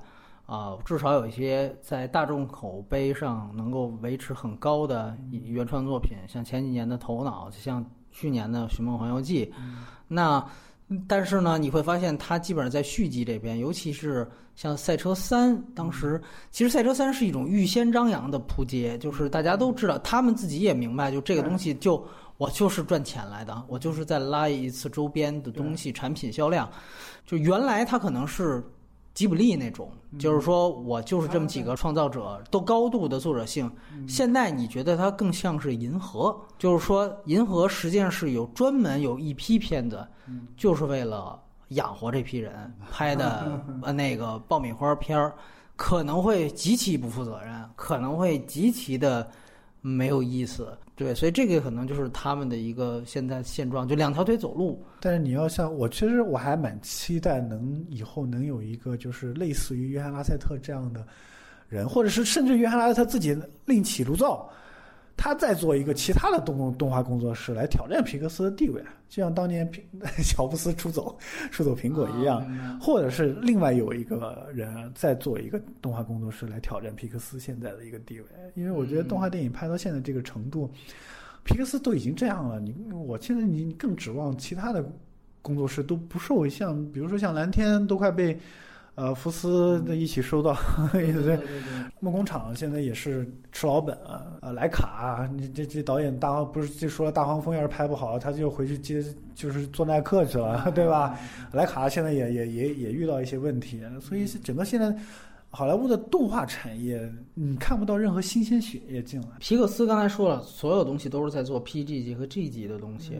啊，至少有一些在大众口碑上能够维持很高的原创作品，像前几年的《头脑》，像去年的《寻梦环游记》。那，但是呢，你会发现它基本上在续集这边，尤其是像《赛车三》，当时其实《赛车三》是一种预先张扬的扑街，就是大家都知道，他们自己也明白，就这个东西，就我就是赚钱来的，我就是在拉一次周边的东西，产品销量。就原来它可能是。吉卜力那种，就是说我就是这么几个创造者，都高度的作者性。现在你觉得它更像是银河，就是说银河实际上是有专门有一批片子，就是为了养活这批人拍的 呃那个爆米花片儿，可能会极其不负责任，可能会极其的没有意思。对，所以这个可能就是他们的一个现在现状，就两条腿走路。但是你要像我，其实我还蛮期待能以后能有一个就是类似于约翰拉塞特这样的人，或者是甚至约翰拉塞特自己另起炉灶。他再做一个其他的动动画工作室来挑战皮克斯的地位，就像当年皮 乔布斯出走 出走苹果一样，或者是另外有一个人再做一个动画工作室来挑战皮克斯现在的一个地位。因为我觉得动画电影拍到现在这个程度，皮克斯都已经这样了，你我现在你更指望其他的工作室都不受像，比如说像蓝天都快被。呃，福斯的一起收到，对对对，梦工厂现在也是吃老本啊。呃，莱卡，你这这导演大黄不是就说了大黄蜂要是拍不好，他就回去接就是做耐克去了，对吧？莱卡现在也也也也遇到一些问题，所以整个现在好莱坞的动画产业，你看不到任何新鲜血液进来。皮克斯刚才说了，所有东西都是在做 PG 级和 G 级的东西。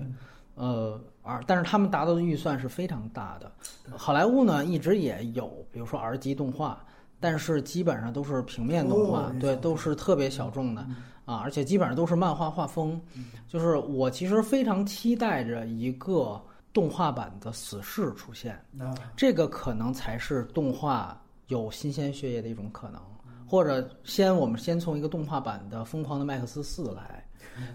呃，而但是他们达到的预算是非常大的。好莱坞呢，一直也有，比如说 R 级动画，但是基本上都是平面动画，对，都是特别小众的啊，而且基本上都是漫画画风。就是我其实非常期待着一个动画版的死侍出现，这个可能才是动画有新鲜血液的一种可能。或者先我们先从一个动画版的《疯狂的麦克斯四》来。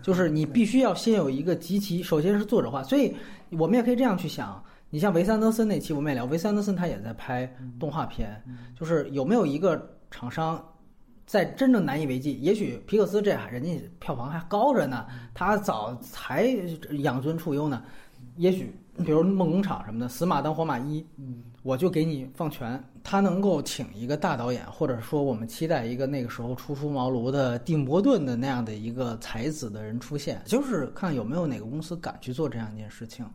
就是你必须要先有一个极其，首先是作者化，所以我们也可以这样去想。你像维斯安德森那期我们也聊，维斯安德森他也在拍动画片，就是有没有一个厂商在真正难以为继？也许皮克斯这人家票房还高着呢，他早才养尊处优呢。也许比如梦工厂什么的，死马当活马医，我就给你放权。他能够请一个大导演，或者说我们期待一个那个时候初出茅庐的蒂姆·伯顿的那样的一个才子的人出现，就是看有没有哪个公司敢去做这样一件事情，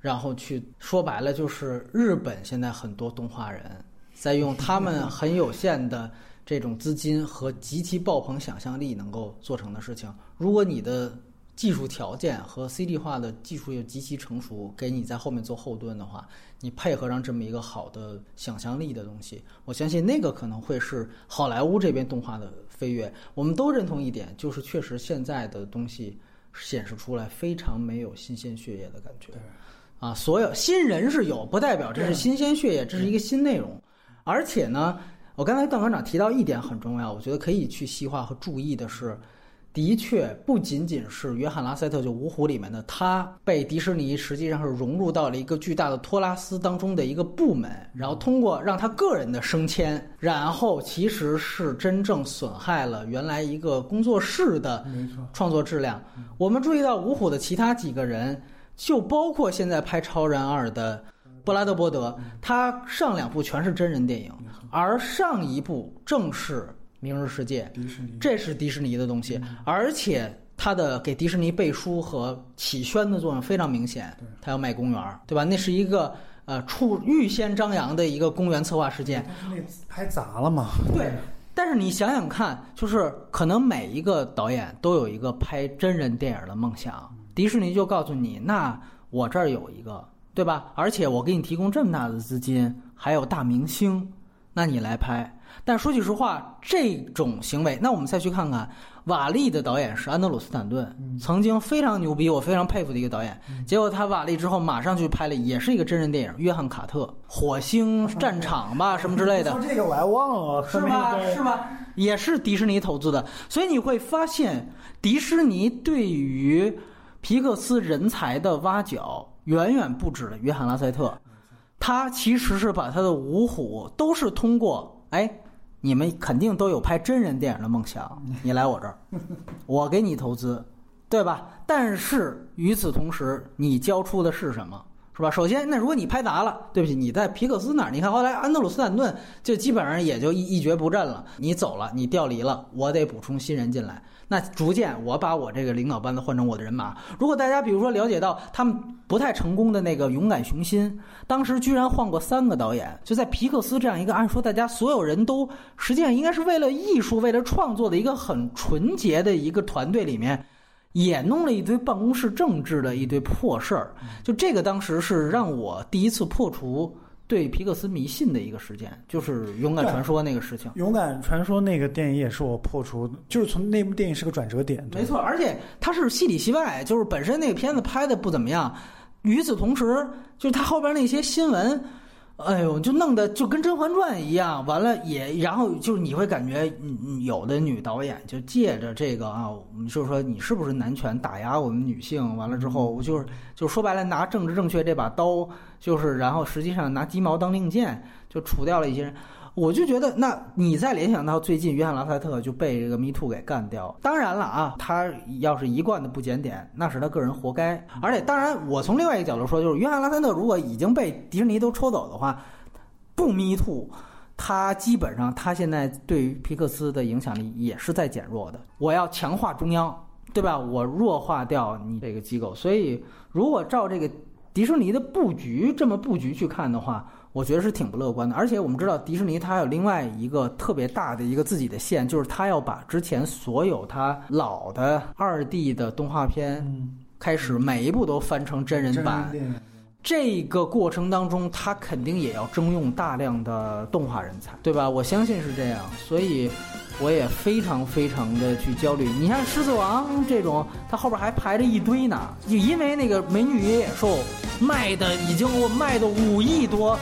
然后去说白了就是日本现在很多动画人在用他们很有限的这种资金和极其爆棚想象力能够做成的事情。如果你的技术条件和 CD 化的技术又极其成熟，给你在后面做后盾的话，你配合上这么一个好的想象力的东西，我相信那个可能会是好莱坞这边动画的飞跃。我们都认同一点，就是确实现在的东西显示出来非常没有新鲜血液的感觉。啊，所有新人是有，不代表这是新鲜血液，这是一个新内容。而且呢，我刚才段馆长提到一点很重要，我觉得可以去细化和注意的是。的确，不仅仅是约翰·拉塞特就五虎里面的他被迪士尼实际上是融入到了一个巨大的托拉斯当中的一个部门，然后通过让他个人的升迁，然后其实是真正损害了原来一个工作室的创作质量。我们注意到五虎的其他几个人，就包括现在拍《超人二》的布拉德伯德，他上两部全是真人电影，而上一部正是。明日世界，迪士尼，这是迪士尼的东西，而且它的给迪士尼背书和起宣的作用非常明显。它要卖公园，对吧？那是一个呃，出预先张扬的一个公园策划事件。那拍砸了嘛？对。但是你想想看，就是可能每一个导演都有一个拍真人电影的梦想，迪士尼就告诉你，那我这儿有一个，对吧？而且我给你提供这么大的资金，还有大明星，那你来拍。但说句实话，这种行为，那我们再去看看，瓦力的导演是安德鲁斯坦顿，曾经非常牛逼，我非常佩服的一个导演。结果他瓦力之后，马上去拍了，也是一个真人电影《约翰卡特》《火星战场》吧，什么之类的。说这个我还忘了，是吧？是吧？也是迪士尼投资的，所以你会发现，迪士尼对于皮克斯人才的挖角远远不止了约翰拉塞特，他其实是把他的五虎都是通过哎。你们肯定都有拍真人电影的梦想，你来我这儿，我给你投资，对吧？但是与此同时，你交出的是什么，是吧？首先，那如果你拍砸了，对不起，你在皮克斯那儿，你看后来安德鲁斯坦顿就基本上也就一一蹶不振了，你走了，你调离了，我得补充新人进来。那逐渐，我把我这个领导班子换成我的人马。如果大家比如说了解到他们不太成功的那个《勇敢雄心》，当时居然换过三个导演，就在皮克斯这样一个按说大家所有人都实际上应该是为了艺术、为了创作的一个很纯洁的一个团队里面，也弄了一堆办公室政治的一堆破事儿。就这个当时是让我第一次破除。对皮克斯迷信的一个事件，就是《勇敢传说》那个事情。《勇敢传说》那个电影也是我破除，就是从那部电影是个转折点。没错，而且它是戏里戏外，就是本身那个片子拍的不怎么样，与此同时，就是它后边那些新闻。哎呦，就弄得就跟《甄嬛传》一样，完了也，然后就是你会感觉，嗯嗯，有的女导演就借着这个啊，就是说你是不是男权打压我们女性？完了之后，就是就说白了，拿政治正确这把刀，就是然后实际上拿鸡毛当令箭，就除掉了一些人。我就觉得，那你再联想到最近约翰·拉塞特就被这个 Me Too 给干掉，当然了啊，他要是一贯的不检点，那是他个人活该。而且，当然，我从另外一个角度说，就是约翰·拉塞特如果已经被迪士尼都抽走的话，不 Me Too，他基本上他现在对于皮克斯的影响力也是在减弱的。我要强化中央，对吧？我弱化掉你这个机构。所以，如果照这个迪士尼的布局这么布局去看的话，我觉得是挺不乐观的，而且我们知道迪士尼它有另外一个特别大的一个自己的线，就是它要把之前所有它老的二 D 的动画片开始每一部都翻成真人版。这个过程当中，他肯定也要征用大量的动画人才，对吧？我相信是这样，所以。我也非常非常的去焦虑。你像《狮子王》这种，它后边还排着一堆呢，就因为那个《美女与野兽》卖的已经我卖的五亿多。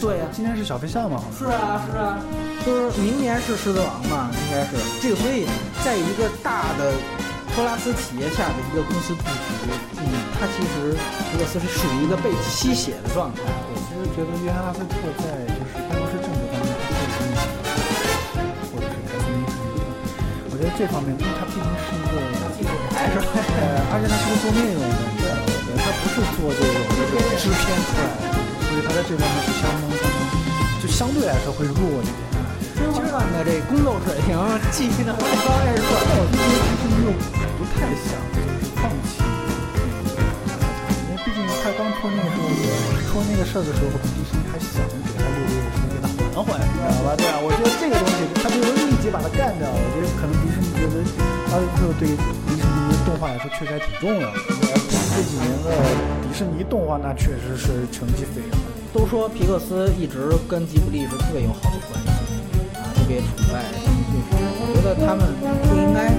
对啊，今年是小飞象嘛？是啊是啊，就是明年是《狮子王》嘛，应该是这个。所以在一个大的托拉斯企业下的一个公司布局，嗯，它其实皮克斯是属于一个被吸血的状态。我其实觉得约翰·拉塞特在就是办公室政治方面。或者是他的我觉得这方面，因为他毕竟是一个技术台，是吧？呃，而且他是个做内容的？对，他不是做这种制片出来的，所以他在这方面是相当相当，就相对来说会弱一点。今晚的这工作水平，技能高还是弱？我觉得其实又不太想就是放弃，因为毕竟他刚出那个时候，出那个事儿的时候，迪士尼还想着给他六个月时间还回来，你知道吧？对啊，我觉得这个东西，他不能立即把它干掉。我觉得可能迪士尼觉得，他就对迪士尼动画来说确实还挺重要的。这几年的迪士尼动画，那确实是成绩斐然。都说皮克斯一直跟吉卜力是特别友好的关系，啊，特别崇拜。我觉得他们不应该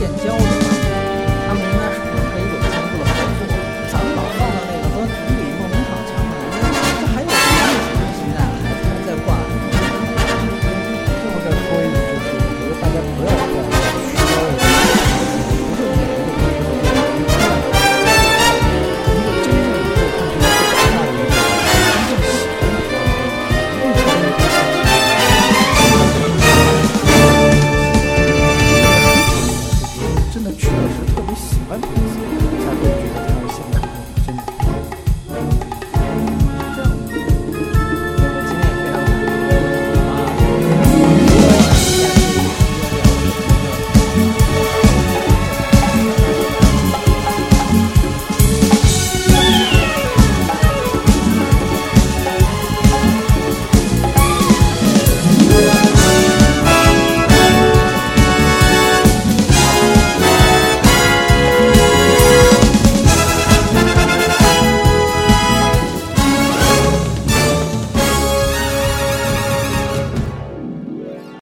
建交的嘛，他们应该是可以有进一步的合作。咱们老放的那个和总理。